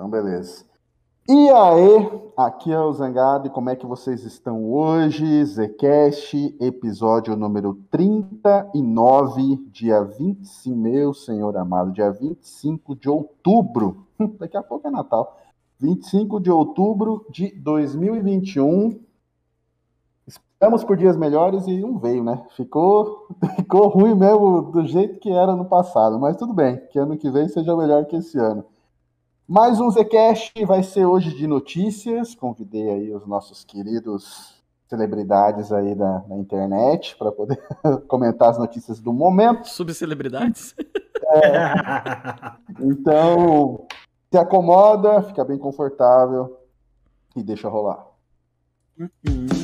Então, beleza. E aí, aqui é o Zangado e como é que vocês estão hoje? Zcast, episódio número 39, dia 25, meu senhor amado, dia 25 de outubro, daqui a pouco é Natal, 25 de outubro de 2021. Esperamos por dias melhores e não veio, né? Ficou, ficou ruim mesmo do jeito que era no passado, mas tudo bem, que ano que vem seja melhor que esse ano. Mais um Zcast vai ser hoje de notícias. Convidei aí os nossos queridos celebridades aí da, da internet para poder comentar as notícias do momento. Subcelebridades? É. Então, se acomoda, fica bem confortável e deixa rolar. Uhum.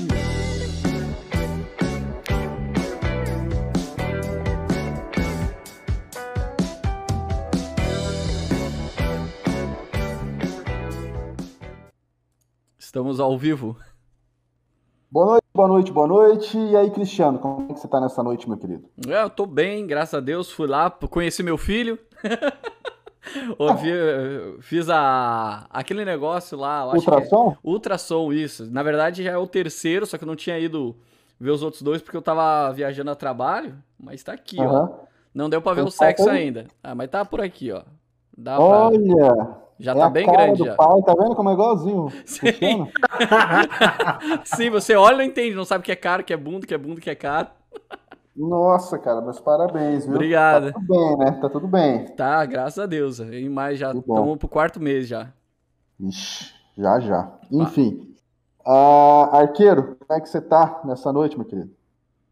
Estamos ao vivo. Boa noite, boa noite, boa noite. E aí, Cristiano, como é que você tá nessa noite, meu querido? É, eu tô bem, graças a Deus. Fui lá, conheci meu filho. Ouvi, fiz a, aquele negócio lá. ultrassom? É, ultrassom, isso. Na verdade, já é o terceiro, só que eu não tinha ido ver os outros dois porque eu tava viajando a trabalho. Mas tá aqui, uhum. ó. Não deu pra ver o sexo ainda. Ah, mas tá por aqui, ó. Dá Olha! Pra... Já é tá bem grande. já. Pai, tá vendo como é igualzinho? Sim. Sim, você olha e entende, não sabe que é caro, que é bunda, que é bunda, que é caro. Nossa, cara, meus parabéns, viu? Obrigado. Tá tudo bem, né? Tá tudo bem. Tá, graças a Deus. E mais já estamos pro quarto mês já. Ixi, já já. Enfim. Uh, arqueiro, como é que você tá nessa noite, meu querido?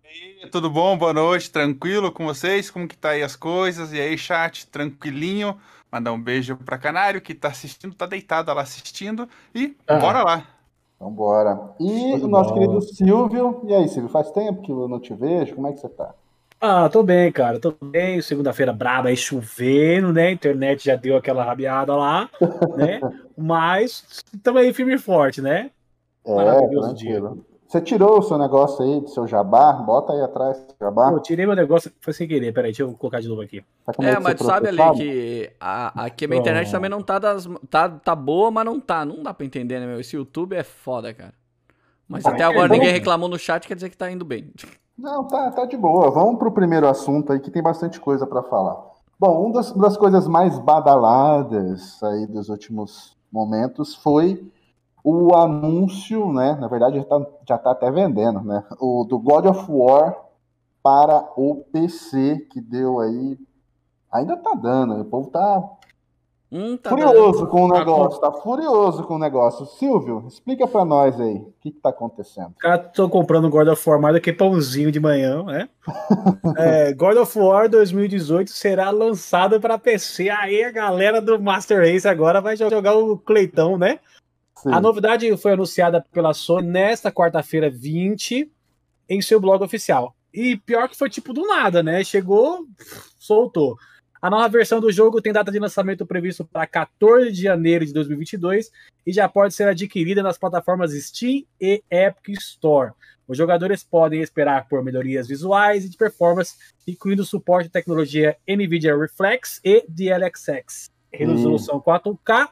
E aí, tudo bom? Boa noite, tranquilo com vocês? Como que tá aí as coisas? E aí, chat, tranquilinho? Mandar um beijo para Canário, que está assistindo, está deitado lá assistindo. E ah. bora lá. Então bora. E o nosso bom. querido Silvio. E aí, Silvio, faz tempo que eu não te vejo? Como é que você tá? Ah, tô bem, cara. Tô bem. Segunda-feira braba aí chovendo, né? A internet já deu aquela rabiada lá, né? Mas também firme e forte, né? É, Maravilhoso dia. Você tirou o seu negócio aí do seu jabá? Bota aí atrás jabá. Eu tirei meu negócio, foi sem querer. Peraí, deixa eu colocar de novo aqui. É, mas tu sabe ali que a, aqui a minha internet também não tá das. Tá, tá boa, mas não tá. Não dá pra entender, né, meu? Esse YouTube é foda, cara. Mas até agora ninguém reclamou no chat, quer dizer que tá indo bem. Não, tá, tá de boa. Vamos pro primeiro assunto aí que tem bastante coisa para falar. Bom, uma das, das coisas mais badaladas aí dos últimos momentos foi o anúncio, né? Na verdade, já está já tá até vendendo, né? O do God of War para o PC, que deu aí. Ainda tá dando, o povo tá, hum, tá furioso dando. com o negócio, tá furioso com o negócio. Silvio, explica para nós aí, o que, que tá acontecendo? Cara, tô comprando God of War mais do que pãozinho de manhã, né? é, God of War 2018 será lançado para PC. Aí a galera do Master Race agora vai jogar o Cleitão, né? Sim. A novidade foi anunciada pela Sony nesta quarta-feira 20 em seu blog oficial. E pior que foi tipo do nada, né? Chegou, soltou. A nova versão do jogo tem data de lançamento previsto para 14 de janeiro de 2022 e já pode ser adquirida nas plataformas Steam e Epic Store. Os jogadores podem esperar por melhorias visuais e de performance, incluindo suporte de tecnologia NVIDIA Reflex e DLSX, resolução 4K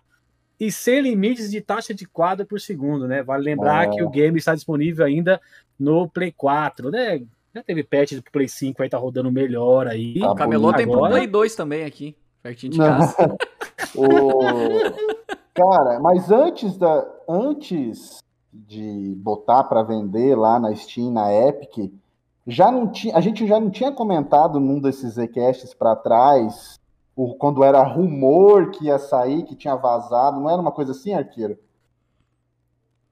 e sem limites de taxa de quadro por segundo, né? Vale lembrar que o game está disponível ainda no Play 4, né? Já teve patch do Play 5, aí tá rodando melhor aí. Tá o Camelô tem pro Play 2 também aqui, pertinho de casa. o... Cara, mas antes da antes de botar para vender lá na Steam, na Epic, já não tinha, a gente já não tinha comentado num desses Zcasts para trás o, quando era rumor que ia sair, que tinha vazado, não era uma coisa assim, arqueiro?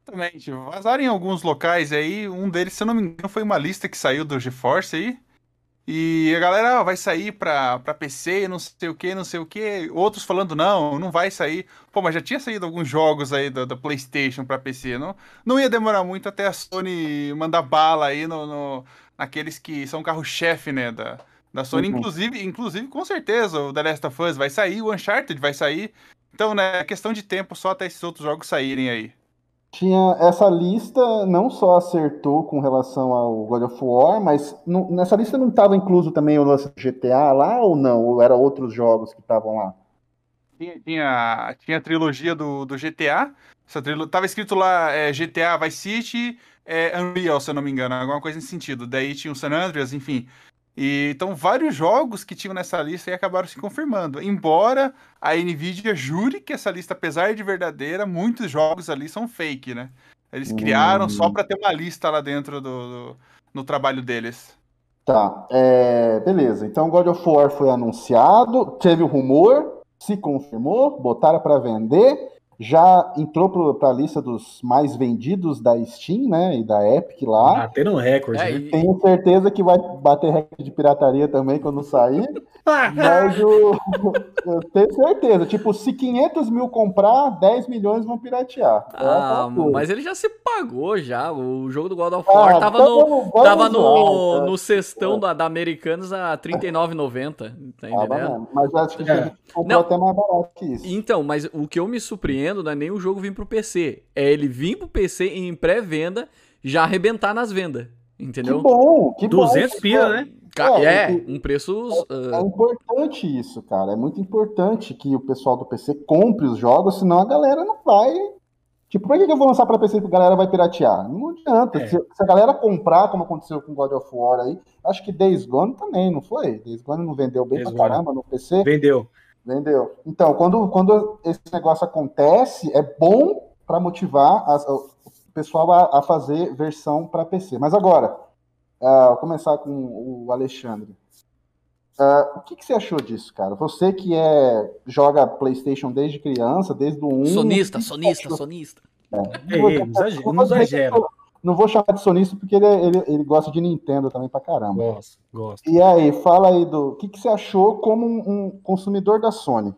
Exatamente. Vazaram em alguns locais aí. Um deles, se eu não me engano, foi uma lista que saiu do GeForce aí. E a galera vai sair pra, pra PC, não sei o que, não sei o que. Outros falando, não, não vai sair. Pô, mas já tinha saído alguns jogos aí da, da PlayStation pra PC. Não, não ia demorar muito até a Sony mandar bala aí no, no naqueles que são carro-chefe, né? Da, da Sony, uhum. inclusive, inclusive, com certeza, o The Last of Us vai sair, o Uncharted vai sair. Então, né, é questão de tempo só até esses outros jogos saírem aí. Tinha essa lista, não só acertou com relação ao God of War, mas não, nessa lista não estava incluso também o lance do GTA lá ou não? Ou eram outros jogos que estavam lá? tinha, tinha, tinha a trilogia do, do GTA. Essa trilo... Tava escrito lá é, GTA Vice City, é, Unreal, se eu não me engano, alguma coisa nesse sentido. Daí tinha o San Andreas, enfim. E, então, vários jogos que tinham nessa lista e acabaram se confirmando. Embora a Nvidia jure que essa lista, apesar de verdadeira, muitos jogos ali são fake, né? Eles criaram hum. só para ter uma lista lá dentro do, do, no trabalho deles. Tá, é, beleza. Então, God of War foi anunciado, teve o rumor, se confirmou, botaram para vender já entrou para a lista dos mais vendidos da Steam, né? E da Epic lá. Batendo um recorde, é, né? Tenho certeza que vai bater recorde de pirataria também quando sair. mas eu, eu, tenho certeza. Tipo, se 500 mil comprar, 10 milhões vão piratear. É ah, mas ele já se pagou já. O jogo do God of War ah, tava, tá no, tava no, no cestão é. da, da Americanos a R$39,90. Tá entendendo? mas acho que é. comprou até mais barato que isso. Então, mas o que eu me surpreendo não é nem o jogo vir pro PC. É ele vir pro PC em pré-venda, já arrebentar nas vendas. Entendeu? Que bom, que 200 bom, pila, né? É, é, um preço. É, é, importante isso, cara. É muito importante que o pessoal do PC compre os jogos, senão a galera não vai. Tipo, por que eu vou lançar pra PC e a galera vai piratear? Não adianta. É. Se, se, a galera comprar, como aconteceu com God of War aí, acho que Days Gone também, não foi? Days Gone não vendeu bem Days pra caramba no PC. Vendeu. Entendeu? Então, quando, quando esse negócio acontece, é bom para motivar as, o pessoal a, a fazer versão para PC. Mas agora, uh, vou começar com o Alexandre. Uh, o que, que, você achou disso, cara? Você que é joga PlayStation desde criança, desde o 1. Sonista, sonista, sonista. É, Ei, não exagera. Não vou chamar de sonista porque ele, ele, ele gosta de Nintendo também pra caramba. Gosto, gosto. E aí, fala aí do. O que, que você achou como um, um consumidor da Sony?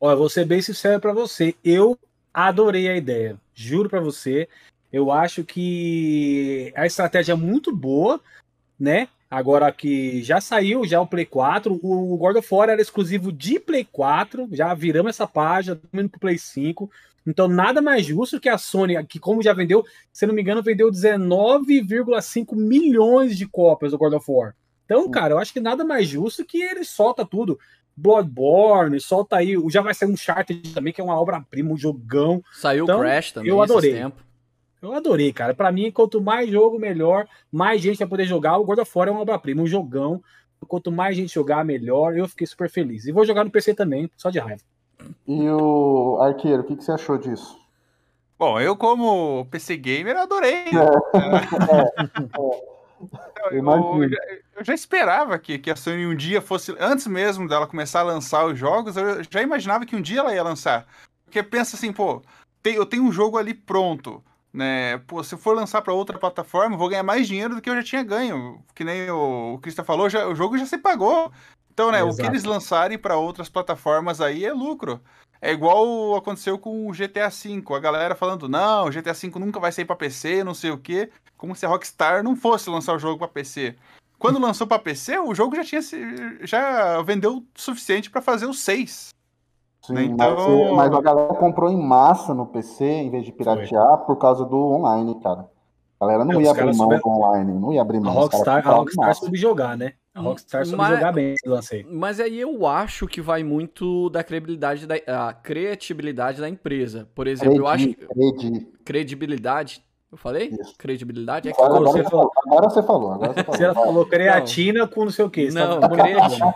Olha, vou ser bem sincero para você. Eu adorei a ideia. Juro para você. Eu acho que a estratégia é muito boa, né? Agora que já saiu já o Play 4, o God of War era exclusivo de Play 4, já viramos essa página, indo pro Play 5. Então, nada mais justo que a Sony, que como já vendeu, se não me engano, vendeu 19,5 milhões de cópias do God of War. Então, cara, eu acho que nada mais justo que ele solta tudo. Bloodborne, solta aí, já vai sair um Charter também, que é uma obra-prima, um jogão. Saiu então, Crash também, eu adorei. Tempo. Eu adorei, cara. Para mim, quanto mais jogo, melhor. Mais gente vai poder jogar. O God of War é uma obra-prima, um jogão. Quanto mais gente jogar, melhor. Eu fiquei super feliz. E vou jogar no PC também, só de raiva. E o Arqueiro, o que, que você achou disso? Bom, eu como PC gamer adorei. É. É. Eu, eu, eu, já esperava que, que a Sony um dia fosse. Antes mesmo dela começar a lançar os jogos, eu já imaginava que um dia ela ia lançar. Porque pensa assim, pô, tem, eu tenho um jogo ali pronto. Né? Pô, se eu for lançar para outra plataforma, vou ganhar mais dinheiro do que eu já tinha ganho. Que nem o, o falou, já, o jogo já se pagou. Então, né, Exato. o que eles lançarem para outras plataformas aí é lucro. É igual aconteceu com o GTA V. A galera falando, não, o GTA V nunca vai sair para PC, não sei o quê. Como se a Rockstar não fosse lançar o jogo para PC. Quando lançou para PC, o jogo já tinha já vendeu o suficiente para fazer o 6. Sim, né? então... mas, mas, a galera comprou em massa no PC em vez de piratear Foi. por causa do online, cara. A galera não é, ia abrir mão do online, não ia abrir mão. A Rockstar, a Rockstar soube jogar, né? A Rockstar soube mas, jogar bem esse lance aí. Mas aí eu acho que vai muito da credibilidade da a criatibilidade da empresa. Por exemplo, credi, eu acho credi. credibilidade. Eu falei? Isso. Credibilidade? É que agora, você falou. agora você falou. Agora você falou. Você falou creatina não. com não sei o que. Não, tá creatina.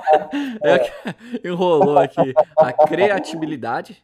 é, enrolou aqui. A criatibilidade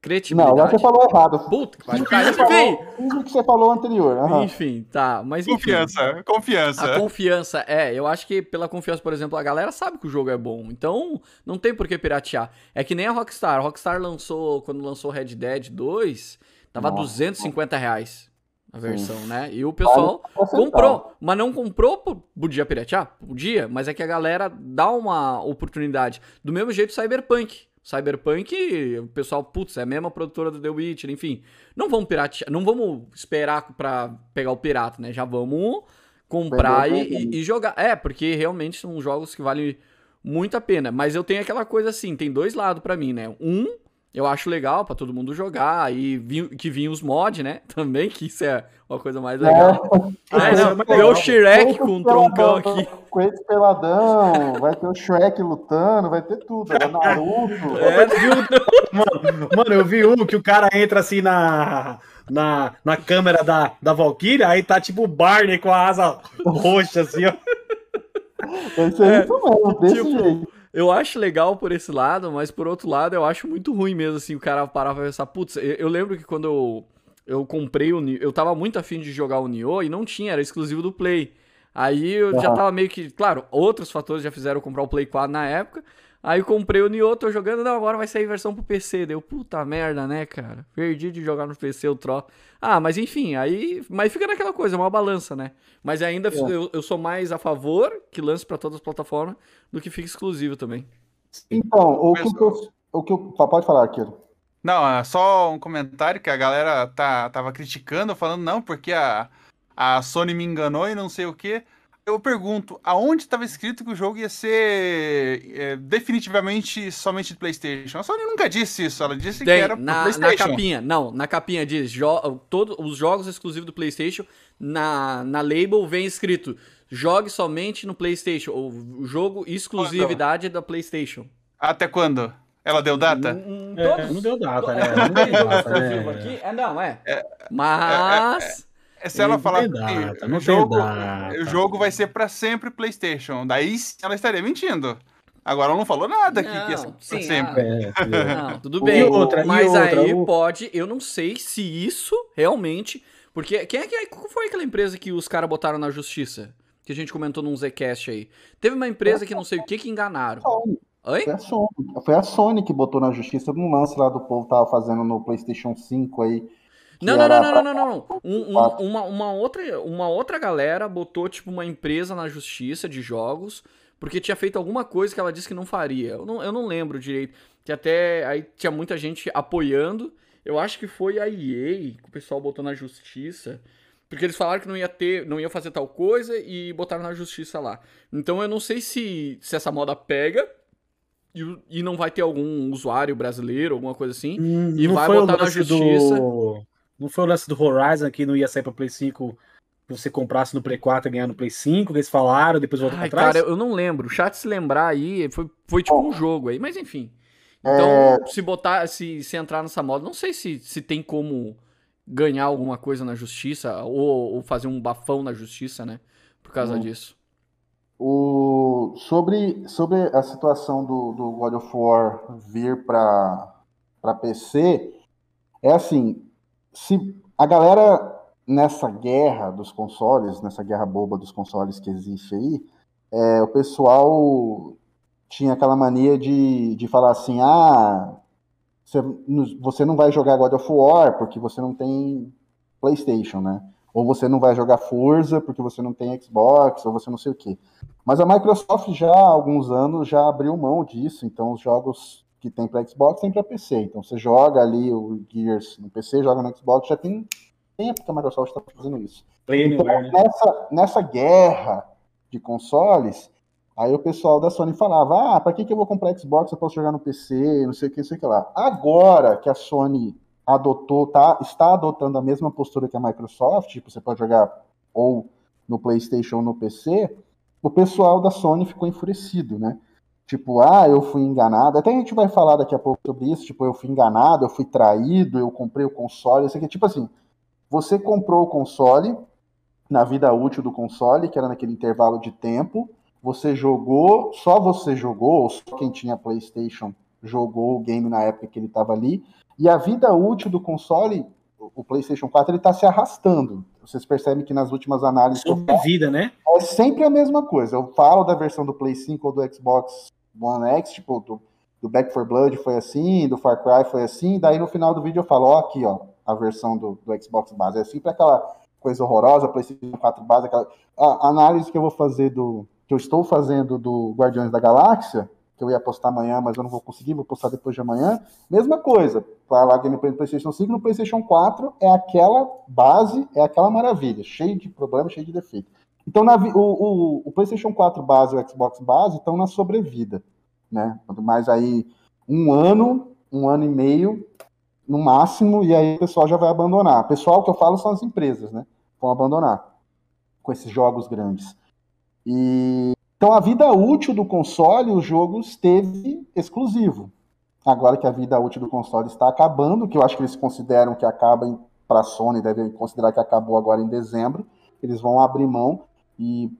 Credibilidade. Não, você falou errado. Puta que pariu. Enfim. que você falou anterior. Uhum. Enfim, tá. Mas enfim, Confiança, confiança. A confiança, é. Eu acho que pela confiança, por exemplo, a galera sabe que o jogo é bom. Então, não tem por que piratear. É que nem a Rockstar. A Rockstar lançou, quando lançou Red Dead 2, tava Nossa. 250 reais a versão, Sim. né? E o pessoal comprou. Mas não comprou, podia piratear? Podia. Mas é que a galera dá uma oportunidade. Do mesmo jeito, Cyberpunk. Cyberpunk, o pessoal, putz, é a mesma produtora do The Witcher, enfim. Não vamos piratear, não vamos esperar pra pegar o pirata, né? Já vamos comprar e, e, jogar. É, porque realmente são jogos que valem muito a pena. Mas eu tenho aquela coisa assim, tem dois lados para mim, né? Um, Eu acho legal pra todo mundo jogar. E vi, que vinha os mods, né? Também, que isso é uma coisa mais legal. Ah, É, não, é legal, o Shrek com um troncão peladão, aqui. Com esse peladão, vai ter o Shrek lutando, vai ter tudo. É o Naruto. É, Mano, mano, eu vi um que o cara entra assim na, na, na câmera da, da Valkyria, aí tá tipo o Barney com a asa roxa, assim, ó. Vai ser isso mesmo, desse tipo, jeito. Eu acho legal por esse lado, mas por outro lado eu acho muito ruim mesmo, assim, o cara parar pra pensar, putz, eu, eu lembro que quando eu, eu comprei o Nioh, eu tava muito afim de jogar o Nioh e não tinha, era exclusivo do Play. Aí eu já Aham. tava meio que, claro, outros fatores já fizeram comprar o Play 4 na época, aí eu comprei o Nioh, tô jogando, não, agora vai sair versão pro PC, deu, puta merda, né, cara, perdi de jogar no PC o troço. Ah, mas enfim, aí, mas fica naquela coisa, é uma balança, né, mas ainda É. eu, eu sou mais a favor que lance pra todas as plataformas do que fique exclusivo também. Então, o que, que eu, o que eu. Pode falar, Kiro. Não, é só um comentário que a galera tá, tava criticando, falando, não, porque a, a Sony me enganou e não sei o quê. Eu pergunto, aonde estava escrito que o jogo ia ser é, definitivamente somente de PlayStation? A Sony nunca disse isso, ela disse que Tem, era pro na, na PlayStation. capinha, não, na capinha diz, jo todos os jogos exclusivos do PlayStation, na, na label vem escrito, jogue somente no PlayStation, ou o jogo exclusividade da PlayStation. Até quando? Ela deu data? É, todos- não deu data, né? É, Não deu data, exclusivo né? aqui? É, não, é. Mas... É se ela Não falar que data, não o jogo, o jogo vai ser pra sempre PlayStation. Daí sim, ela estaria mentindo. Agora ela não falou nada aqui que Não, pra sim, sempre. É, é. Não, tudo E bem. outra, e mas outra, aí o- pode, eu não sei se isso realmente. Porque quem é que qual foi aquela empresa que os caras botaram na justiça? Que a gente comentou num Zcast aí. Teve uma empresa que não sei o que que enganaram. Sony. Oi? Foi a Sony. Foi a Sony que botou na justiça no lance lá do povo tava fazendo no PlayStation 5 aí. Não, não, não, não, não, não, não. Um- um- uma, uma, outra, uma outra galera botou, tipo, uma empresa na justiça de jogos, porque tinha feito alguma coisa que ela disse que não faria. Eu não, eu não lembro direito. Que até aí tinha muita gente apoiando. Eu acho que foi a EA que o pessoal botou na justiça. Porque eles falaram que não ia ter, não ia fazer tal coisa e botaram na justiça lá. Então eu não sei se, se essa moda pega e, e não vai ter algum usuário brasileiro, alguma coisa assim. Hum, E vai botar na justiça. Do... Não foi o lance do Horizon que não ia sair pra Play 5 que você comprasse no Play 4 e ganhar no Play 5, que eles falaram, depois voltou Ai, pra trás? cara, eu não lembro. O chat se lembrar aí, foi, foi tipo um jogo aí, mas enfim. É. Então, se botar, se, se entrar nessa moda, não sei se, se tem como ganhar alguma coisa na justiça ou, ou fazer um bafão na justiça, né? Por causa Hum. disso. O, sobre, sobre a situação do, do God of War vir para PC, é assim, se a galera nessa guerra dos consoles, nessa guerra boba dos consoles que existe aí, é, o pessoal tinha aquela mania de, de falar assim, ah, você, não vai jogar God of War porque você não tem PlayStation, né? Ou você não vai jogar Forza porque você não tem Xbox, ou você não sei o quê. Mas a Microsoft já há alguns anos já abriu mão disso, então os jogos que tem para Xbox tem para PC. Então você joga ali o Gears no PC, joga no Xbox, já tem tempo que a Microsoft está fazendo isso. Então, né? nessa, nessa guerra de consoles, aí o pessoal da Sony falava: ah, para que, que eu vou comprar Xbox? Eu posso jogar no PC, não sei o que, não sei o que lá. Agora que a Sony adotou, tá, está adotando a mesma postura que a Microsoft, tipo, você pode jogar ou no PlayStation ou no PC, o pessoal da Sony ficou enfurecido, né? Tipo, ah, eu fui enganado. Até a gente vai falar daqui a pouco sobre isso. Tipo, eu fui enganado, eu fui traído, eu comprei o console. Isso aqui, tipo assim, você comprou o console na vida útil do console, que era naquele intervalo de tempo. Você jogou, só você jogou, ou só quem tinha PlayStation jogou o game na época que ele estava ali. E a vida útil do console, o PlayStation 4, ele está se arrastando. Vocês percebem que nas últimas análises Sobre vida, né? é sempre a mesma coisa. Eu falo da versão do Play 5 ou do Xbox One X, tipo, do, do Back 4 Blood foi assim, do Far Cry foi assim, daí no final do vídeo eu falo, ó, aqui, ó, a versão do, do Xbox base. É sempre aquela coisa horrorosa, PlayStation 4 base, aquela... A análise que eu vou fazer do... que eu estou fazendo do Guardiões da Galáxia, que eu ia postar amanhã, mas eu não vou conseguir, vou postar depois de amanhã. Mesma coisa. Falar gameplay no PlayStation 5, no PlayStation 4 é aquela base, é aquela maravilha, cheio de problemas, cheio de defeitos. Então, na, o, o, o, PlayStation 4 base e o Xbox base estão na sobrevida, né? Mais aí um ano um ano e meio, no máximo, e aí o pessoal já vai abandonar. O pessoal que eu falo são as empresas, né? Vão abandonar com esses jogos grandes. E então a vida útil do console, o jogo esteve exclusivo. Agora que a vida útil do console está acabando, que eu acho que eles consideram que acaba para a Sony, devem considerar que acabou agora em dezembro, eles vão abrir mão e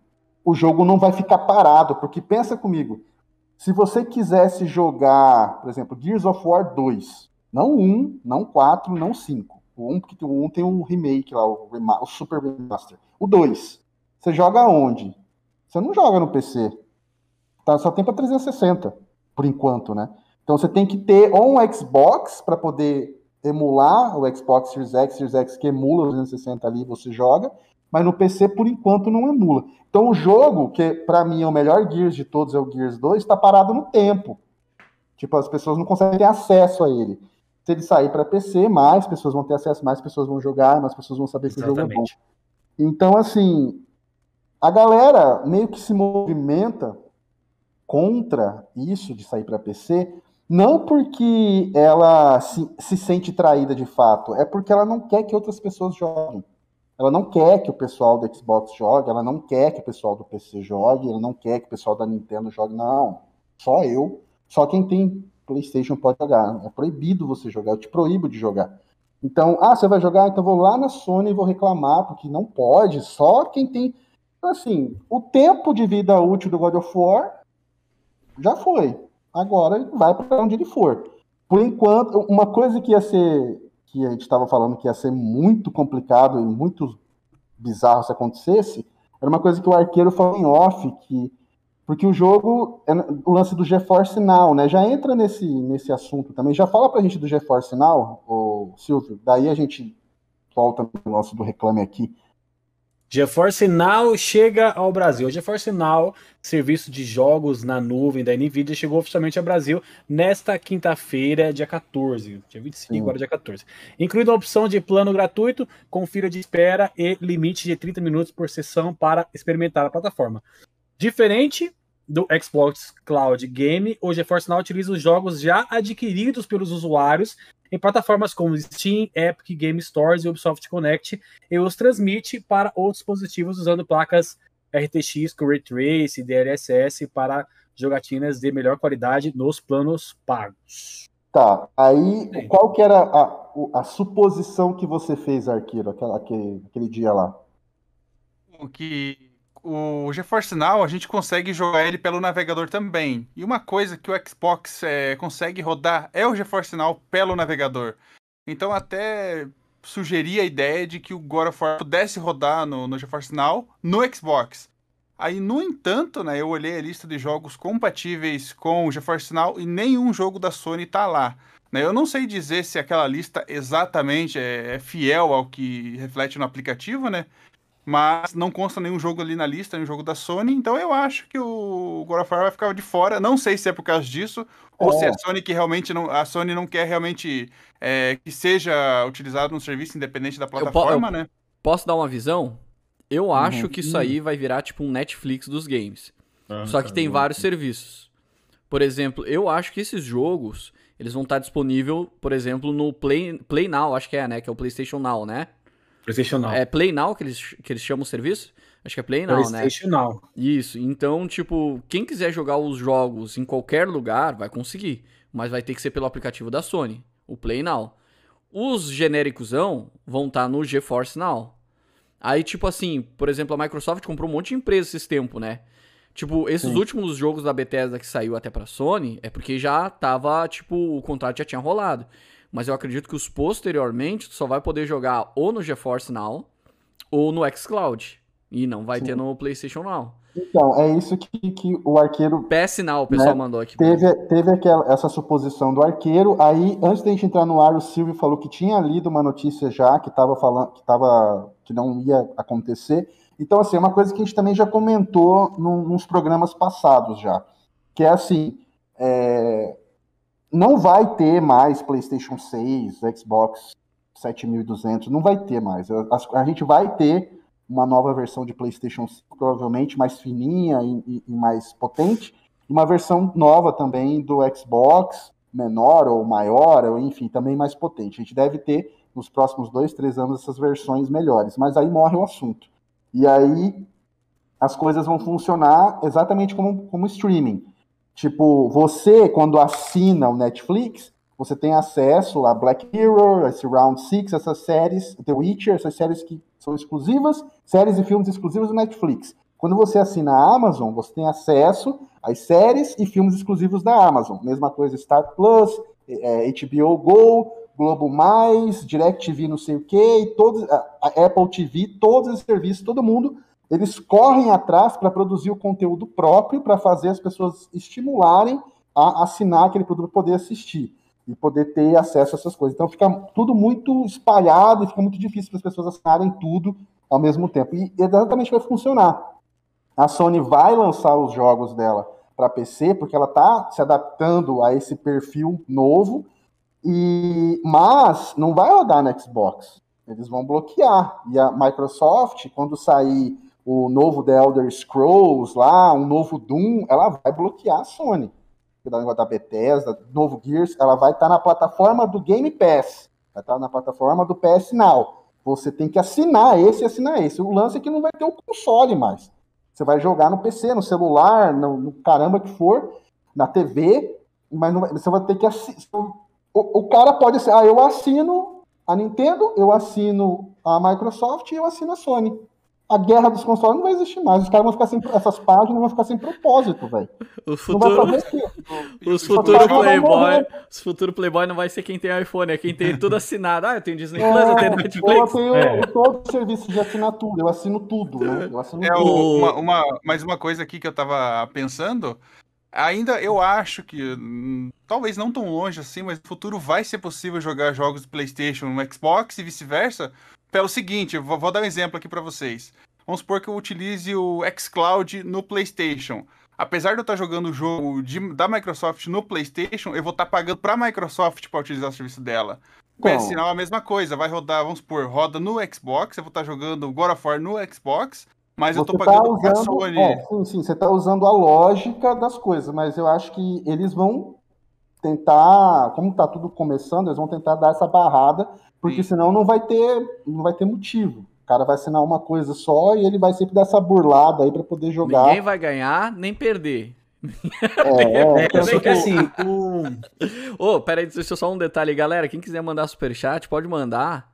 o jogo não vai ficar parado, porque pensa comigo, se você quisesse jogar, por exemplo, Gears of War 2, não 1, não 4, não 5. O 1, porque o 1 tem um remake lá, o, o Super Remaster. O 2, você joga onde? Você não joga no PC. Tá, só tem para 360, por enquanto, né? Então você tem que ter ou um Xbox para poder emular o Xbox Series X, Series X que emula o 360 ali, você joga, mas no PC por enquanto não emula. Então o jogo, que para mim é o melhor Gears de todos, é o Gears 2, está parado no tempo. Tipo, as pessoas não conseguem ter acesso a ele. Se ele sair para PC, mais pessoas vão ter acesso, mais pessoas vão jogar, mais pessoas vão saber que Exatamente. o jogo é bom. Então, assim, a galera meio que se movimenta contra isso de sair para PC, não porque ela se, se sente traída de fato, é porque ela não quer que outras pessoas joguem. Ela não quer que o pessoal do Xbox jogue, ela não quer que o pessoal do PC jogue, ela não quer que o pessoal da Nintendo jogue, não. Só eu, só quem tem PlayStation pode jogar. É proibido você jogar, eu te proíbo de jogar. Então, ah, você vai jogar? Então vou lá na Sony e vou reclamar, porque não pode, só quem tem. Assim, o tempo de vida útil do God of War já foi. Agora vai para onde ele for. Por enquanto, uma coisa que ia ser que a gente estava falando que ia ser muito complicado e muito bizarro se acontecesse, era uma coisa que o arqueiro falou em off, que porque o jogo, é o lance do GeForce Now, né? Já entra nesse, nesse assunto também. Já fala pra gente do GeForce Now, ô, Silvio, daí a gente volta no negócio do reclame aqui. GeForce Now chega ao Brasil. O GeForce Now, serviço de jogos na nuvem da NVIDIA, chegou oficialmente ao Brasil nesta quinta-feira, dia 14. Dia 25, Sim. agora dia 14. Incluindo a opção de plano gratuito, com fila de espera e limite de 30 minutos por sessão para experimentar a plataforma. Diferente do Xbox Cloud Game, o GeForce Now utiliza os jogos já adquiridos pelos usuários em plataformas como Steam, Epic Game Stores e Ubisoft Connect e os transmite para outros dispositivos usando placas RTX Ray Trace e DLSS para jogatinas de melhor qualidade nos planos pagos. Tá, aí Sim. qual que era a, a, suposição que você fez, Arqueiro, aquela, aquele, aquele dia lá? O que o GeForce Now a gente consegue jogar ele pelo navegador também. E uma coisa que o Xbox é, consegue rodar é o GeForce Now pelo navegador. Então até sugeri a ideia de que o God of War pudesse rodar no, no GeForce Now no Xbox. Aí, no entanto, né, eu olhei a lista de jogos compatíveis com o GeForce Now e nenhum jogo da Sony tá lá. Né, eu não sei dizer se aquela lista exatamente é, é fiel ao que reflete no aplicativo, né? Mas não consta nenhum jogo ali na lista, nenhum jogo da Sony, então eu acho que o God of War vai ficar de fora. Não sei se é por causa disso, ou se é a Sony que realmente não. A Sony não quer realmente é, que seja utilizado um serviço independente da plataforma, eu né? Posso dar uma visão? Eu acho uhum. que isso aí vai virar tipo um Netflix dos games. Ah, Só que tá tem vários serviços. Por exemplo, eu acho que esses jogos, eles vão estar disponíveis, por exemplo, no Play, Play Now, acho que é, né? Que é o PlayStation Now, né? PlayStation Now. É Play Now que eles, que eles chamam o serviço? Acho que é Play Now, PlayStation né? PlayStation Now. Isso. Então, tipo, quem quiser jogar os jogos em qualquer lugar vai conseguir. Mas vai ter que ser pelo aplicativo da Sony, o Play Now. Os genéricosão vão estar tá no GeForce Now. Aí, tipo assim, por exemplo, a Microsoft comprou um monte de empresas esses tempos, né? Tipo, esses Sim. últimos jogos da Bethesda que saiu até pra Sony é porque já tava, tipo, o contrato já tinha rolado mas eu acredito que os posteriormente tu só vai poder jogar ou no GeForce Now ou no xCloud. E não vai Sim. ter no PlayStation Now. Então, é isso que, que o arqueiro. PS Now, o pessoal né, mandou aqui. Teve, teve aquela, essa suposição do arqueiro. Aí, antes da gente entrar no ar, o Silvio falou que tinha lido uma notícia já que estava falando que, tava, que não ia acontecer. Então, assim, é uma coisa que a gente também já comentou num, nos programas passados já. Que é assim. É, não vai ter mais PlayStation 6, Xbox 7200, não vai ter mais. A, a, gente vai ter uma nova versão de PlayStation 5, provavelmente mais fininha e, e, mais potente, uma versão nova também do Xbox menor ou maior, ou enfim, também mais potente. A gente deve ter nos próximos dois, três anos essas versões melhores, mas aí morre o assunto. E aí as coisas vão funcionar exatamente como, como streaming. Tipo, você, quando assina o Netflix, você tem acesso a Black Mirror, esse Round Six, essas séries, The Witcher, essas séries que são exclusivas, séries e filmes exclusivos do Netflix. Quando você assina a Amazon, você tem acesso às séries e filmes exclusivos da Amazon. Mesma coisa Star Plus, é, HBO Go, Globo Mais, DirecTV não sei o quê, todos, a Apple TV, todos os serviços, todo mundo, eles correm atrás para produzir o conteúdo próprio, para fazer as pessoas estimularem a assinar aquele produto poder assistir e poder ter acesso a essas coisas. Então fica tudo muito espalhado e fica muito difícil para as pessoas assinarem tudo ao mesmo tempo. E exatamente vai funcionar a Sony vai lançar os jogos dela para PC, porque ela está se adaptando a esse perfil novo, e mas não vai rodar no Xbox. Eles vão bloquear. E a Microsoft, quando sair o novo The Elder Scrolls lá, um novo Doom, ela vai bloquear a Sony. Da negócio da Bethesda, novo Gears, ela vai estar tá na plataforma do Game Pass, vai estar tá na plataforma do PS Now. Você tem que assinar esse e assinar esse. O lance é que não vai ter o console mais. Você vai jogar no PC, no celular, no, no caramba que for, na TV, mas não, você vai ter que assinar. O, o, cara pode ser, ah, eu assino a Nintendo, eu assino a Microsoft e eu assino a Sony. A guerra dos consoles não vai existir mais. Os caras vão ficar sem. Essas páginas vão ficar sem propósito, velho. Futuro. Os futuros Playboy. Os futuros Playboy não vai ser quem tem iPhone, é quem tem tudo assinado. Ah, eu tenho Disney Plus, é, eu tenho Netflix. Eu tenho é. todo o serviço de assinatura, eu assino tudo, né? Eu assino é, tudo. Uma, uma, mais uma coisa aqui que eu tava pensando. Ainda eu acho que, hum, talvez não tão longe assim, mas no futuro vai ser possível jogar jogos do PlayStation no Xbox e vice-versa. Pelo seguinte, vou, vou dar um exemplo aqui para vocês. Vamos supor que eu utilize o xCloud no PlayStation apesar de eu estar jogando o jogo de, da Microsoft no PlayStation, eu vou estar pagando para a Microsoft para utilizar o serviço dela. Bom. PS Sinal é a mesma coisa, vai rodar, vamos supor, roda no Xbox, eu vou estar jogando God of War no Xbox, mas você eu estou pagando tá usando, Sony. É, sim, sim, você está usando a lógica das coisas, mas eu acho que eles vão tentar, como está tudo começando, eles vão tentar dar essa barrada, porque sim. senão não vai ter, não vai ter motivo cara vai assinar uma coisa só e ele vai sempre dar essa burlada aí para poder jogar. Ninguém vai ganhar nem perder. É, é, é só que assim. Ô, oh, peraí, deixa eu só um detalhe, galera. Quem quiser mandar superchat, pode mandar.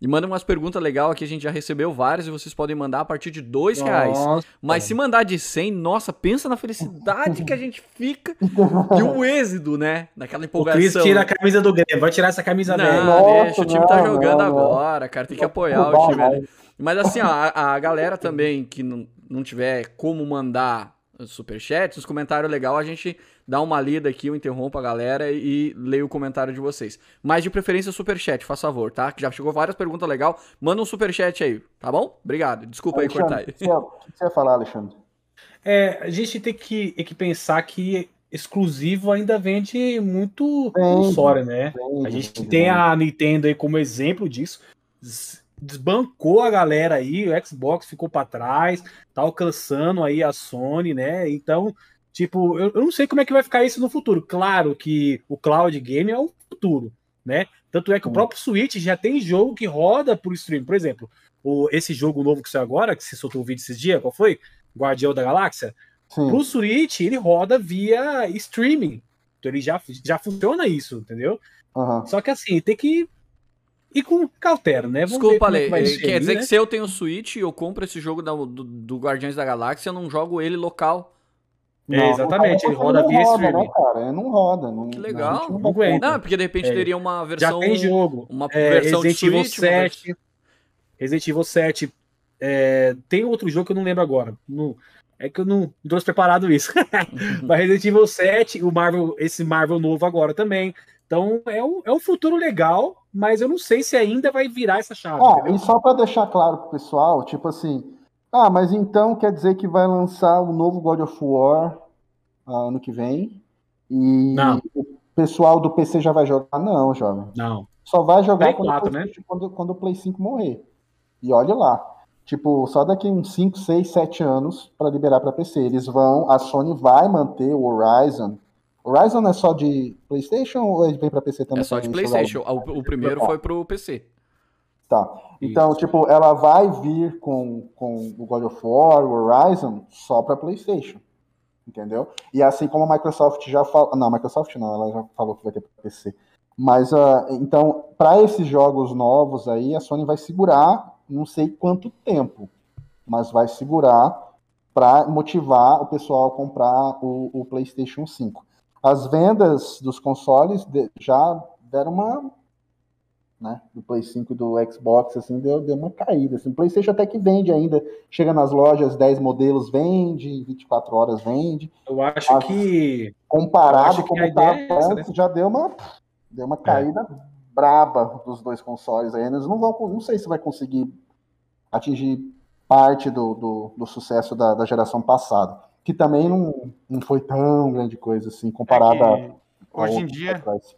E manda umas perguntas legais aqui, a gente já recebeu várias e vocês podem mandar a partir de dois nossa. reais. Mas se mandar de 100, nossa, pensa na felicidade que a gente fica e o êxito, né? Naquela empolgação. O Cris tira a camisa do Grêmio, vai tirar essa camisa não, dele. Nossa, deixa, o time tá não, tá jogando não, agora, cara, tem que apoiar o time. Mas assim, ó, a, a galera também que não, não tiver como mandar superchat, os comentários legal, a gente dá uma lida aqui, eu interrompo a galera e, leio o comentário de vocês. Mas de preferência superchat, faz favor, tá? Que já chegou várias perguntas legal. Manda um superchat aí, tá bom? Obrigado. Desculpa Alexandre, aí cortar aí. O que você ia falar, Alexandre? É, a gente tem que, tem que pensar que exclusivo ainda vende muito console, né? Vende, a gente vende, tem a Nintendo aí como exemplo disso. Desbancou a galera aí, o Xbox ficou para trás, tá alcançando aí a Sony, né? Então, Tipo, eu, eu não sei como é que vai ficar isso no futuro. Claro que o cloud game é o futuro, né? Tanto é que o próprio Switch já tem jogo que roda por stream. Por exemplo, o, esse jogo novo que saiu agora, que você soltou o vídeo esses dias, qual foi? Guardião da Galáxia. Sim. Pro Switch, ele roda via streaming. Então ele já, já funciona isso, entendeu? Uhum. Só que assim, tem que ir com cautela, né? Vamos Desculpa, Ale, é quer dizer né? que se eu tenho Switch e eu compro esse jogo do, do, do Guardiões da Galáxia, eu não jogo ele local. Não, é, exatamente, ele roda via roda, streaming. Né, cara? Não roda. Não, que legal. Não, não, não, porque de repente é. teria uma versão. Já tem jogo. Uma é, versão Resident Evil 7. Resident Evil 7. É, tem outro jogo que eu não lembro agora. No, é que eu não trouxe preparado isso. Mas Resident Evil 7, o Marvel, esse Marvel novo agora também. Então é um, é um futuro legal, mas eu não sei se ainda vai virar essa chave. Ah, e só para deixar claro pro pessoal, tipo assim, ah, mas então quer dizer que vai lançar o novo God of War ah, ano que vem? E não. o pessoal do PC já vai jogar? Não, jovem. Não. Só vai jogar quando, 4, né? quando, quando o Play 5 morrer. E olha lá. Tipo, só daqui uns 5, 6, 7 anos para liberar para PC. Eles vão, a Sony vai manter o Horizon, Horizon é só de PlayStation ou ele vem pra PC também? É só de PlayStation. O, o primeiro foi pro PC. Tá. Então, tipo, ela vai vir com, com o God of War, o Horizon, só para PlayStation. Entendeu? E assim como a Microsoft já falou. Não, a Microsoft não, ela já falou que vai ter para PC. Mas, uh, então, para esses jogos novos aí, a Sony vai segurar, não sei quanto tempo, mas vai segurar para motivar o pessoal a comprar o, o, PlayStation 5. As vendas dos consoles de, já deram uma né, do Play 5 e do Xbox, assim, deu, deu uma caída. Assim. O PlayStation até que vende ainda, chega nas lojas, 10 modelos vende, 24 horas vende. Eu acho Mas, que. Comparado acho como estava é antes, né? já deu uma, deu uma caída é. braba dos dois consoles aí. Eles não vão, não sei se vai conseguir atingir parte do, do, do sucesso da, da, geração passada, que também não, não foi tão grande coisa assim, comparada é a, Hoje em dia. Atrás.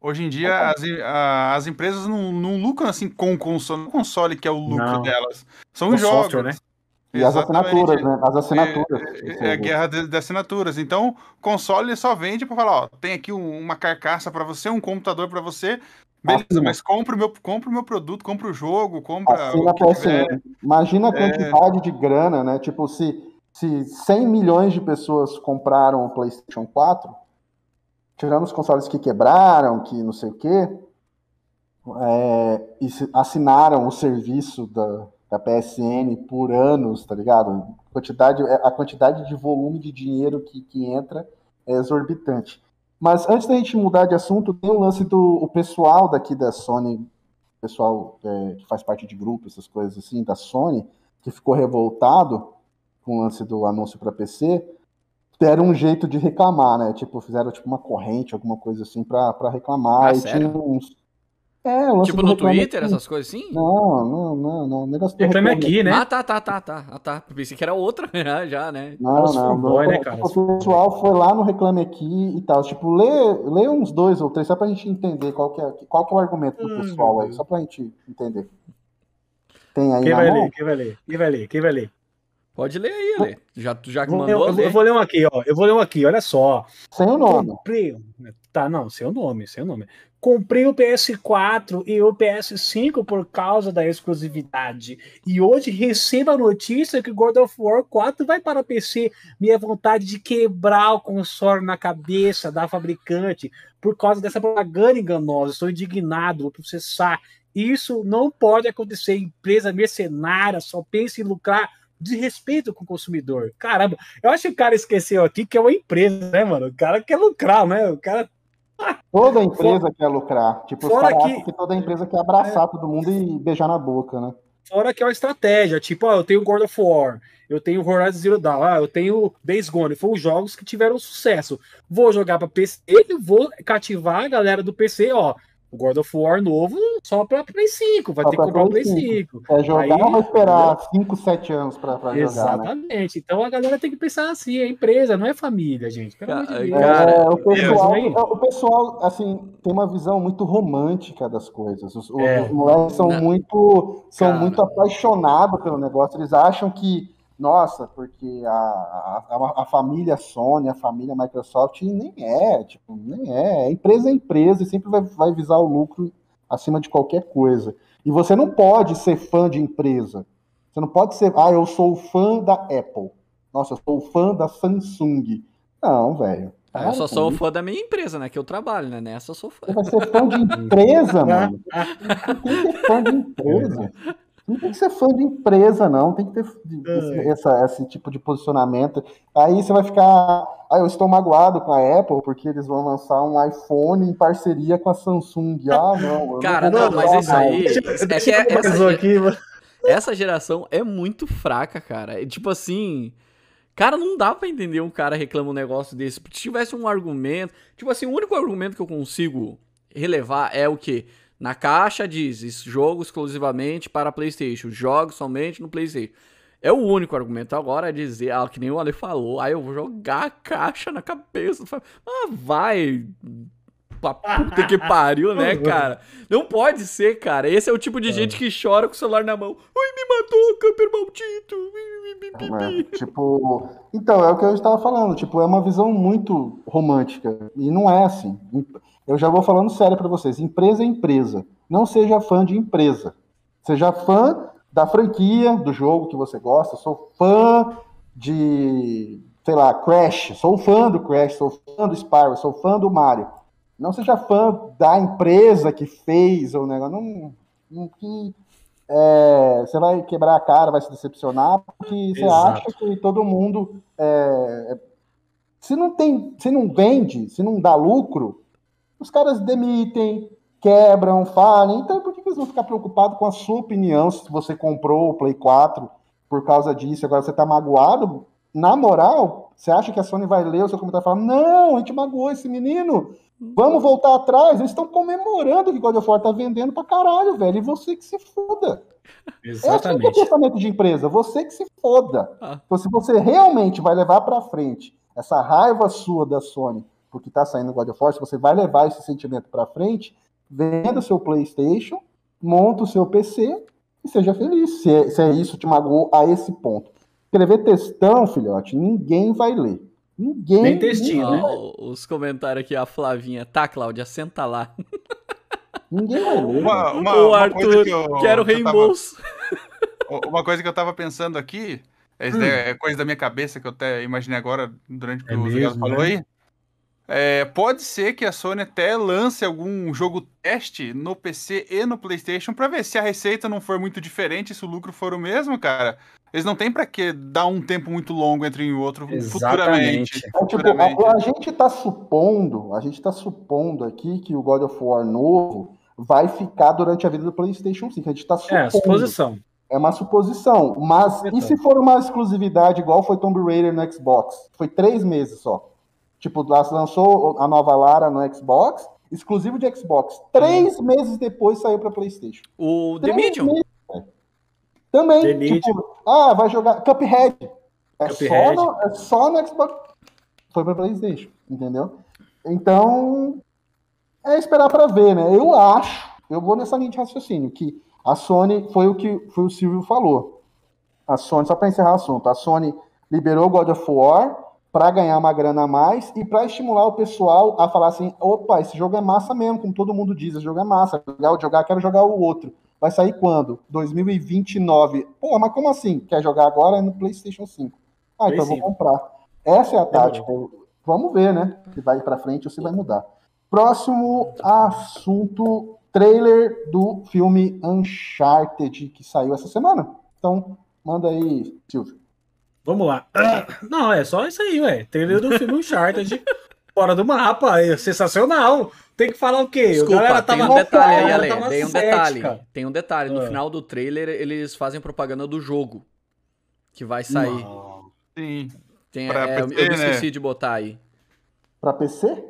Hoje em dia, as, a, as empresas não, não lucram assim com o console, o console que é o lucro não. delas. São os jogos. Software, né? E as assinaturas, né? As assinaturas. É, é a guerra de, de, assinaturas. Então, console só vende para falar, ó, tem aqui um, uma carcaça para você, um computador para você. Beleza, Assina. mas compra o meu, compra o meu produto, compra o jogo, compra Assina o PSN. Imagina a é. quantidade é... de grana, né? Tipo, se, se 100 milhões de pessoas compraram o PlayStation 4, tirando os consoles que quebraram, que não sei o quê, é, e assinaram o serviço da, da PSN por anos, tá ligado? A quantidade, é, a quantidade de volume de dinheiro que, que entra é exorbitante. Mas antes da gente mudar de assunto, tem o lance do o pessoal daqui da Sony, pessoal é, que faz parte de grupo, essas coisas assim, da Sony, que ficou revoltado com o lance do anúncio para PC, deram um jeito de reclamar, né? Tipo, fizeram tipo uma corrente, alguma coisa assim, pra, pra reclamar. Ah, e sério? tinha uns. É, tipo no Twitter, aqui. essas coisas assim? Não, não, não, não. O negócio reclame aqui, né? Ah, tá, tá, tá, tá. Ah, tá. Pensei que era outra já, né? Não, não. Boy, né, cara? O pessoal foi lá no Reclame Aqui e tal. Tipo, lê, lê uns dois ou três, só pra gente entender qual que é, qual que é o argumento do hum, pessoal aí, só pra gente entender. Tem aí Quem vai mão? ler? Quem vai ler? Quem vai ler? Quem vai ler? Pode ler aí, Lê. Já, já mandou. Eu, eu, eu, vou ler um aqui, ó. Eu vou ler um aqui, olha só. Sem o nome. Comprei. Tá, não, sem o nome, sem o nome. Comprei o PS4 e o PS5 por causa da exclusividade. E hoje recebo a notícia que God of War 4 vai para PC. Minha vontade de quebrar o console na cabeça da fabricante por causa dessa propaganda enganosa. Estou indignado, vou processar. Isso não pode acontecer. Empresa mercenária só pensa em lucrar de respeito com o consumidor. Caramba, eu acho que o cara esqueceu aqui que é uma empresa, né, mano? O cara quer lucrar, né? O cara. Toda empresa fora, quer lucrar. Tipo, fora que, que toda empresa quer abraçar é, todo mundo e beijar na boca, né? Fora que é uma estratégia. Tipo, ó, eu tenho God of War, eu tenho Horizon Zero Dawn, ah, eu tenho Days Gone. Foram jogos que tiveram sucesso. Vou jogar para PC, vou cativar a galera do PC, ó o God of War novo só pra Play 5, vai só ter que comprar o Play 5. 5. É jogar Aí, ou vai esperar 5, 7 anos pra, pra Exatamente. jogar? Né? Exatamente. Então a galera tem que pensar assim, é empresa, não é família, gente. Cara, é, o, pessoal, o pessoal, assim, tem uma visão muito romântica das coisas. Os, é. os moleques são não. muito são cara. muito apaixonados pelo negócio, eles acham que nossa, porque a, a, a, família Sony, a família Microsoft, nem é, tipo, nem é. A empresa é empresa e sempre vai, vai visar o lucro acima de qualquer coisa. E você não pode ser fã de empresa. Você não pode ser, ah, eu sou fã da Apple. Nossa, eu sou fã da Samsung. Não, velho. Ah, eu só sou fã da minha empresa, né? Que eu trabalho, né? Nessa eu sou fã. Você vai ser fã de empresa, mano. Você tem que ser fã de empresa. Não tem que ser fã de empresa, não. Tem que ter esse, é. essa, esse tipo de posicionamento. Aí você vai ficar. Ah, eu estou magoado com a Apple porque eles vão lançar um iPhone em parceria com a Samsung. Ah, não. Cara, não, não mas isso aí. É que é, essa, aqui, essa geração é muito fraca, cara. É, tipo assim. Cara, não dá para entender um cara reclama um negócio desse. Se tivesse um argumento. Tipo assim, o único argumento que eu consigo relevar é o que? Na caixa diz jogo exclusivamente para PlayStation, jogos somente no PlayStation. É o único argumento. Agora é dizer, ah, que nem o Ale falou, aí eu vou jogar a caixa na cabeça. Ah, vai. pra puta que pariu, né, cara? Não pode ser, cara. Esse é o tipo de gente que chora com o celular na mão. Ai, me matou, camper maldito. É, tipo, então, é o que eu estava falando, tipo, é uma visão muito romântica. E não é assim. Eu já vou falando sério para vocês. Empresa é empresa. Não seja fã de empresa. Seja fã da franquia do jogo que você gosta. Sou fã de, sei lá, Crash. Sou fã do Crash, sou fã do Spyro, sou fã do Mario. Não seja fã da empresa que fez o negócio. Não, não que é, você vai quebrar a cara, vai se decepcionar, porque você Exato. acha que todo mundo. é, se não tem, se não vende, se não dá lucro, os caras demitem, quebram, falem. Então, por que que eles vão ficar preocupados com a sua opinião se você comprou o Play 4 por causa disso? Agora você tá magoado? Na moral, você acha que a Sony vai ler o seu comentário e falar: Não, a gente magoou esse menino. Vamos voltar atrás. Eles estão comemorando que God of War tá vendendo pra caralho, velho. E você que se foda. Esse é o Exatamente. pensamento de empresa. Você que se foda. Ah. Então, se você realmente vai levar pra frente essa raiva sua da Sony, porque tá saindo God of War, se você vai levar esse sentimento pra frente, venda o seu PlayStation, monta o seu PC e seja feliz. Se é, se é isso te magoou a esse ponto. Escrever textão, filhote, ninguém vai ler. Ninguém. Nem textinho, né? Os comentários aqui, a Flavinha. Tá, Cláudia, senta lá. Ninguém vai ler. Uma, uma, Ô, uma Arthur, coisa que eu, quero que eu tava- reembolso. Uma coisa que eu tava pensando aqui, é, Hum. é coisa da minha cabeça que eu até imaginei agora durante o que É o Zé mesmo, falou né? aí. É, pode ser que a Sony até lance algum jogo teste no PC e no PlayStation pra ver se a receita não for muito diferente, se o lucro for o mesmo, cara. Eles não tem pra que dar um tempo muito longo entre um e outro Exatamente. futuramente. É, tipo, futuramente. a, a gente tá supondo, a gente tá supondo aqui que o God of War novo vai ficar durante a vida do PlayStation 5. A gente tá É, supondo. suposição. É uma suposição. Mas e Então. se for uma exclusividade igual foi Tomb Raider no Xbox? Foi três meses só. Tipo, lançou a nova Lara no Xbox, exclusivo de Xbox. Três meses depois saiu pra PlayStation. O The Três Medium. meses, velho. Também. The Medium. tipo, ah, vai jogar Cuphead. É, Só Cuphead. no, é só no Xbox. Foi pra PlayStation, entendeu? Então, é esperar pra ver, né? Eu acho, eu vou nessa linha de raciocínio, que a Sony foi o que foi o Silvio falou. A Sony, só pra encerrar o assunto, a Sony liberou God of War pra ganhar uma grana a mais e pra estimular o pessoal a falar assim: opa, esse jogo é massa mesmo, como todo mundo diz, esse jogo é massa. Legal de jogar, quero jogar o outro. Vai sair quando? 2029. Pô, mas como assim? Quer jogar agora É no PlayStation 5? Ah, Play então eu vou 5. comprar. Essa é a tática. Vamos ver, né? Se vai pra frente ou se vai mudar. Próximo assunto: trailer do filme Uncharted que saiu essa semana. Então, manda aí, Silvio. Vamos lá. Não, é só isso aí, ué. Trailer do filme Uncharted. Fora do mapa, é sensacional. Tem que falar o quê? Desculpa, galera tem um detalhe aí, Ale. Tem um detalhe. Tem um detalhe. No Ah. final do trailer, eles fazem propaganda do jogo. Que vai sair. Não. Sim. Tem, Pra é, eu PC, me esqueci né? de botar aí. Pra PC?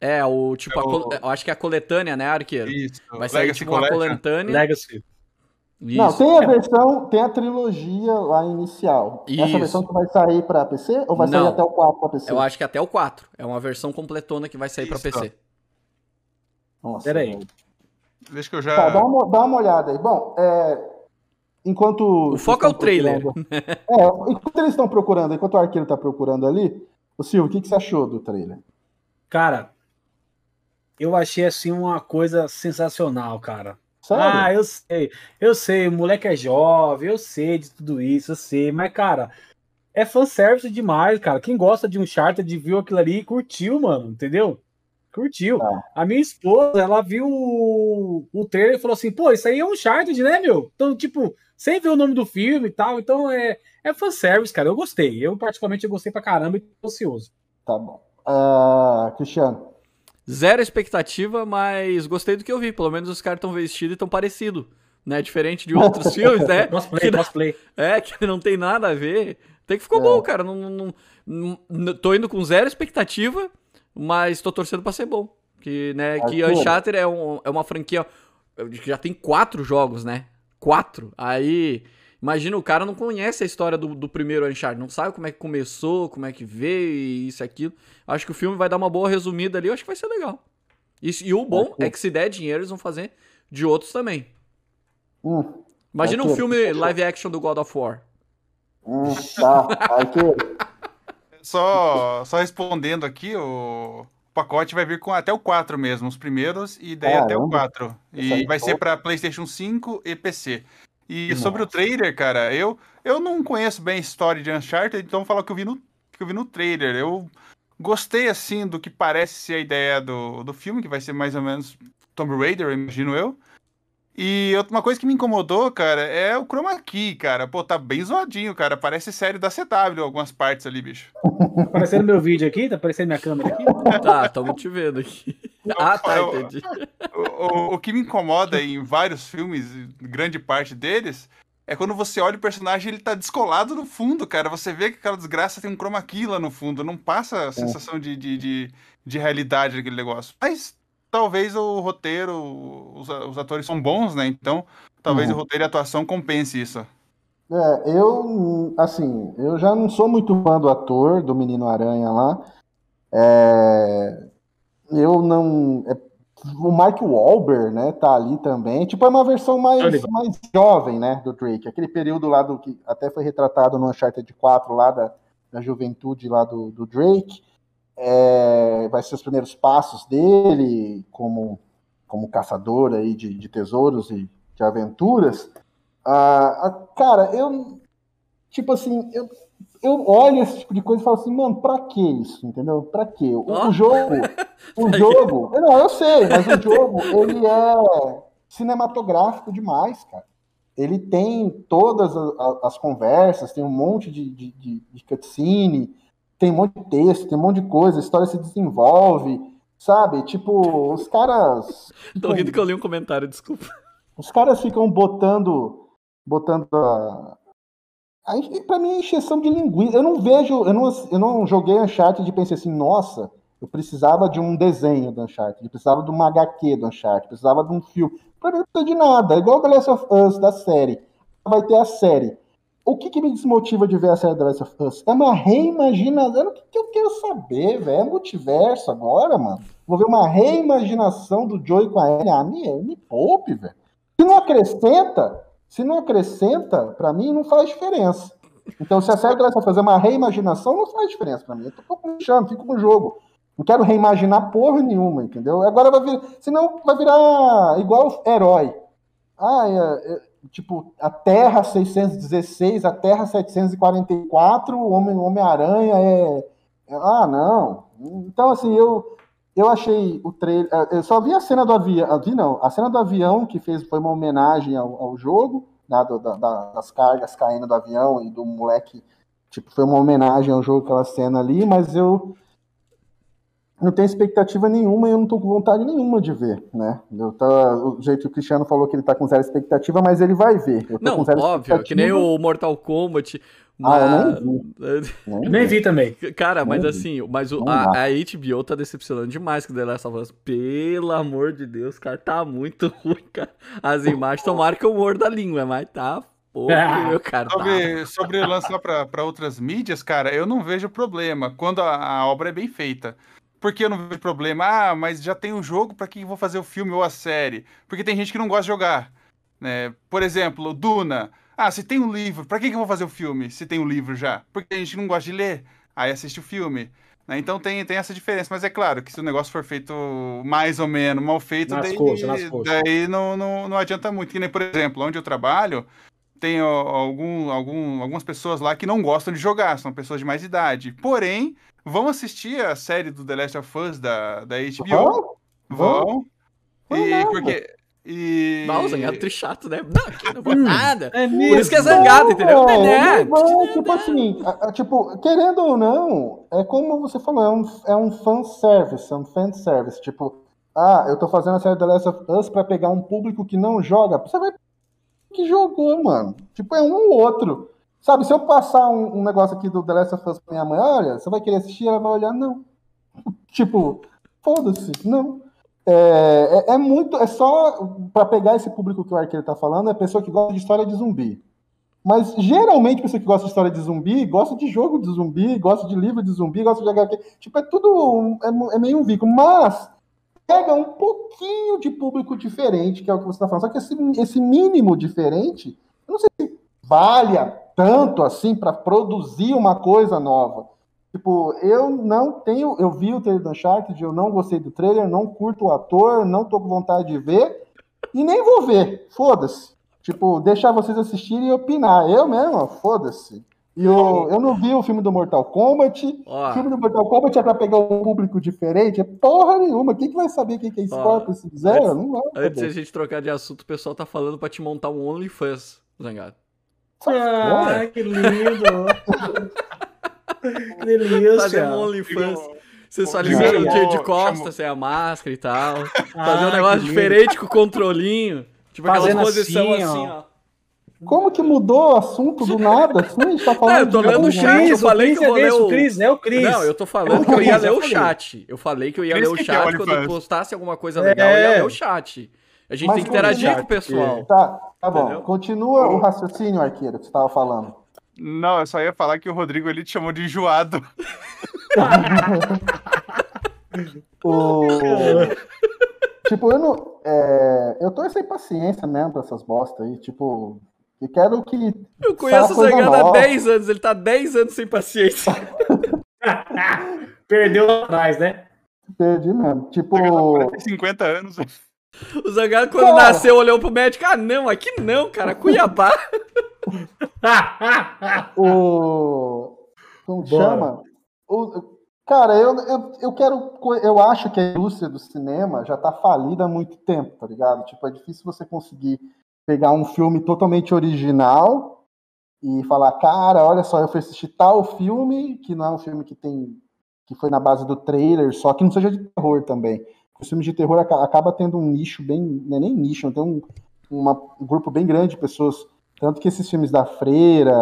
É, o tipo, É a eu acho que é a coletânea, né, Arqueiro? Isso. Vai sair Legacy tipo uma coletânea. Legacy. Não, Isso. tem a versão, tem a trilogia lá inicial. Isso. Essa versão que vai sair pra PC ou vai sair Não. até o 4 pra PC? Eu acho que até o 4. É uma versão completona que vai sair pra Isso. PC. Nossa, Peraí. velho. Deixa que eu Tá, já. dá uma, dá uma olhada aí. Bom, é, enquanto. O foco é o trailer. É, enquanto eles estão procurando, enquanto o arqueiro tá procurando ali, o Silvio, o que, que você achou do trailer? Cara, eu achei assim uma coisa sensacional, cara. Sério? Ah, eu sei, eu sei, o moleque é jovem, eu sei de tudo isso, eu sei, mas, cara, é fanservice demais, cara. Quem gosta de um charter de viu aquilo ali e curtiu, mano, entendeu? Curtiu. Tá. A minha esposa, ela viu o, o trailer e falou assim, pô, isso aí é um charter, né, meu? Então, tipo, sem ver o nome do filme e tal, então é, é fanservice, cara. Eu gostei. Eu, particularmente, eu gostei pra caramba e tô ansioso. Tá bom. Ah, Cristiano, Zero expectativa, mas gostei do que eu vi. Pelo menos os caras estão vestidos e estão parecidos. Né? Diferente de outros filmes, né? Cosplay, Que cosplay. É, que não tem nada a ver. Tem que ficou É. bom, cara. Não, não, não- tô indo com zero expectativa, mas tô torcendo pra ser bom. Que, né, que Arthur. Uncharted é, um- é uma franquia que já tem quatro jogos, né? Quatro. Aí, imagina, o cara não conhece a história do, do primeiro Uncharted, não sabe como é que começou, como é que veio e isso e aquilo. Acho que o filme vai dar uma boa resumida ali, eu acho que vai ser legal. Isso, e o bom é que se der dinheiro, eles vão fazer de outros também. Hum, Imagina um filme live action do God of War. hum, tá. Só, só respondendo aqui, o pacote vai vir com até o 4 mesmo, os primeiros, e daí até o Caramba. 4. Isso E vai ser para PlayStation 5 e PC. E Nossa. sobre o trailer, cara, eu, eu não conheço bem a história de Uncharted, então vou falar o que eu vi no, que eu vi no trailer. Eu gostei, assim, do que parece ser a ideia do, do filme, que vai ser mais ou menos Tomb Raider, imagino eu. E outra- uma coisa que me incomodou, cara, é o chroma key, cara. Pô, tá bem zoadinho, cara. Parece série da CW algumas partes ali, bicho. Tá aparecendo meu vídeo aqui? Tá aparecendo minha câmera aqui? Tá, estamos te vendo aqui. Ah, tá, eu- entendi. O, o- o que me incomoda em vários filmes, grande parte deles, é quando você olha o personagem ele tá descolado no fundo, cara. Você vê que aquela desgraça tem um chroma key lá no fundo. Não passa a sensação de, de, de, de realidade daquele negócio. Mas talvez o roteiro, os, os atores são bons, né? Então talvez Uhum. o roteiro e a atuação compense isso. É, eu, assim, eu já não sou muito fã do ator, do Menino Aranha lá. É, eu não. é, o Mark Wahlberg, né, tá ali também. Tipo, é uma versão mais, Oliver. mais jovem, né, do Drake. Aquele período lá do que até foi retratado no Uncharted 4 lá da, da juventude lá do, do Drake. É, vai ser os primeiros passos dele como, como caçador aí de, de tesouros e de aventuras. Ah, ah, cara, eu. Tipo assim, eu, eu olho esse tipo de coisa e falo assim, mano, pra que isso? Entendeu? Pra quê? O, Ó. o jogo. O jogo. Não, eu sei, mas o jogo, ele é cinematográfico demais, cara. Ele tem todas a- a- as conversas, tem um monte de, de, de, de cutscene, tem um monte de texto, tem um monte de coisa, a história se desenvolve, sabe? Tipo, os caras. Tô rindo que eu li um comentário, desculpa. Os caras ficam botando, botando a, a pra mim é encheção de linguiça. Eu não vejo, eu não, eu não joguei Uncharted e pensei assim, nossa, eu precisava de um desenho do Uncharted, eu precisava de uma HQ do Uncharted, eu precisava de um filme. Pra mim não precisa de nada, é igual o The Last of Us da série. Vai ter a série. O que, que me desmotiva de ver a série The Last of Us? É uma reimaginação. O que, que eu quero saber, velho? É multiverso agora, mano. Vou ver uma reimaginação do Joey com a Ellie. Ah, me, me poupe, velho. Se não acrescenta, se não acrescenta, pra mim não faz diferença. Então, se a série vai fazer uma reimaginação, não faz diferença pra mim. Eu tô puxando, fico com o jogo. Não quero reimaginar porra nenhuma, entendeu? Agora vai virar. Senão vai virar igual herói. Ah, é, é, tipo, a Terra 616, a Terra 744, o Homem- Homem-Aranha é, é- Ah, não. Então, assim, eu. Eu achei o trailer. eh, Eu só vi a cena do avião. Vi não. A cena do avião, que fez, foi uma homenagem ao, ao jogo, né, do- da- das cargas caindo do avião e do moleque. Tipo, foi uma homenagem ao jogo, aquela cena ali, mas eu não tenho expectativa nenhuma e eu não tô com vontade nenhuma de ver, né? Eu tá, o jeito que o Cristiano falou que ele tá com zero expectativa, mas ele vai ver. Eu tô Não, com zero óbvio, que nem o Mortal Kombat. Ah, eu mas- nem Nem Eu nem vi também. Cara, mas Não, assim, mas o, a, a HBO tá decepcionando demais com The Last of Us. Pelo amor de Deus, cara, tá muito ruim, cara. As imagens, tomara que eu morda a língua, mas tá Ah, meu cara. Tá. Sobre, sobre lançar para outras mídias, cara, eu não vejo problema quando a, a obra é bem feita. Por que eu não vejo problema? Ah, mas já tem o jogo, pra que eu vou fazer o filme ou a série? Porque tem gente que não gosta de jogar. Né? Por exemplo, Duna. Ah, se tem um livro, pra que que eu vou fazer o filme se tem um livro já? Porque tem gente que não gosta de ler, aí assiste o filme. né? Então tem, tem essa diferença, mas é claro que se o negócio for feito mais ou menos mal feito, Nas daí, coxas, nas coxas. daí não, não, não adianta muito. Que nem, por exemplo, onde eu trabalho, tem ó, algum, algum, algumas pessoas lá que não gostam de jogar, são pessoas de mais idade. Porém, vão assistir a série do The Last of Us da, da HBO. Vão? Vão. Vão E nada. porque. E... Não, o Zangado é chato, né? Não, aqui não vou Hum. nada. É Por isso que é zangado, entendeu? Não, Né? não tipo assim, a- a- tipo, querendo ou não, é como você falou, é um, é um fanservice, é um fanservice. Tipo, ah, eu tô fazendo a série The Last of Us pra pegar um público que não joga. Você vai que jogou, mano. Tipo, é um ou outro. Sabe, se eu passar um, um negócio aqui do The Last of Us pra minha mãe, olha, você vai querer assistir, ela vai olhar, não. tipo, foda-se, não. É, é, é muito, é só pra pegar esse público que o Arqueiro tá falando, é pessoa que gosta de história de zumbi. Mas geralmente, pessoa que gosta de história de zumbi, gosta de jogo de zumbi, gosta de livro de zumbi, gosta de HQ. Tipo, é tudo. É, é meio um bico. Mas pega um pouquinho de público diferente, que é o que você está falando. Só que esse, esse mínimo diferente, eu não sei se valha tanto assim para produzir uma coisa nova. Tipo, eu não tenho. Eu vi o trailer do Uncharted, eu não gostei do trailer, não curto o ator, não tô com vontade de ver, e nem vou ver. Foda-se. Tipo, deixar vocês assistirem e opinar. Eu mesmo, foda-se. E eu, eu não vi o filme do Mortal Kombat. Ó. O filme do Mortal Kombat é pra pegar um público diferente? É porra nenhuma. Quem que vai saber quem que é Scorpion se quiser? antes- Não vai. Antes de a gente trocar de assunto, o pessoal tá falando pra te montar um OnlyFans, Zangado. Ah, que lindo! que delícia! Fazer um OnlyFans. Sensualizando Chamou- o dia de costa, chamou- sem a máscara e tal. Ah, Fazer um negócio diferente com o controlinho. Tipo aquelas Fazendo posição assim, assim, ó. Como que mudou o assunto do nada? Assim, a gente tá falando Não, eu tô lendo o chat, eu falei que eu vou é ler o- Cris, é o Cris. Não, eu tô falando É o que eu ia ler eu o chat. Eu falei que eu ia ler o chat OnlyFans. quando postasse alguma coisa legal, eu ia É. ler o chat. A gente Mas tem que interagir continua- com o pessoal. Tá, tá bom. Entendeu? Continua o raciocínio, arqueiro, que você tava falando. Não, eu só ia falar que o Rodrigo ele te chamou de enjoado. O... tipo, eu não. é, Eu tô sem paciência mesmo pra essas bostas aí. Tipo, eu quero que. Eu conheço o coisa Zangado há nova. 10 anos, ele tá 10 anos sem paciência. Perdeu lá atrás, né? Perdi mesmo. Tipo. 50 anos. O Zangado, quando Cara. nasceu, olhou pro médico: ah, não, aqui não, cara, Cuiabá. o. Como Bora. chama? O... Cara, eu, eu, eu quero. Eu acho que a indústria do cinema já tá falida há muito tempo, tá ligado? Tipo, é difícil você conseguir pegar um filme totalmente original e falar, cara, olha só, eu fui assistir tal filme, que não é um filme que tem. que foi na base do trailer, só que não seja de terror também. Os filmes de terror aca- acaba tendo um nicho bem. Não é nem nicho, tem um, uma- um grupo bem grande de pessoas. Tanto que esses filmes da freira,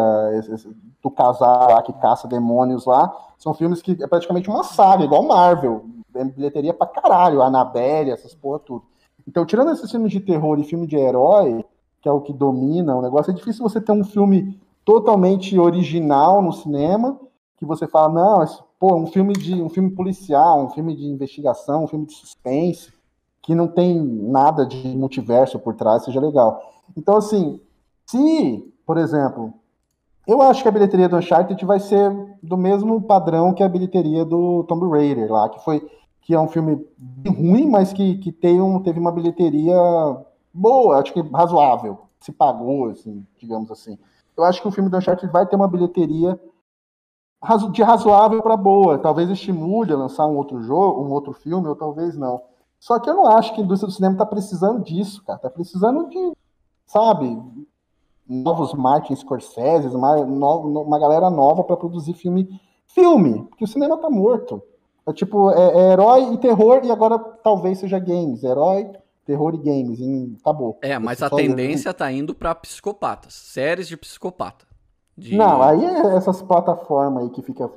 do casal lá que caça demônios lá, são filmes que é praticamente uma saga, igual Marvel. É bilheteria pra caralho, Annabelle, essas porra tudo. Então, tirando esses filmes de terror e filme de herói, que é o que domina o negócio, é difícil você ter um filme totalmente original no cinema, que você fala, não, esse, pô, um filme de um filme policial, um filme de investigação, um filme de suspense, que não tem nada de multiverso por trás, seja legal. Então, assim, se, por exemplo, eu acho que a bilheteria do Uncharted vai ser do mesmo padrão que a bilheteria do Tomb Raider lá, que foi que é um filme ruim, mas que, que tem um, teve uma bilheteria boa, acho que razoável, se pagou, assim, digamos assim. Eu acho que o filme do Uncharted vai ter uma bilheteria de razoável para boa. Talvez estimule a lançar um outro jogo, um outro filme, ou talvez não. Só que eu não acho que a indústria do cinema está precisando disso, cara. Tá precisando de, sabe, novos Martin Scorsese, uma, uma galera nova para produzir filme. Filme, porque o cinema tá morto. É tipo, é, é herói e terror, e agora talvez seja games. Herói, terror e games. E acabou. É, mas a tendência tá indo pra psicopatas. Séries de psicopata. De- Não, aí é essas plataformas aí que fica.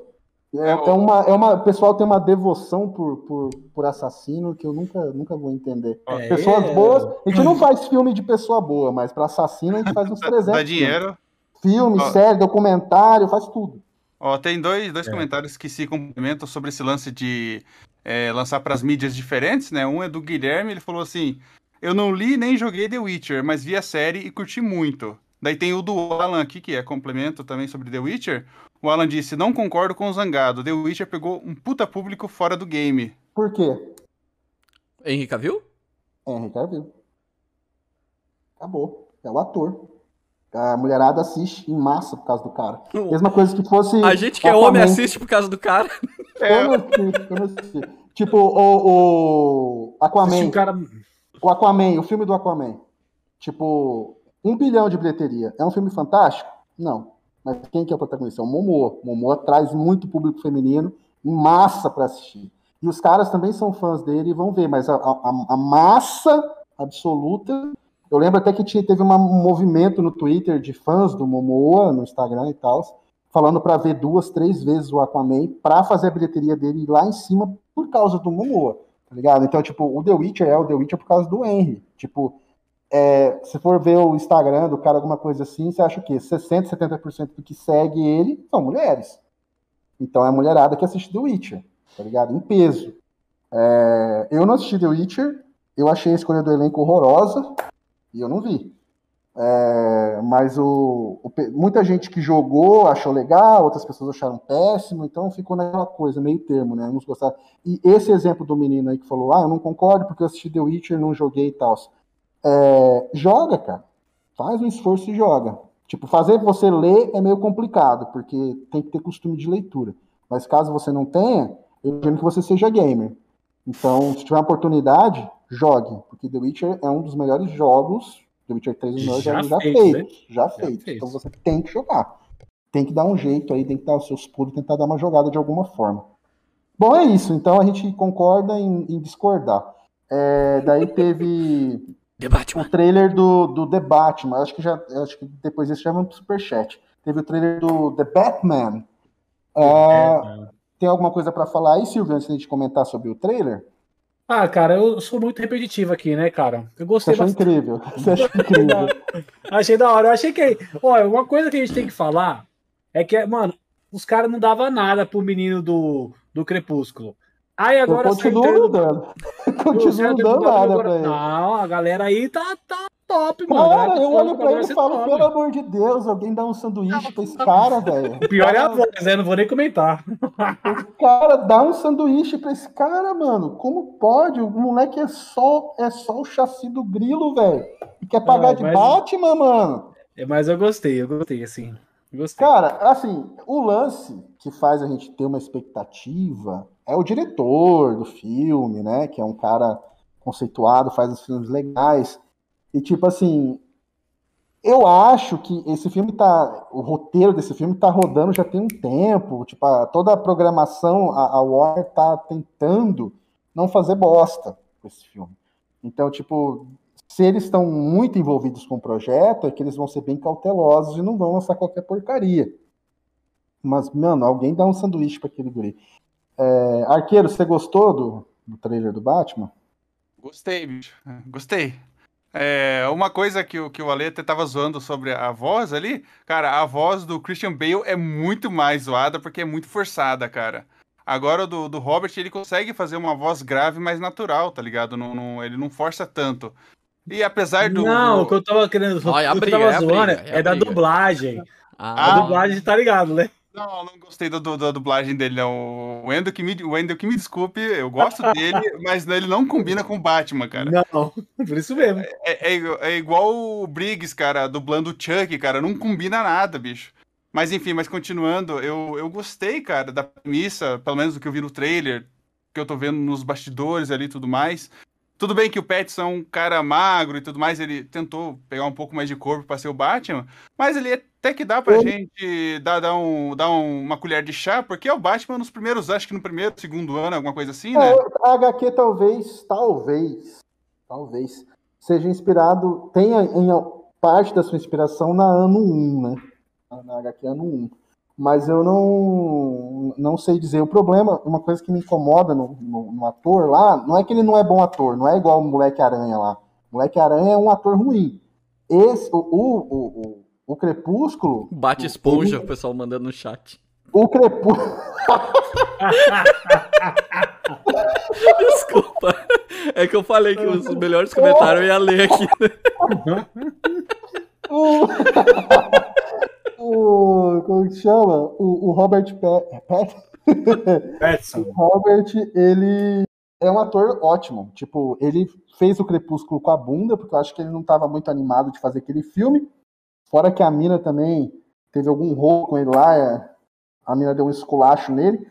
É, É, uma, é uma, o pessoal tem uma devoção por, por, por assassino que eu nunca, nunca vou entender. É, Pessoas é. boas, a gente não faz filme de pessoa boa, mas para assassino a gente faz uns Dá, 300. dá dinheiro. Filme, Ó. série, documentário, faz tudo. Ó, tem dois, dois É. comentários que se complementam sobre esse lance de é, lançar para as mídias diferentes, né? Um é do Guilherme, ele falou assim: Eu não li nem joguei The Witcher, mas vi a série e curti muito. Daí tem o do Alan aqui, que é complemento também sobre The Witcher. O Alan disse: Não concordo com o Zangado. The Witcher pegou um puta público fora do game. Por quê? Henrique Cavill? É, Henry Cavill. Acabou. É o ator. A mulherada assiste em massa por causa do cara. Mesma coisa que fosse. A gente que é homem assiste por causa do cara. É, Eu não assisto, eu não assisto. Tipo, o, o Aquaman. O cara. O Aquaman, o filme do Aquaman. Tipo, um bilhão de bilheteria. É um filme fantástico? Não. Mas quem que é o protagonista? É o Momoa. O Momoa traz muito público feminino em massa para assistir. E os caras também são fãs dele e vão ver, mas a, a- a massa absoluta. Eu lembro até que teve um movimento no Twitter de fãs do Momoa, no Instagram e tal, falando para ver duas, três vezes o Aquaman para fazer a bilheteria dele lá em cima por causa do Momoa, tá ligado? Então, tipo, o The Witcher é o The Witcher por causa do Henry. Tipo, é, se for ver o Instagram do cara, alguma coisa assim, você acha o quê? 60%, 70% do que segue ele são mulheres. Então é a mulherada que assiste The Witcher, tá ligado? Em peso. É, eu não assisti The Witcher, eu achei a escolha do elenco horrorosa e eu não vi. É, mas o, o, muita gente que jogou achou legal, outras pessoas acharam péssimo, então ficou naquela coisa, meio termo, né? Uns gostaram. E esse exemplo do menino aí que falou: Ah, eu não concordo porque eu assisti The Witcher, não joguei e tal. É, joga, cara. Faz um esforço e joga. Tipo, fazer você ler é meio complicado, porque tem que ter costume de leitura. Mas caso você não tenha, eu imagino que você seja gamer. Então, se tiver uma oportunidade, jogue, porque The Witcher é um dos melhores jogos The Witcher 3 os melhores jogos já feitos. Né? Já, já feito. Então você tem que jogar. Tem que dar um jeito aí, tem que dar os seus pulos, tentar dar uma jogada de alguma forma. Bom, é isso. Então a gente concorda em, em discordar. É, daí teve o trailer do, do The Batman. Acho que já, acho que depois disso já vamos pro Superchat. Teve o trailer do The Batman. É, tem alguma coisa para falar aí, Silvio, antes de a gente comentar sobre o trailer? Ah, cara, eu sou muito repetitivo aqui, né, cara? Eu gostei Você achou bastante. incrível. Você achou incrível. achei da hora. Eu achei que. Olha, uma coisa que a gente tem que falar é que, mano, os caras não davam nada pro menino do, do Crepúsculo. Aí agora. Eu continuo dando. Continuo dando nada ele. Não, a galera aí tá, tá top, mano. Cara, eu olho pra ele e falo, top. pelo amor de Deus, alguém dá um sanduíche pra esse cara, velho. O pior é a voz, né? Não vou nem comentar. cara, dá um sanduíche pra esse cara, mano. Como pode? O moleque é só, é só o chassi do grilo, velho. E quer pagar de mas... Batman, mano. É, mas eu gostei, eu gostei, assim. Gostei. Cara, assim, o lance que faz a gente ter uma expectativa é o diretor do filme, né? Que é um cara conceituado, faz os filmes legais. E tipo assim, eu acho que esse filme tá. O roteiro desse filme tá rodando já tem um tempo. Tipo, a, toda a programação, a, a Warner tá tentando não fazer bosta com esse filme. Então, tipo, se eles estão muito envolvidos com o projeto, é que eles vão ser bem cautelosos e não vão lançar qualquer porcaria. Mas, mano, alguém dá um sanduíche para aquele guri. É, Arqueiro, você gostou do, do trailer do Batman? Gostei, bicho. Gostei. É, uma coisa que, que o Ale até tava zoando sobre a voz ali, cara, a voz do Christian Bale é muito mais zoada porque é muito forçada, cara. Agora do, do Robert, ele consegue fazer uma voz grave mais natural, tá ligado? Não, não, ele não força tanto. E apesar do. Não, o que eu tava querendo. Olha, o que eu tava zoando é, é da dublagem. Ah. A dublagem tá ligado, né? Não, não gostei da, da dublagem dele, não. O Wendel que, me, o Wendell que me desculpe, eu gosto dele, mas ele não combina com o Batman, cara. Não, por isso mesmo. É, é, é, igual o Briggs, cara, dublando o Chuck, cara, não combina nada, bicho. Mas enfim, mas continuando, eu, eu gostei, cara, da premissa, pelo menos do que eu vi no trailer, que eu tô vendo nos bastidores ali e tudo mais. Tudo bem que o Petson é um cara magro e tudo mais, ele tentou pegar um pouco mais de corpo para ser o Batman, mas ele até que dá pra Sim. gente dar, dar, um, dar um, uma colher de chá, porque é o Batman nos primeiros, acho que no primeiro, segundo ano, alguma coisa assim, né? É, a HQ talvez, talvez, talvez, seja inspirado, tenha em parte da sua inspiração na ano 1, né? Na HQ ano 1 mas eu não, não sei dizer. O problema, uma coisa que me incomoda no, no, no, ator lá, não é que ele não é bom ator, não é igual o Moleque Aranha lá. O Moleque Aranha é um ator ruim. Esse, o, o, o, o Crepúsculo. Bate esponja, ele, o pessoal mandando no chat. O Crepúsculo. Desculpa. É que eu falei que os melhores comentários eu ia ler aqui. o. Como que chama? O, o Robert Pat, Pattinson. o Robert, ele é um ator ótimo. Tipo, ele fez o Crepúsculo com a bunda, porque eu acho que ele não estava muito animado de fazer aquele filme. Fora que a mina também teve algum rolo com ele lá, é, a mina deu um esculacho nele.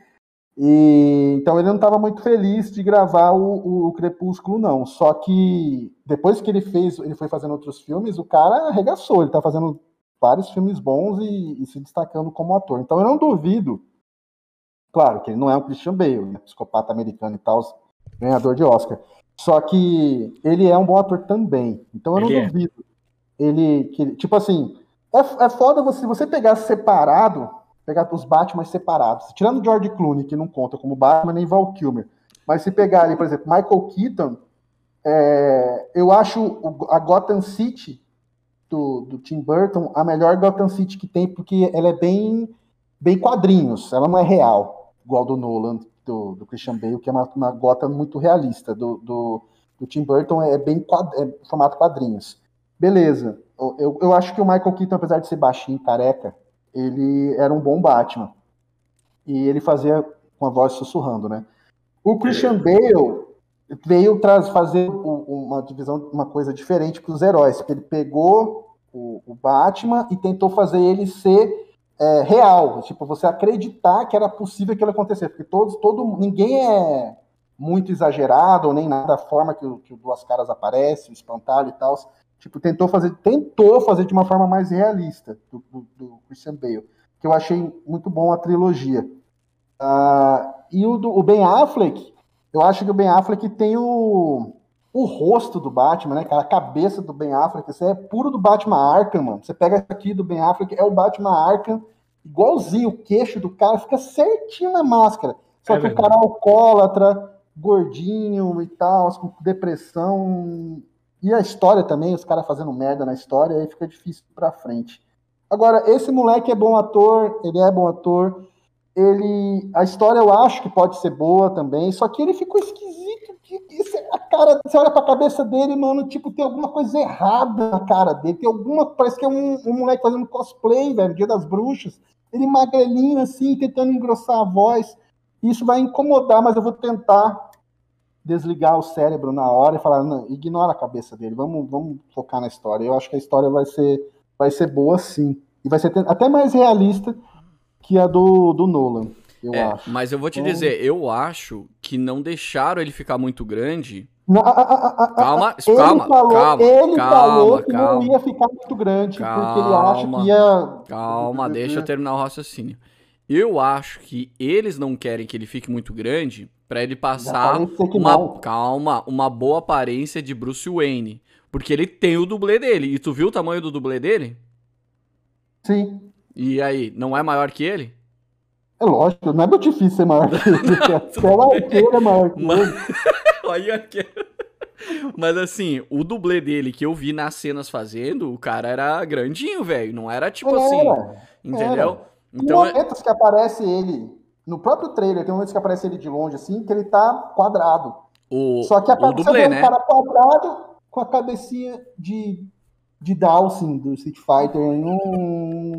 E, então ele não estava muito feliz de gravar o, o, Crepúsculo, não. Só que depois que ele fez, ele foi fazendo outros filmes, o cara arregaçou. Ele tá fazendo vários filmes bons e, e, se destacando como ator. Então eu não duvido, claro, que ele não é um Christian Bale, né, psicopata americano e tal, ganhador de Oscar. Só que ele é um bom ator também. Então eu não ele é. duvido. Ele, que, tipo assim, é, é foda você, você pegar separado, pegar os Batman separados, tirando George Clooney, que não conta como Batman, nem Val Kilmer. Mas se pegar ali, por exemplo, Michael Keaton, é, eu acho a Gotham City do, do Tim Burton a melhor Gotham City que tem, porque ela é bem, bem quadrinhos, ela não é real, igual do Nolan. do, do Christian Bale, que é uma, uma gota muito realista. Do, do, do Tim Burton é bem quad, é formato quadrinhos. Beleza. Eu, eu acho que o Michael Keaton, apesar de ser baixinho, careca, ele era um bom Batman. E ele fazia com a voz sussurrando, né? O Christian Bale veio traz, fazer uma divisão, uma coisa diferente para os heróis, porque ele pegou o, o, Batman e tentou fazer ele ser é, real, tipo, você acreditar que era possível aquilo acontecer, porque todos, todo, ninguém é muito exagerado, ou nem nada da forma que que o Duas Caras aparece, o espantalho e tal, tipo, tentou fazer, tentou fazer de uma forma mais realista do, do, do Christian Bale, que eu achei muito bom a trilogia. Uh, e o, do, o Ben Affleck, eu acho que o Ben Affleck tem o, o rosto do Batman, né, cara? A cabeça do Ben Affleck, isso é puro do Batman Arkham, mano. Você pega aqui do Ben Affleck, é o Batman Arkham, igualzinho, o queixo do cara fica certinho na máscara. Só é que verdade. o cara é alcoólatra, gordinho e tal, com depressão. E a história também, os caras fazendo merda na história, aí fica difícil pra frente. Agora, esse moleque é bom ator, ele é bom ator. Ele, a história eu acho que pode ser boa também, só que ele ficou esquisito. A cara, você olha pra cabeça dele, mano, tipo, tem alguma coisa errada na cara dele. Tem alguma, parece que é um, um moleque fazendo cosplay, velho, Dia das Bruxas. Ele magrelinho assim, tentando engrossar a voz. Isso vai incomodar, mas eu vou tentar desligar o cérebro na hora e falar, não, ignora a cabeça dele, vamos, vamos focar na história. Eu acho que a história vai ser, vai ser boa sim. E vai ser até mais realista que a do, do Nolan, eu é, acho. Mas eu vou te então... dizer, eu acho que não deixaram ele ficar muito grande. Não, a, a, a, calma, calma, falou, calma, ele calma, falou que calma, não ia ficar muito grande, calma, porque ele acha que ia... Calma, deixa eu terminar o raciocínio. Eu acho que eles não querem que ele fique muito grande para ele passar uma não. calma, uma boa aparência de Bruce Wayne, porque ele tem o dublê dele. E tu viu o tamanho do dublê dele? Sim. E aí, não é maior que ele? É lógico, não é muito difícil ser maior que ele. Só o arqueiro é maior que Mas... ele. Olha arqueiro. Mas assim, o dublê dele que eu vi nas cenas fazendo, o cara era grandinho, velho. Não era tipo era, assim. Entendeu? Era. Então, tem momentos que aparece ele. No próprio trailer, tem momentos que aparece ele de longe, assim, que ele tá quadrado. O, Só que a o dublê, né? um cara quadrado com a cabecinha de de Dawson do Street Fighter não,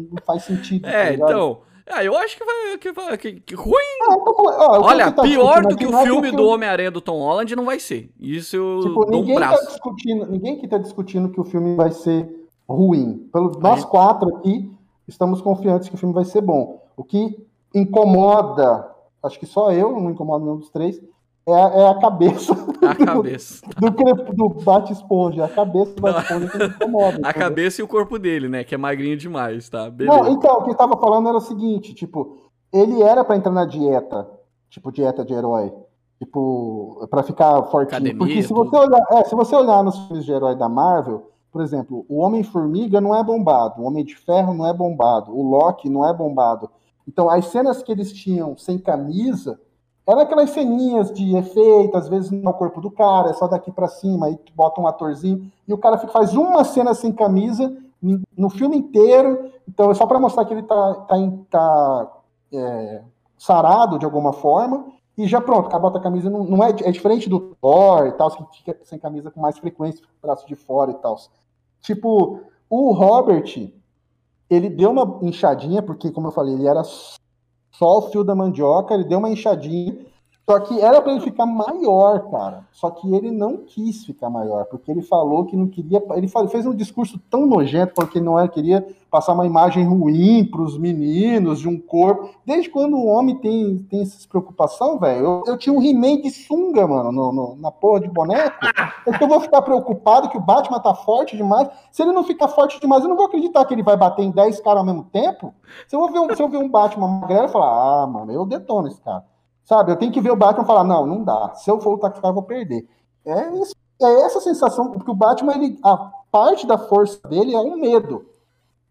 não faz sentido. É, tá então. Ah, eu acho que vai. Que, vai, que, que ruim. Ah, então, ó, Olha, tá pior do que o filme é que do Homem-Aranha do Tom Holland não vai ser. Isso eu tipo, dou ninguém um braço. Tá discutindo, ninguém que tá discutindo que o filme vai ser ruim. Pelo, nós quatro aqui estamos confiantes que o filme vai ser bom. O que incomoda, acho que só eu, não incomoda nenhum dos três, é a, é a cabeça. A cabeça. Do, do, do bate-esponja. A cabeça do bate-esponja que incomoda. A cabeça e o corpo dele, né? Que é magrinho demais, tá? Beleza. Não, então, o que eu tava falando era o seguinte, tipo, ele era para entrar na dieta, tipo, dieta de herói. Tipo, para ficar fortinho. Academia, Porque se você, olhar, é, se você olhar nos filmes de herói da Marvel, por exemplo, o Homem-Formiga não é bombado, o Homem de Ferro não é bombado, o Loki não é bombado. Então, as cenas que eles tinham sem camisa era aquelas ceninhas de efeito, às vezes no corpo do cara, é só daqui para cima, aí bota um atorzinho, e o cara fica, faz uma cena sem camisa no filme inteiro, então é só para mostrar que ele tá, tá, tá é, sarado de alguma forma, e já pronto, acabou a camisa, não, não, é, é diferente do Thor e tal, que fica sem camisa com mais frequência, braço de fora e tal. Tipo, o Robert, ele deu uma inchadinha, porque, como eu falei, ele era só o fio da mandioca, ele deu uma inchadinha. Só que era para ele ficar maior, cara. Só que ele não quis ficar maior, porque ele falou que não queria. Ele fez um discurso tão nojento, porque não era, queria passar uma imagem ruim para os meninos, de um corpo. Desde quando o homem tem, tem essa preocupação, velho? Eu, eu, tinha um He-Man de sunga, mano, no, no, na porra de boneco. Que eu vou ficar preocupado que o Batman tá forte demais. Se ele não ficar forte demais, eu não vou acreditar que ele vai bater em 10 caras ao mesmo tempo. Se eu ver um, se eu ver um Batman magrelo, eu falar, ah, mano, eu detono esse cara. Sabe, eu tenho que ver o Batman e falar, não, não dá. Se eu for lutar com esse cara, eu vou perder. É, isso, é essa sensação, porque o Batman, ele, a parte da força dele é um medo.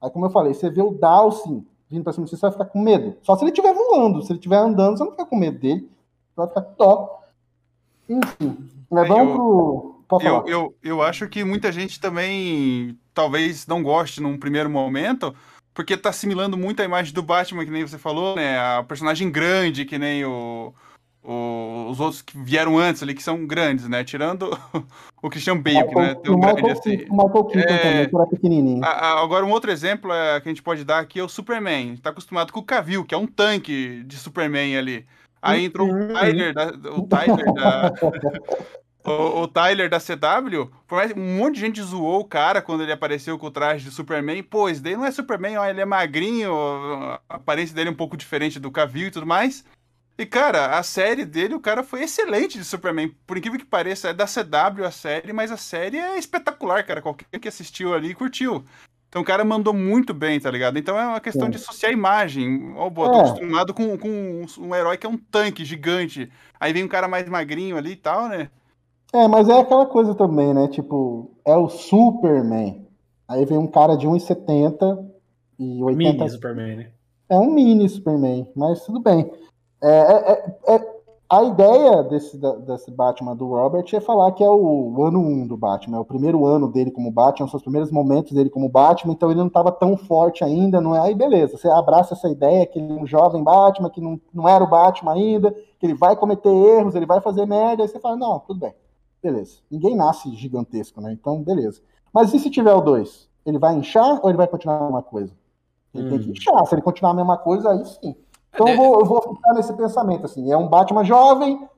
Aí, como eu falei, você vê o Dawson vindo pra cima de você, você vai ficar com medo. Só se ele estiver voando. Se ele estiver andando, você não fica com medo dele. Você vai ficar top. Enfim, né, vamos pro. Eu, eu, eu acho que muita gente também talvez não goste num primeiro momento, porque tá assimilando muito a imagem do Batman, que nem você falou, né? A personagem grande, que nem o, o- os outros que vieram antes ali, que são grandes, né? Tirando o Christian Bale, que é O tão Michael, grande assim. O Michael Keaton É. também, que era pequenininho. A- a- Agora, um outro exemplo é, que a gente pode dar aqui é o Superman. A gente tá acostumado com o Cavill, que é um tanque de Superman ali. Aí entrou o Uhum. Tyler da, o Tyler da, o, o Tyler da CW. Por mais um monte de gente zoou o cara quando ele apareceu com o traje de Superman. Pô, esse daí não é Superman, ó, ele é magrinho, a aparência dele é um pouco diferente do Cavill e tudo mais. E, cara, a série dele, o cara foi excelente de Superman. Por incrível que pareça, é da CW a série, mas a série é espetacular, cara. Qualquer que assistiu ali curtiu. Então o cara mandou muito bem, tá ligado? Então é uma questão Sim. de associar a imagem. Ó, pô, tô É. acostumado com, com um, um herói que é um tanque gigante. Aí vem um cara mais magrinho ali e tal, né? É, mas é aquela coisa também, né? Tipo, é o Superman. Aí vem um cara de 1,70 e 80. Mini Superman, né? É um mini Superman, mas tudo bem. É, é- é- é- a ideia desse, desse Batman do Robert é falar que é o, ano 1 do Batman, é o primeiro ano dele como Batman, são os primeiros momentos dele como Batman, então ele não estava tão forte ainda, não é? Aí beleza, você abraça essa ideia que ele é um jovem Batman, que não, não era o Batman ainda, que ele vai cometer erros, ele vai fazer merda, aí você fala, não, tudo bem, beleza. Ninguém nasce gigantesco, né? Então, beleza. Mas e se tiver o 2? Ele vai inchar ou ele vai continuar a mesma coisa? Ele tem que Hum. inchar, se ele continuar a mesma coisa, aí sim. Então É, eu vou, eu vou ficar nesse pensamento, assim, é um Batman jovem,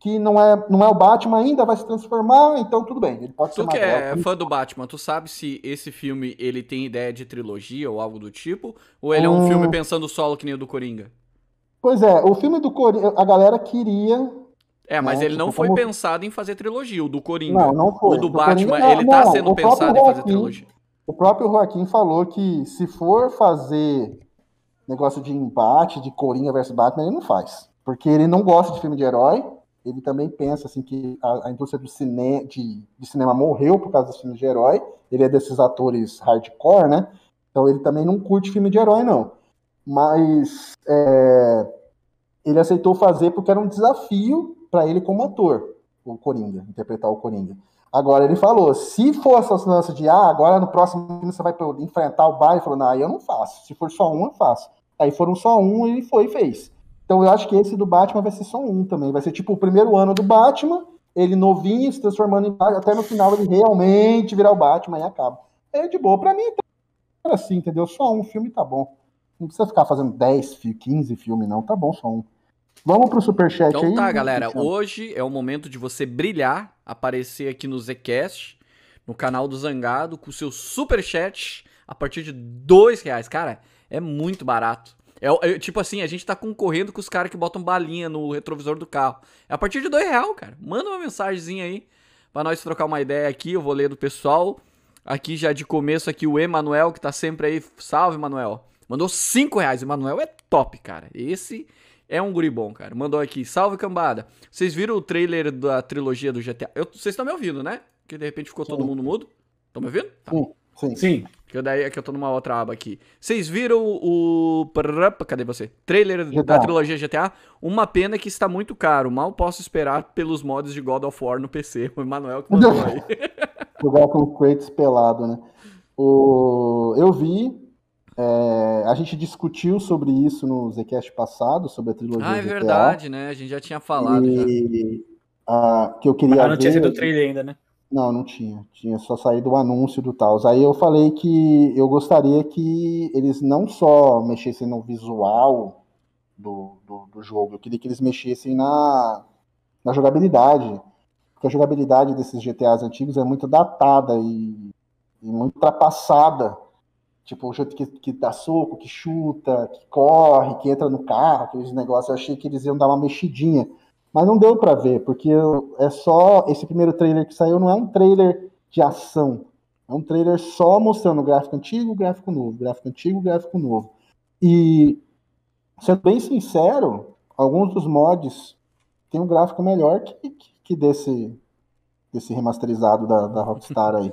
que não é, não é o Batman ainda, vai se transformar, então tudo bem, ele pode ser Tu que é fã do Batman, tu sabe se esse filme ele tem ideia de trilogia ou algo do tipo? Ou ele é um Hum. filme pensando solo que nem o do Coringa? Pois é, o filme do Coringa, a galera queria... É, mas É, ele não tipo, foi como- pensado em fazer trilogia, o do Coringa. Não, não foi. O do Do Batman, Coringa, não, ele tá não, sendo pensado em fazer Joaquim- trilogia. O próprio Joaquim falou que se for fazer negócio de embate, de Coringa versus Batman, ele não faz. Porque ele não gosta de filme de herói, ele também pensa assim que a, a indústria do cine, de, de cinema morreu por causa dos filmes de herói. Ele é desses atores hardcore, né? Então ele também não curte filme de herói, não. Mas é, ele aceitou fazer porque era um desafio para ele como ator, o Coringa, interpretar o Coringa. Agora ele falou, se for essa lance de ah, agora no próximo filme você vai enfrentar o ele falou, não, aí eu não faço. Se for só um, eu faço. Aí foram só um, ele foi e fez. Então eu acho que esse do Batman vai ser só um também. Vai ser tipo o primeiro ano do Batman, ele novinho, se transformando em Batman, até no final ele realmente virar o Batman e acaba. É de boa. Pra mim, tá assim, entendeu? Só um filme tá bom. Não precisa ficar fazendo 10, 15 filmes, não. Tá bom só um. Vamos pro superchat Então aí. tá, galera. Hoje é o momento de você brilhar, aparecer aqui no Zcast, no canal do Zangado, com o seu superchat a partir de dois reais. Cara, é muito barato. É, é, tipo assim, a gente tá concorrendo com os caras que botam balinha no retrovisor do carro. É a partir de dois real, cara. Manda uma mensagenzinha aí pra nós trocar uma ideia aqui. Eu vou ler do pessoal. Aqui já de começo aqui o Emanuel, que tá sempre aí. Salve, Emanuel. Mandou cinco reais. Emanuel é top, cara. Esse é um guri bom, cara. Mandou aqui. Salve, cambada. Vocês viram o trailer da trilogia do GTA? Eu- vocês estão me ouvindo, né? Que de repente ficou todo Sim. mundo mudo. Estão me ouvindo? Tá. Sim, sim. Sim. Que daí é que eu tô numa outra aba aqui. Vocês viram o. Cadê você? Trailer GTA. da trilogia GTA? Uma pena que está muito caro. Mal posso esperar pelos mods de God of War no PC. O Emanuel que mandou aí. Jogar com o Kratos pelado, né? O... Eu vi. É, A gente discutiu sobre isso no Zcast passado, sobre a trilogia Ah, é GTA. verdade, né? A gente já tinha falado já. E, ah, que eu queria Mas não tinha ver- sido o trailer ainda, né? Não, não tinha. Tinha só saído o anúncio do Taos. Aí eu falei que eu gostaria que eles não só mexessem no visual do, do, do jogo, eu queria que eles mexessem na, na jogabilidade. Porque a jogabilidade desses GTAs antigos é muito datada e, e muito ultrapassada. Tipo, o jeito que, que dá soco, que chuta, que corre, que entra no carro, aqueles negócios. Eu achei que eles iam dar uma mexidinha. Mas não deu pra ver, porque é só. Esse primeiro trailer que saiu não é um trailer de ação. É um trailer só mostrando o gráfico antigo, gráfico novo, gráfico antigo, gráfico novo. E, sendo bem sincero, alguns dos mods têm um gráfico melhor que, que, desse, desse remasterizado da, da Rockstar aí.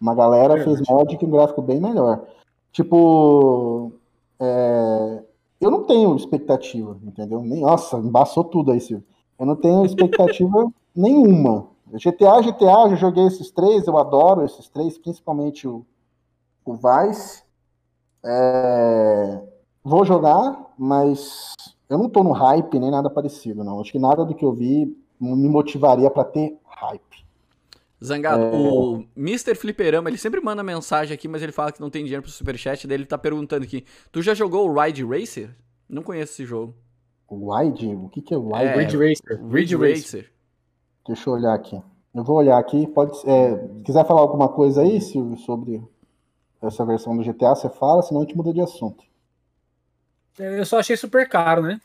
Uma galera fez Verdade. mod com um gráfico bem melhor. Tipo, é, eu não tenho expectativa, entendeu? Nem, nossa, embaçou tudo aí, Silvio. Eu não tenho expectativa nenhuma. GTA, GTA, já joguei esses três, eu adoro esses três, principalmente o, o Vice. É, vou jogar, mas eu não tô no hype nem nada parecido, não. Acho que nada do que eu vi me motivaria para ter hype. Zangado, é... o Mr. Fliperama, ele sempre manda mensagem aqui, mas ele fala que não tem dinheiro pro superchat, daí ele tá perguntando aqui, tu já jogou o Ride Racer? Não conheço esse jogo. Wide? O que que é Wide? É, Ridge Racer. Ridge Racer. Deixa eu olhar aqui. Eu vou olhar aqui. Pode, é, quiser falar alguma coisa aí, Silvio, sobre essa versão do GTA, você fala, senão a gente muda de assunto. Eu só achei super caro, né?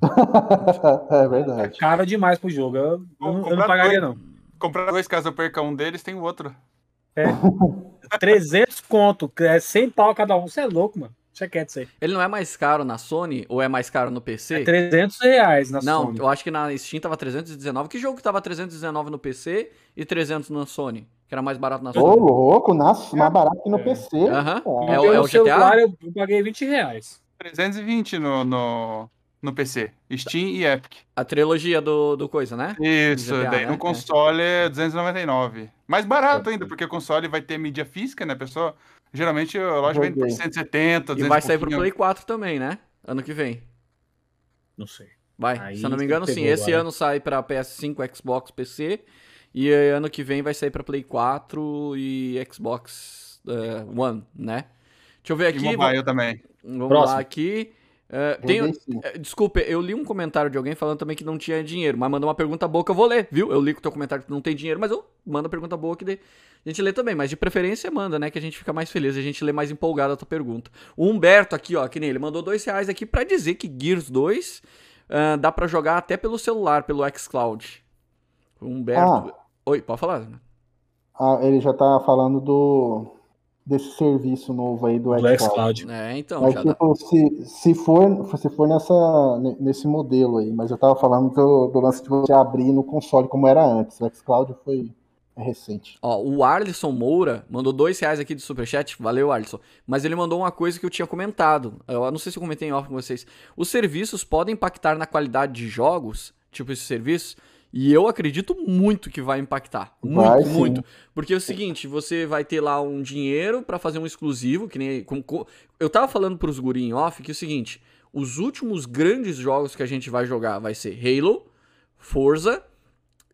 é verdade. É caro demais pro jogo. Eu, eu, não, eu não pagaria, dois, não. Comprar dois, caso eu perca um deles, tem o outro. É. 300 conto, é 100 pau cada um. Você é louco, mano. Quieto isso aí. Ele não é mais caro na Sony ou é mais caro no PC? É 300 reais na não, Sony. Não, eu acho que na Steam tava 319. Que jogo que tava 319 no PC e 300 na Sony? Que era mais barato na Sony. Ô, louco, mais barato que no é. PC. Aham. Uhum. É, o, é o GTA? Celular, eu paguei 20 reais. 320 no, no, no PC. Steam e Epic. A trilogia do, do coisa, né? Isso, GTA, daí né? no console é 299. Mais barato ainda, porque o console vai ter mídia física, né, pessoal? Geralmente a loja vende por 170, 200 E vai sair pro Play 4 também, né? Ano que vem. Não sei. Vai, Aí se eu não me engano, sim. Esse agora. ano sai pra PS5, Xbox, PC. E ano que vem vai sair pra Play 4 e Xbox uh, One, né? Deixa eu ver aqui. E mobile também. Vamos Próximo. lá aqui. Uh, tem, uh, desculpa, eu li um comentário de alguém falando também que não tinha dinheiro, mas mandou uma pergunta boa que eu vou ler, viu? Eu li o teu comentário que não tem dinheiro, mas eu mando a pergunta boa que a gente lê também, mas de preferência manda, né? Que a gente fica mais feliz, a gente lê mais empolgado a tua pergunta. O Humberto aqui, ó, que nem ele mandou dois reais aqui pra dizer que Gears 2 uh, dá pra jogar até pelo celular, pelo xCloud. Humberto. Ah. Oi, pode falar. Ah, ele já tá falando do desse serviço novo aí do Do xCloud. xCloud. É, então, Mas, já dá. tipo, se, se, for, se for nessa, nesse modelo aí, mas eu tava falando do, do lance de você abrir no console como era antes. O xCloud foi recente. Ó, o Arlisson Moura mandou dois reais aqui de superchat. Valeu, Arlisson. Mas ele mandou uma coisa que eu tinha comentado. Eu não sei se eu comentei em off com vocês. Os serviços podem impactar na qualidade de jogos, tipo esse serviço. E eu acredito muito que vai impactar. Muito, Vai, muito. Porque é o seguinte, você vai ter lá um dinheiro pra fazer um exclusivo, que nem. com- com- eu tava falando pros guri em off que é o seguinte: os últimos grandes jogos que a gente vai jogar vai ser Halo, Forza,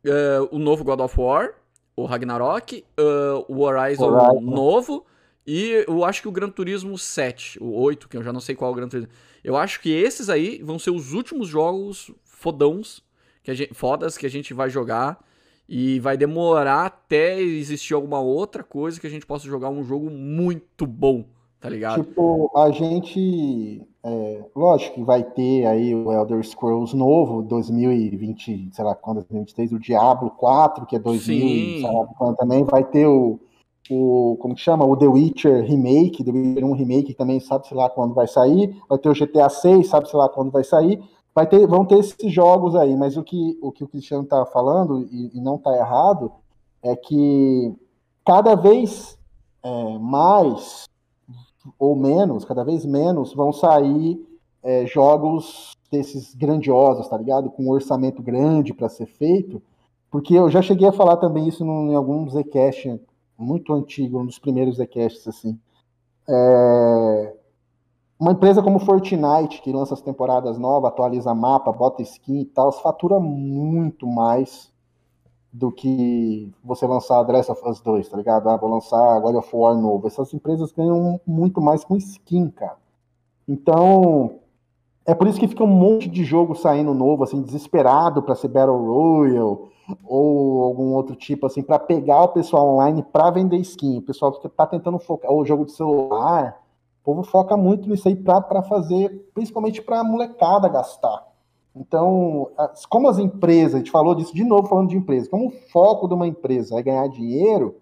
eh, o novo God of War, o Ragnarok, eh, o Horizon, Horizon. novo e eu acho que o Gran Turismo 7, o 8, que eu já não sei qual é o Gran Turismo. Eu acho que esses aí vão ser os últimos jogos fodãos, que a gente, fodas que a gente vai jogar. E vai demorar até existir alguma outra coisa que a gente possa jogar um jogo muito bom, tá ligado? Tipo, a gente. é, lógico que vai ter aí o Elder Scrolls novo, 2020, sei lá quando, 2023, o Diablo 4, que é 2000, Sim. sei lá quando também. Vai ter o, o. Como que chama? O The Witcher Remake, The Witcher 1 Remake, que também sabe-se lá quando vai sair. Vai ter o GTA 6, sabe-se lá quando vai sair. Vai ter, vão ter esses jogos aí, mas o que o, que o Cristiano tá falando, e, e não tá errado, é que cada vez é, mais ou menos, cada vez menos, vão sair é, jogos desses grandiosos, tá ligado? Com um orçamento grande para ser feito, porque eu já cheguei a falar também isso num- em algum Zcast muito antigo, um dos primeiros Zcasts, assim. É, Uma empresa como Fortnite, que lança as temporadas novas, atualiza mapa, bota skin e tal, fatura muito mais do que você lançar The Last of Us 2, tá ligado? Ah, vou lançar God of War novo. Essas empresas ganham muito mais com skin, cara. Então, é por isso que fica um monte de jogo saindo novo, assim, desesperado para ser Battle Royale ou algum outro tipo, assim, para pegar o pessoal online para vender skin. O pessoal tá tentando focar, ou jogo de celular. Povo foca muito nisso aí para fazer, principalmente para molecada gastar. Então, as- como as empresas, a gente falou disso de novo falando de empresa, como o foco de uma empresa é ganhar dinheiro,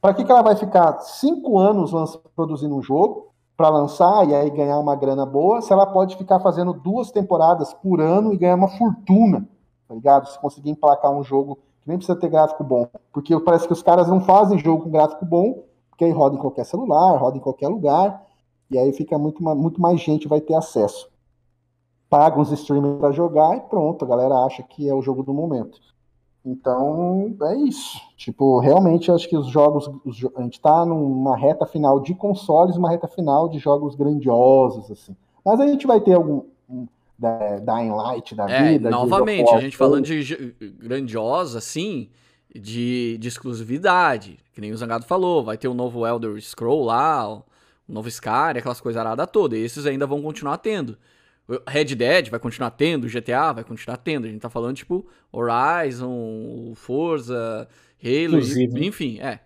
para que, que ela vai ficar cinco anos produzindo um jogo para lançar e aí ganhar uma grana boa, se ela pode ficar fazendo duas temporadas por ano e ganhar uma fortuna, tá ligado? Se conseguir emplacar um jogo que nem precisa ter gráfico bom, porque parece que os caras não fazem jogo com gráfico bom, porque aí roda em qualquer celular, roda em qualquer lugar, e aí fica muito, muito mais gente vai ter acesso paga uns streamers para jogar e pronto, a galera acha que é o jogo do momento. Então, é isso. Tipo, realmente acho que os jogos, os a gente tá numa reta final de consoles, uma reta final de jogos grandiosos assim. Mas a gente vai ter algum um- da Dying Light da É, vida. novamente, a gente falando de grandiosa, assim, de, de exclusividade. Que nem o Zangado falou, vai ter um novo Elder Scroll lá, novo Skyrim, aquelas coisas aradas todas. Esses ainda vão continuar tendo. Red Dead vai continuar tendo, GTA vai continuar tendo. A gente tá falando, tipo, Horizon, Forza, Halo, Exclusivo, né? enfim, é.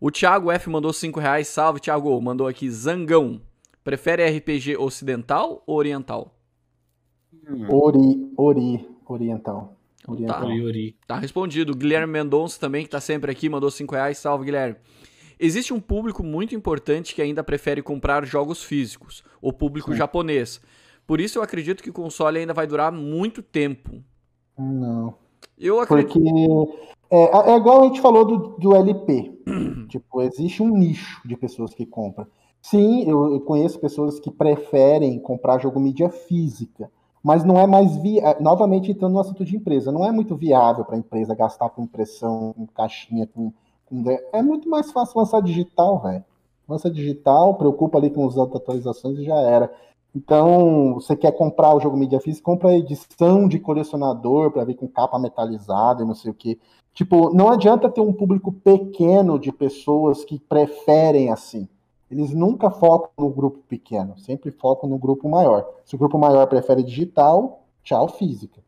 O Thiago F mandou 5 reais. Salve, Thiago. Mandou aqui Zangão. Prefere RPG ocidental ou oriental? Ori, Ori, Oriental. Tá. Oriental. Yuri. Tá respondido. Guilherme Mendonça também, que tá sempre aqui, mandou 5 reais. Salve, Guilherme. Existe um público muito importante que ainda prefere comprar jogos físicos, o público japonês. Por isso eu acredito que o console ainda vai durar muito tempo. Não. Eu acredito. Porque é, é igual a gente falou do, do LP. tipo, existe um nicho de pessoas que compram. Sim, eu, eu conheço pessoas que preferem comprar jogo mídia física, mas não é mais via... novamente entrando no assunto de empresa, não é muito viável para a empresa gastar com impressão, com caixinha, com- é muito mais fácil lançar digital, velho. Lança digital, preocupa ali com as atualizações e já era. Então, você quer comprar o jogo mídia física, compra a edição de colecionador para ver com capa metalizada e não sei o que. Tipo, não adianta ter um público pequeno de pessoas que preferem assim. Eles nunca focam no grupo pequeno, sempre focam no grupo maior. Se o grupo maior prefere digital, tchau física.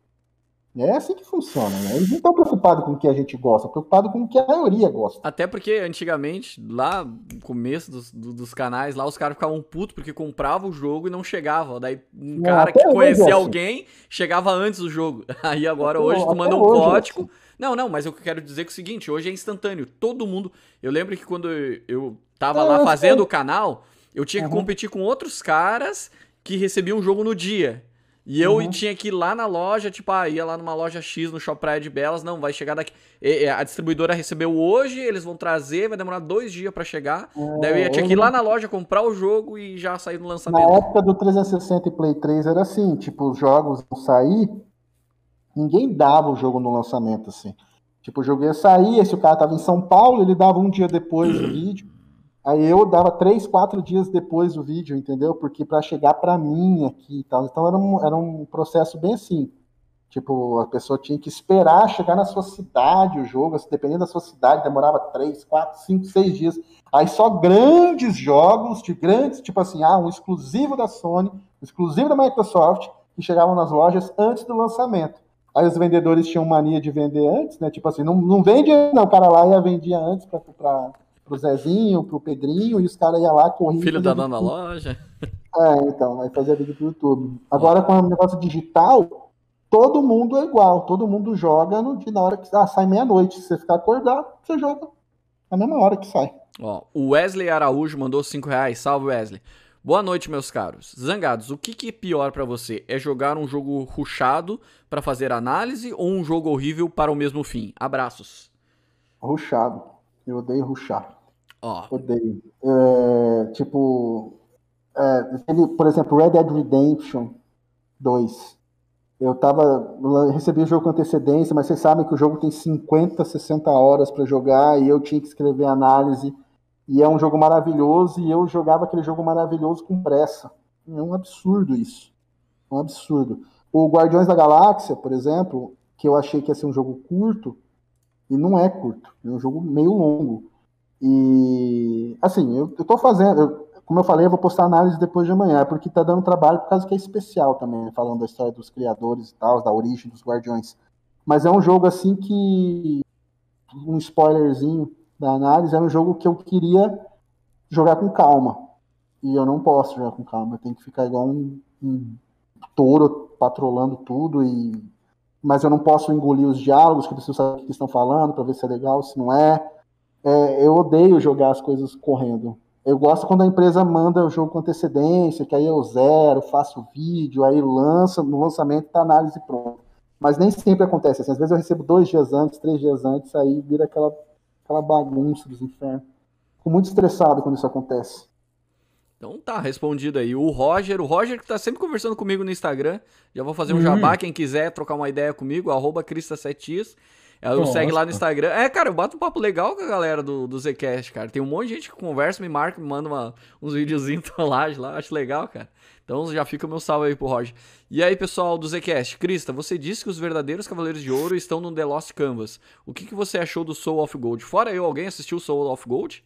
É assim que funciona, né? Eles não estão preocupados com o que a gente gosta, preocupados com o que a maioria gosta. Até porque antigamente, lá no começo dos, do- dos canais, lá os caras ficavam putos porque compravam o jogo e não chegava. Daí um Não, cara que é conhecia assim. alguém chegava antes do jogo. Aí agora Até- hoje tu manda um hoje é código. assim. Não, não, mas eu quero dizer que é o seguinte, hoje é instantâneo. Todo mundo. Eu lembro que quando eu- tava É, lá fazendo o canal, eu tinha que Uhum. competir com outros caras que recebiam o jogo no dia. E eu Uhum. tinha que ir lá na loja, tipo, ah, ia lá numa loja X no Shop Praia de Belas, não, vai chegar daqui. E- A distribuidora recebeu hoje, eles vão trazer, vai demorar dois dias pra chegar. Daí eu ia, tinha que ir lá na loja, comprar o jogo e já sair no Na lançamento. época do 360 e Play 3 era assim, tipo, os jogos iam sair, ninguém dava o jogo no lançamento, assim. Tipo, o jogo ia sair, se o cara tava em São Paulo, ele dava um dia depois o vídeo. Aí eu dava três, quatro dias depois o vídeo, entendeu? Porque para chegar para mim aqui e tal. Então era um, era um processo bem assim. Tipo, a pessoa tinha que esperar chegar na sua cidade o jogo, assim, dependendo da sua cidade, demorava três, quatro, cinco, seis dias. Aí só grandes jogos, de grandes, tipo assim, ah, um exclusivo da Sony, um exclusivo da Microsoft, que chegavam nas lojas antes do lançamento. Aí os vendedores tinham mania de vender antes, né? Tipo assim, não, não vende, não, o cara lá ia vendia antes para pro Zezinho, pro Pedrinho, e os caras iam lá correndo. Filho da dona loja. É, então, aí fazia vídeo pro YouTube. Agora, com o negócio digital, todo mundo é igual, todo mundo joga no dia na hora que ah, sai meia-noite. Se você ficar acordado, você joga na mesma hora que sai. Ó, o Wesley Araújo mandou 5 reais. Salve, Wesley. Boa noite, meus caros. Zangados, o que, que é pior pra você? É jogar um jogo ruchado pra fazer análise ou um jogo horrível para o mesmo fim? Abraços. Ruxado. Eu odeio ruxar. Ó, Odeio. É, tipo, é, ele, por exemplo, Red Dead Redemption 2. Eu tava. recebi o jogo com antecedência, mas vocês sabem que o jogo tem 50, 60 horas para jogar e eu tinha que escrever análise. E é um jogo maravilhoso e eu jogava aquele jogo maravilhoso com pressa. É um absurdo isso. É um absurdo. O Guardiões da Galáxia, por exemplo, que eu achei que ia ser um jogo curto, e não é curto, é um jogo meio longo. E assim, eu, eu tô fazendo, eu- como eu falei, eu vou postar análise depois de amanhã, porque tá dando trabalho por causa que é especial também, né, falando da história dos criadores e tal, da origem dos Guardiões. Mas é um jogo assim que um spoilerzinho da análise, é um jogo que eu queria jogar com calma. E eu não posso jogar com calma, eu tenho que ficar igual um, um touro patrolando tudo e mas eu não posso engolir os diálogos, que eu preciso saber o que estão falando para ver se é legal, se não é. É, eu odeio jogar as coisas correndo. Eu gosto quando a empresa manda o jogo com antecedência, que aí eu zero, faço vídeo, aí lança, no lançamento tá a análise pronta. Mas nem sempre acontece assim. Às vezes eu recebo dois dias antes, três dias antes, aí vira aquela, aquela bagunça dos infernos. Fico muito estressado quando isso acontece. então tá, respondido aí. O Roger, o Roger que tá sempre conversando comigo no Instagram. Já vou fazer um Hum. jabá, quem quiser trocar uma ideia comigo, arroba Crista7x. Eu Nossa. segue lá no Instagram. É, cara, eu bato um papo legal com a galera do, do Zcast, cara. Tem um monte de gente que conversa, me marca, me manda uma- uns videozinhos trollagem lá, acho legal, cara. Então já fica o meu salve aí pro Roger. E aí, pessoal do Zcast, Krista, você disse que os verdadeiros Cavaleiros de Ouro estão no The Lost Canvas. O que, que você achou do Soul of Gold? Fora eu, alguém assistiu Soul of Gold?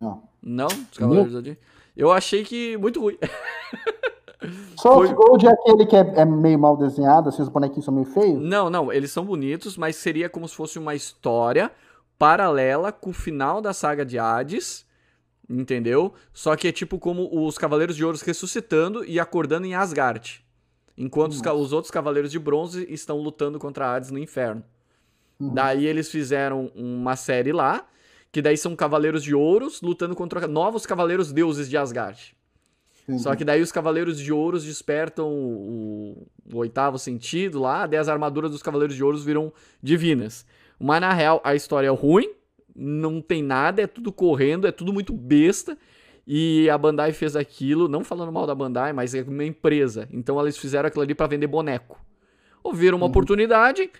Não. Não? Os Cavaleiros Zodíaco? Eu achei que muito ruim. Soul Foi- Gold é aquele que é, é meio mal desenhado, assim, os bonequinhos são meio feios. Não, não, eles são bonitos, mas seria como se fosse uma história paralela com o final da saga de Hades, entendeu? Só que é tipo como os Cavaleiros de Ouro ressuscitando e acordando em Asgard. Enquanto os, os outros Cavaleiros de Bronze estão lutando contra Hades no inferno. Uhum. Daí eles fizeram uma série lá, que daí são Cavaleiros de Ouros lutando contra novos Cavaleiros Deuses de Asgard. Entendi. Só que daí os Cavaleiros de Ouros despertam o, o oitavo sentido lá, daí as armaduras dos Cavaleiros de Ouros viram divinas. Mas na real a história é ruim, não tem nada, é tudo correndo, é tudo muito besta. E a Bandai fez aquilo, não falando mal da Bandai, mas é uma empresa. Então eles fizeram aquilo ali pra vender boneco. Ou viram uma oportunidade,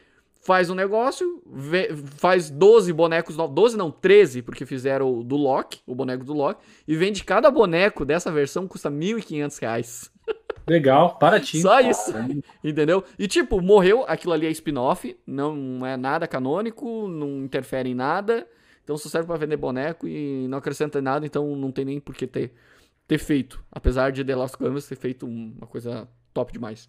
faz um negócio, vê- faz 12 bonecos novos, 12 não, 13, porque fizeram o do Loki, o boneco do Loki, e vende cada boneco dessa versão custa 1.500 reais. Legal, baratinho. Só isso, entendeu? E tipo, morreu, aquilo ali é spin-off, não é nada canônico, não interfere em nada, então só serve pra vender boneco e não acrescenta em nada, então não tem nem por que ter, ter feito. Apesar de The Lost Canvas ter feito uma coisa top demais.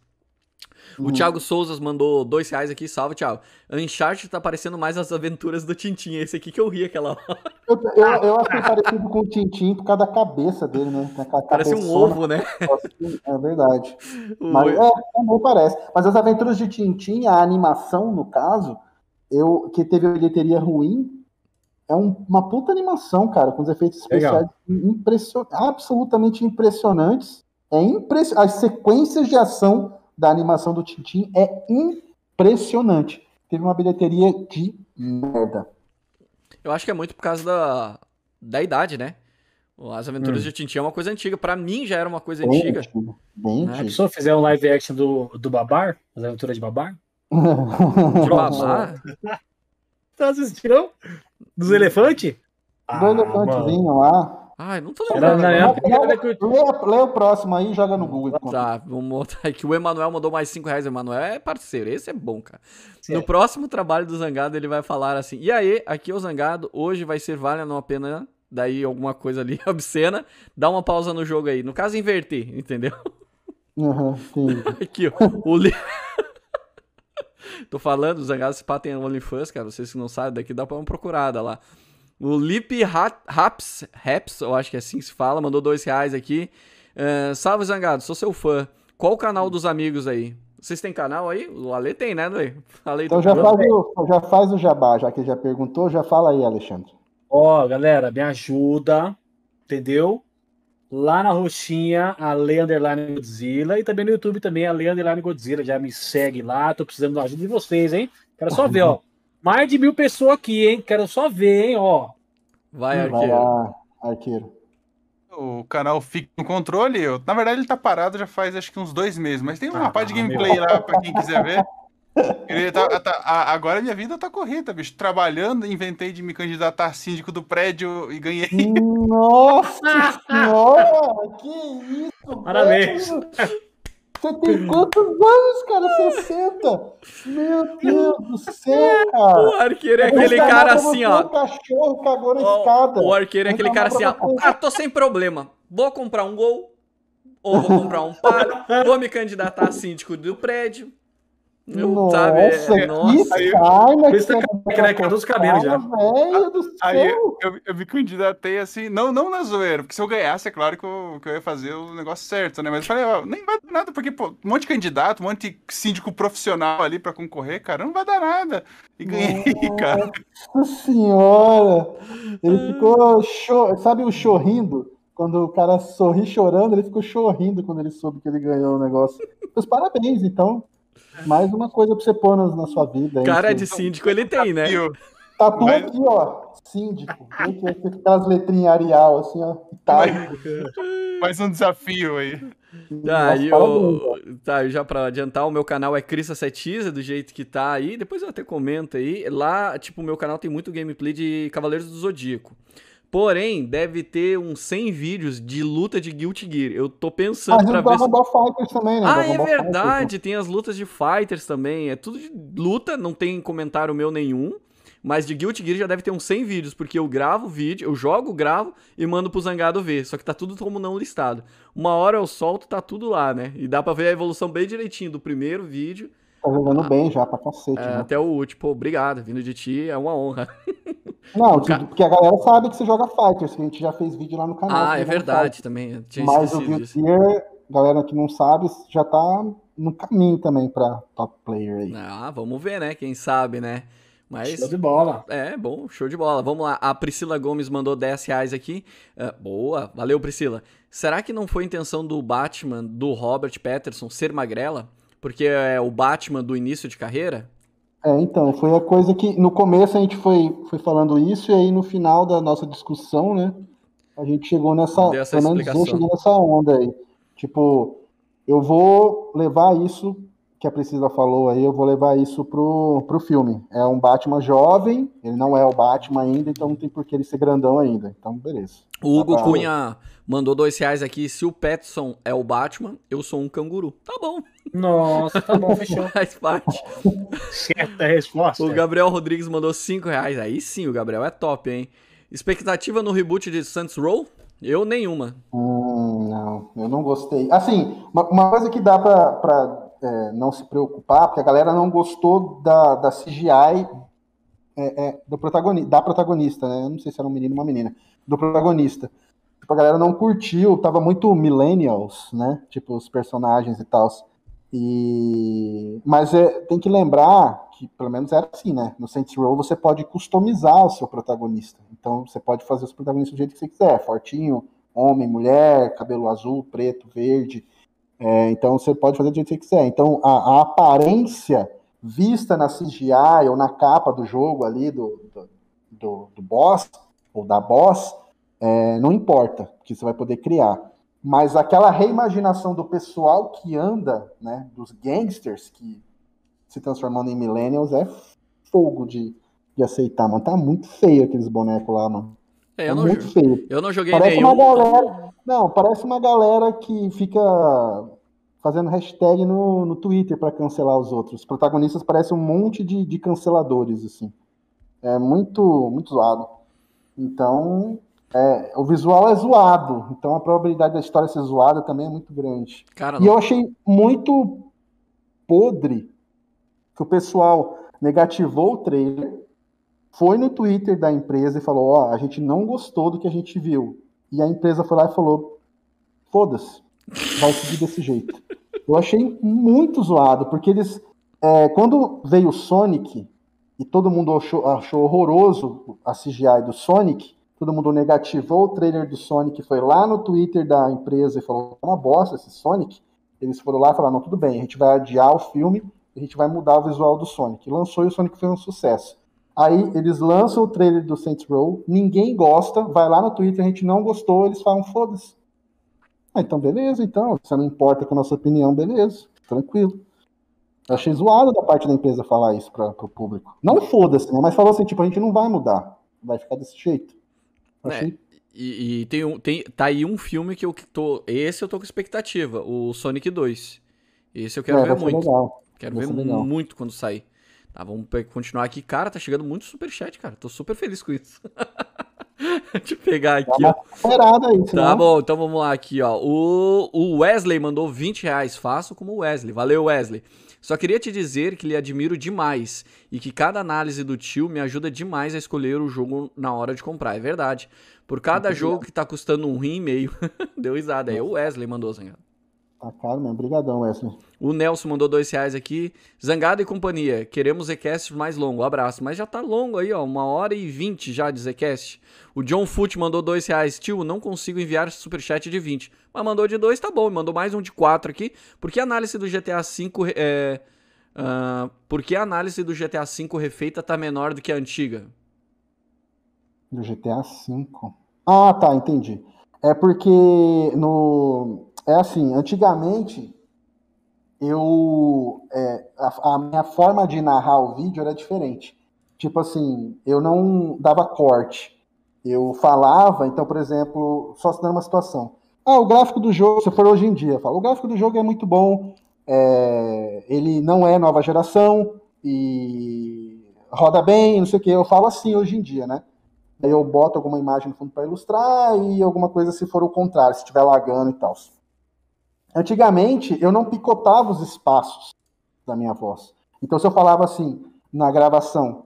O Uhum. Thiago Souza mandou dois reais aqui, salve, Thiago. Uncharted tá parecendo mais as aventuras do Tintin, esse aqui que eu ri aquela hora. Eu, eu, eu achei parecido com o Tintin por causa da cabeça dele, né? Parece um ovo, né? É verdade. Mas é, também parece. Mas as aventuras de Tintin, a animação, no caso, eu, que teve a bilheteria ruim, é um- uma puta animação, cara, com os efeitos Legal. especiais impression- absolutamente impressionantes. É impress... As sequências de ação da animação do Tintin é impressionante. Teve uma bilheteria de merda. Eu acho que é muito por causa da, da idade, né? As aventuras Hum. de Tintin é uma coisa antiga. Pra mim já era uma coisa Bem antiga. antigo. Bem Né? Se a antigo. pessoa fizer um live action do, do Babar, as aventuras de Babar, De babá. tá assistindo? Dos elefantes? Ah, Do elefantezinho lá. Ai, não tô lembrando. era. Lê, o próximo aí e joga no Google. Tá, vamos botar aqui. O Emanuel mandou mais 5 reais. O Emanuel é parceiro. Esse é bom, cara. Sim. No próximo trabalho do Zangado, ele vai falar assim: E aí, aqui é o Zangado. Hoje vai ser vale não a pena. Daí alguma coisa ali obscena. Dá uma pausa no jogo aí. No caso, inverter, entendeu? Uhum. Aqui, ó. O li... Tô falando, o Zangado se pá tem OnlyFans, cara. Vocês que não sabem, daqui dá pra uma procurada lá. O Lip Ra- Raps, Raps, eu acho que é assim que se fala, mandou dois reais aqui. Ah, salve, Zangado, sou seu fã. Qual o canal dos amigos aí? Vocês têm canal aí? O Ale tem, né, Ale? Falei Então já faz, o, já faz o jabá, já que ele já perguntou, já fala aí, Alexandre. Ó, galera, me ajuda, entendeu? Lá na roxinha, a Lei Underline Godzilla, e também no YouTube também, a Lei Underline Godzilla. Já me segue lá, tô precisando da ajuda de vocês, hein? Quero só ver, ó. Mais de mil pessoas aqui, hein? Quero só ver, hein, ó. Vai, Vai arqueiro. lá, arqueiro. O canal fica no controle. Eu, na verdade, ele tá parado já faz acho que uns dois meses, mas tem uma Ah, parte de meu. gameplay lá pra quem quiser ver. Ele tá- tá- a- agora minha vida tá corrida, bicho. Trabalhando, inventei de me candidatar a síndico do prédio e ganhei. Nossa senhora, que isso? Parabéns. Você tem quantos anos, cara? 60? Meu Deus do céu, cara. O arqueiro é aquele cara assim, ó. Um cachorro cagou na escada. O arqueiro é aquele cara assim, ó. Ah, tô sem problema. Vou comprar um gol. Ou vou comprar um palio. Vou me candidatar a síndico do prédio. Nossa, sabe, é- que nossa. Aí- carne. Por isso tá carecando os cabelos já. Velho do Aí eu, eu me candidatei assim, não, não na zoeira, porque se eu ganhasse, é claro que eu, que eu ia fazer o negócio certo, né? Mas eu falei, ó, nem vai dar nada, porque, pô, um monte de candidato, um monte de síndico profissional ali pra concorrer, cara, não vai dar nada. E ganhei, cara. Nossa senhora! Ele ficou. Cho... Sabe o chorrindo? Quando o cara sorri chorando, ele ficou chorrindo quando ele soube que ele ganhou o negócio. Os parabéns, então. Mais uma coisa pra você pôr na, na sua vida. hein, Cara de síndico ele tem, né? Eu- Tatu Mas- aqui, ó. Síndico. Tem que ter aquelas letrinhas Arial, assim, ó. Itálico. mais um desafio aí. Tá, e eu, tá, já pra adiantar, o meu canal é Crista Setiza, do jeito que tá aí. Depois eu até comento aí. Lá, tipo, o meu canal tem muito gameplay de Cavaleiros do Zodíaco. Porém, deve ter uns 100 vídeos de luta de Guilty Gear. Eu tô pensando Mas pra ver se... Ball Fighters também, né? Ah, Dragon é Ball verdade, Fighters. tem as lutas de Fighters também. É tudo de luta, não tem comentário meu nenhum. Mas de Guilty Gear já deve ter uns 100 vídeos, porque eu gravo vídeo, eu jogo, gravo e mando pro Zangado ver. Só que tá tudo como não listado. Uma hora eu solto, tá tudo lá, né? E dá pra ver a evolução bem direitinho do primeiro vídeo Tá jogando bem já pra cacete, é, né? até o último. Pô, obrigado, vindo de ti é uma honra. Não, ca- porque a galera sabe que você joga Fighters, que a gente já fez vídeo lá no canal. Ah, é joga verdade também. Mas o. Gear, galera que não sabe, já tá no caminho também pra top player aí. Ah, vamos ver, né? Quem sabe, né? Mas. Show de bola. É, bom, show de bola. Vamos lá. A Priscila Gomes mandou 10 reais aqui. Ah, boa, valeu, Priscila. Será que não foi intenção do Batman, do Robert Patterson, ser magrela? Porque é o Batman do início de carreira? É, então, foi a coisa que no começo a gente foi, foi falando isso, e aí no final da nossa discussão, né, a gente chegou nessa, Deu essa pelo menos eu explicação. cheguei nessa onda aí. Tipo, eu vou levar isso que a Priscila falou aí, eu vou levar isso pro, pro filme. É um Batman jovem, ele não é o Batman ainda, então não tem por que ele ser grandão ainda. Então, beleza. O Hugo Tá. Cunha mandou dois reais aqui. Se o Patterson é o Batman, eu sou um canguru. Tá bom, Nossa, tá bom, fechou. faz parte. Certa resposta. O Gabriel Rodrigues mandou 5 reais. Aí sim, o Gabriel é top, hein? Expectativa no reboot de Saints Row? Eu nenhuma. Hum, não, eu não gostei. Assim, uma, uma coisa que dá pra, pra, é, não se preocupar, porque a galera não gostou da, da CGI é, é, do protagoni da protagonista, né? Eu não sei se era um menino ou uma menina. Do protagonista. Tipo, a galera não curtiu, tava muito millennials, né? Tipo, os personagens e tal. E... Mas é, tem que lembrar que, pelo menos era assim, né? No Saints Row você pode customizar o seu protagonista. Então você pode fazer os protagonistas do jeito que você quiser. Fortinho, homem, mulher, cabelo azul, preto, verde. É, então você pode fazer do jeito que você quiser. Então a, a aparência vista na CGI ou na capa do jogo ali do, do, do, do boss ou da boss, é, não importa, porque você vai poder criar. Mas aquela reimaginação do pessoal que anda, né, dos gangsters que se transformando em millennials é fogo de, de aceitar, mano. Tá muito feio aqueles bonecos lá, mano. É, Tá eu, não, muito feio. eu não joguei Parece nenhum. uma galera. Não, parece uma galera que fica fazendo hashtag no, no Twitter pra cancelar os outros. Os protagonistas parecem um monte de, de canceladores, assim. É muito, muito zoado. Então, é, o visual é zoado. Então a probabilidade da história ser zoada também é muito grande. Cara, E eu achei muito podre que o pessoal negativou o trailer, foi no Twitter da empresa e falou: Ó, a gente não gostou do que a gente viu. E a empresa foi lá e falou: foda-se, vai seguir desse jeito. Eu achei muito zoado, porque eles. é, quando veio o Sonic e todo mundo achou, achou horroroso a CGI do Sonic, todo mundo negativou o trailer do Sonic, foi lá no Twitter da empresa e falou: é uma bosta esse Sonic. Eles foram lá e falaram: não, tudo bem, a gente vai adiar o filme, a gente vai mudar o visual do Sonic. Lançou e o Sonic foi um sucesso. Aí eles lançam o trailer do Saints Row, ninguém gosta, vai lá no Twitter, a gente não gostou, eles falam: foda-se. Ah, então beleza, então, você não importa com a nossa opinião, beleza, tranquilo. Eu achei zoado da parte da empresa falar isso para o público. Não foda-se, né? Mas falou assim, tipo, a gente não vai mudar, vai ficar desse jeito. Eu É, achei E, e tem um, tem, tá aí um filme que eu tô. Esse eu tô com expectativa, o Sonic 2. Esse eu quero é, ver muito. legal. Quero vai ver muito quando sair. Tá, vamos continuar aqui. Cara, tá chegando muito superchat, cara. Tô super feliz com isso. Deixa eu pegar aqui, aí, senão... Tá bom, então vamos lá aqui, ó. O, o Wesley mandou 20 reais. Faço como o Wesley. Valeu, Wesley. Só queria te dizer que lhe admiro demais e que cada análise do tio me ajuda demais a escolher o jogo na hora de comprar. É verdade. Por cada Muito jogo que tá custando um rim e meio. Deu risada. Aí o Wesley mandou, Zangado. Tá caro mesmo. Obrigadão, Wesley. O Nelson mandou dois reais aqui. Zangado e companhia. Queremos Zcast mais longo. Abraço. Mas já tá longo aí, ó. Uma hora e vinte já de Zcast. O John Foot mandou dois reais. Tio, não consigo enviar superchat de 20. Mas mandou de dois, tá bom. Mandou mais um de quatro aqui. Por que a análise do GTA V é. ah, por que a análise do GTA V refeita tá menor do que a antiga? Do GTA V. Ah, tá, entendi. É porque no. É assim, antigamente eu é, a, a, minha forma de narrar o vídeo era diferente. Tipo assim, eu não dava corte. Eu falava, então, por exemplo, só se dando uma situação. Ah, o gráfico do jogo, se for hoje em dia, falo, o gráfico do jogo é muito bom, é, ele não é nova geração e roda bem, não sei o que. Eu falo assim hoje em dia, né? Aí eu boto alguma imagem no fundo para ilustrar e alguma coisa se for o contrário, se estiver lagando e tal. Antigamente, eu não picotava os espaços da minha voz. Então, se eu falava assim, na gravação,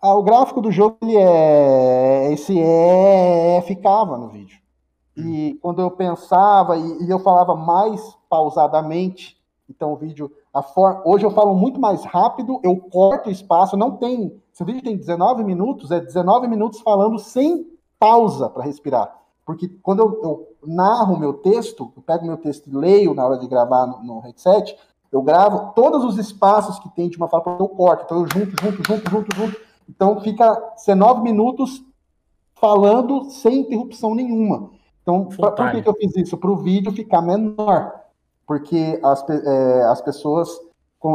ah, o gráfico do jogo, ele é. Esse é. ficava no vídeo. E quando eu pensava, e, e eu falava mais pausadamente, então o vídeo. A for... Hoje eu falo muito mais rápido, eu corto o espaço, não tem. Se o vídeo tem 19 minutos, é 19 minutos falando sem pausa para respirar. Porque quando eu, eu narro meu texto, eu pego meu texto e leio na hora de gravar no, no headset, eu gravo todos os espaços que tem de uma fala, eu corto. Então eu junto, junto, junto, junto, junto. Então fica 19 minutos falando sem interrupção nenhuma. Então, por que, que eu fiz isso? Para o vídeo ficar menor. Porque as, é, as pessoas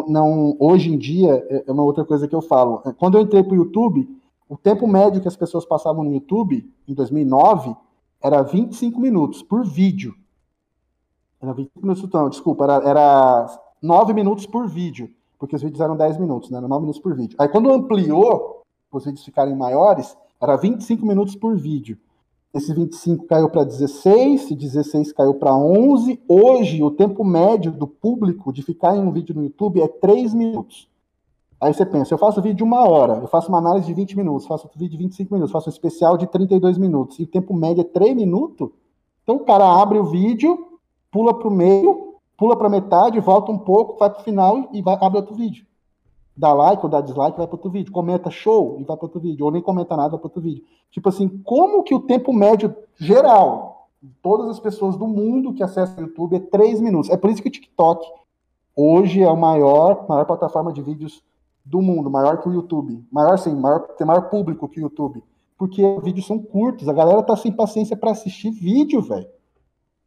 não. Hoje em dia, é, é uma outra coisa que eu falo. Quando eu entrei para o YouTube, o tempo médio que as pessoas passavam no YouTube, em 2009, era 25 minutos por vídeo. Era 25 minutos, não, desculpa, era, era 9 minutos por vídeo, porque os vídeos eram 10 minutos, né? Era 9 minutos por vídeo. Aí quando ampliou, para os vídeos ficarem maiores, era 25 minutos por vídeo. Esse 25 caiu para 16, esse 16 caiu para 11. Hoje, o tempo médio do público de ficar em um vídeo no YouTube é 3 minutos. Aí você pensa, eu faço vídeo de uma hora, eu faço uma análise de 20 minutos, faço outro vídeo de 25 minutos, faço um especial de 32 minutos, e o tempo médio é 3 minutos, então o cara abre o vídeo, pula para o meio, pula para metade, volta um pouco, vai para o final e vai, abre outro vídeo. Dá like ou dá dislike, vai para outro vídeo. Comenta show e vai para outro vídeo. Ou nem comenta nada, vai para outro vídeo. Tipo assim, como que o tempo médio geral de todas as pessoas do mundo que acessam o YouTube é 3 minutos? É por isso que o TikTok hoje é a maior, maior plataforma de vídeos do mundo, maior que o YouTube. Maior sim, maior, tem maior público que o YouTube. Porque os vídeos são curtos, a galera tá sem paciência para assistir vídeo, velho.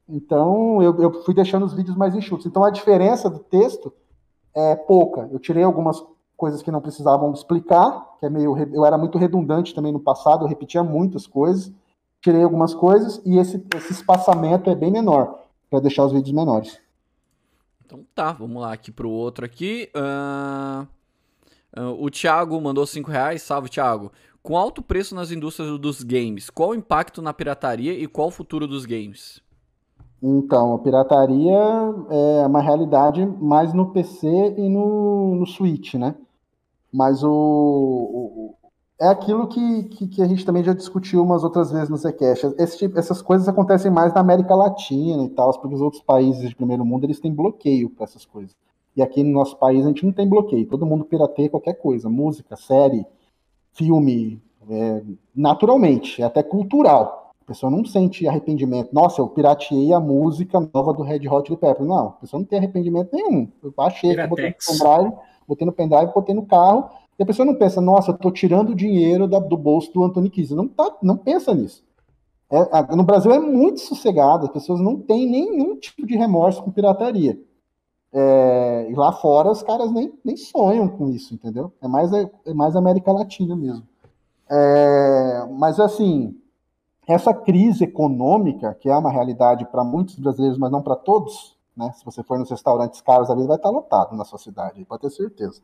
Então, eu, eu fui deixando os vídeos mais enxutos. Então, a diferença do texto é pouca. Eu tirei algumas coisas que não precisavam explicar, que é meio. Eu era muito redundante também no passado, eu repetia muitas coisas. Tirei algumas coisas e esse, esse espaçamento é bem menor, para deixar os vídeos menores. Então tá, vamos lá aqui pro outro aqui. Uh... Uh, o Thiago mandou 5 reais. Salve, Thiago. Com alto preço nas indústrias dos games, qual o impacto na pirataria e qual o futuro dos games? Então, a pirataria é uma realidade mais no PC e no, no Switch, né? Mas o, o é aquilo que, que, que, a gente também já discutiu umas outras vezes no Zcast. Tipo, essas coisas acontecem mais na América Latina e tal, porque os outros países de primeiro mundo eles têm bloqueio para essas coisas. E aqui no nosso país a gente não tem bloqueio, todo mundo pirateia qualquer coisa, música, série, filme, é, naturalmente, é até cultural. A pessoa não sente arrependimento. Nossa, eu pirateei a música nova do Red Hot Chili Peppers. Não, a pessoa não tem arrependimento nenhum. Eu baixei, botei no pendrive, botei no pendrive, botei no carro, e a pessoa não pensa, nossa, eu tô tirando dinheiro da, do bolso do Anthony Kiss. Não, tá, não pensa nisso. É, no Brasil é muito sossegado, as pessoas não têm nenhum tipo de remorso com pirataria. É, e lá fora os caras nem, nem sonham com isso, entendeu? É mais, é, é mais América Latina mesmo. É, mas assim, essa crise econômica, que é uma realidade para muitos brasileiros, mas não para todos, né? Se você for nos restaurantes caros, a vida vai estar lotado na sua cidade, pode ter certeza.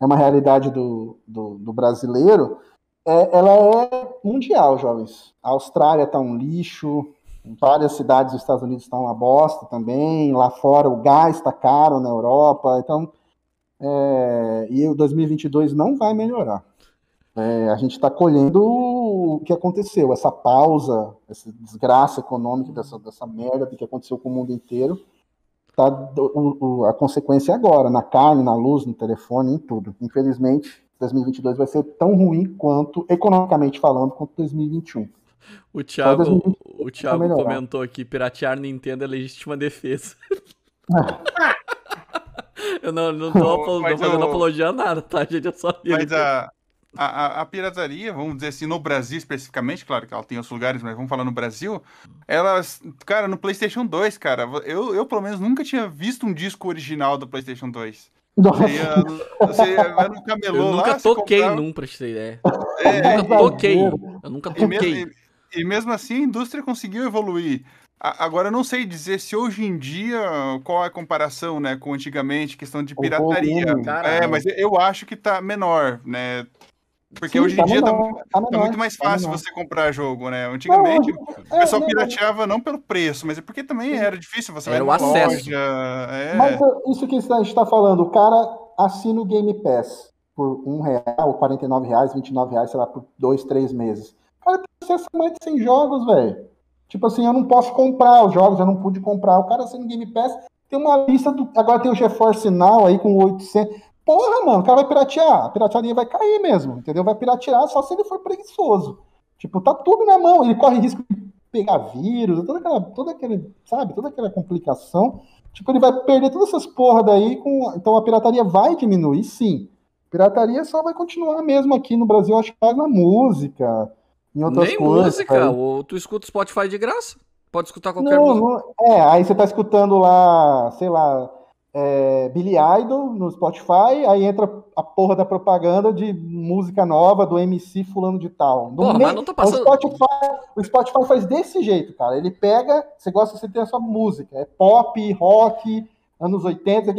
É uma realidade do, do, do brasileiro, é, ela é mundial, jovens. A Austrália está um lixo, várias cidades dos Estados Unidos estão uma bosta também, lá fora o gás está caro na Europa, então é, e o 2022 não vai melhorar. É, a gente está colhendo o que aconteceu, essa pausa, essa desgraça econômica, dessa, dessa merda que aconteceu com o mundo inteiro, tá, o, o, a consequência é agora, na carne, na luz, no telefone, em tudo. Infelizmente, 2022 vai ser tão ruim quanto, economicamente falando, quanto 2021. O Thiago, o Thiago comentou aqui: piratear Nintendo é legítima defesa. eu não, não tô, não fazendo apologia a nada, tá, gente? Eu só Mas a, a, a, pirataria, vamos dizer assim, no Brasil especificamente, claro que ela tem outros lugares, mas vamos falar no Brasil, elas, cara, no PlayStation 2, cara, eu, eu pelo menos nunca tinha visto um disco original do PlayStation 2. Nossa. Você, vai no camelô eu nunca lá, toquei comprava... num, pra te ideia. É, eu nunca toquei. Eu nunca toquei. E mesmo, e, e mesmo assim, a indústria conseguiu evoluir. Agora, eu não sei dizer se hoje em dia, qual é a comparação, né, com antigamente, questão de pirataria. é, mas eu acho que tá menor, né? Porque Sim, hoje em tá dia tá menor, tá, tá, tá, muito mais tá fácil você comprar jogo, né? Antigamente, não, o pessoal é, pirateava não pelo preço, mas é porque também era difícil você Era o acesso. Loja, é. Mas isso que a gente está falando, o cara assina o Game Pass por um real, 49 reais, 29 reais, sei lá, por dois, três meses. Cara tem acesso a mais de 100 jogos, velho. Tipo assim, eu não posso comprar os jogos, eu não pude comprar. O cara sendo Game Pass tem uma lista do. Agora tem o GeForce Now aí com 800. Porra, mano, o cara vai piratear. A pirataria vai cair mesmo, entendeu? Vai piratear só se ele for preguiçoso. Tipo, tá tudo na mão. Ele corre risco de pegar vírus, toda aquela, toda aquele, sabe, toda aquela complicação. Tipo, ele vai perder todas essas porra daí. Com... Então a pirataria vai diminuir, sim. Pirataria só vai continuar mesmo aqui no Brasil, acho que mais na música em outras Nem coisas, música, ou tu escuta Spotify de graça. Pode escutar qualquer não, música. Não, é, aí você tá escutando lá, sei lá, é, Billy Idol no Spotify, aí entra a porra da propaganda de música nova do MC fulano de tal. Porra, mas não tá passando... o, Spotify, o Spotify faz desse jeito, cara. Ele pega, você gosta, você tem a sua música, é pop, rock, anos 80,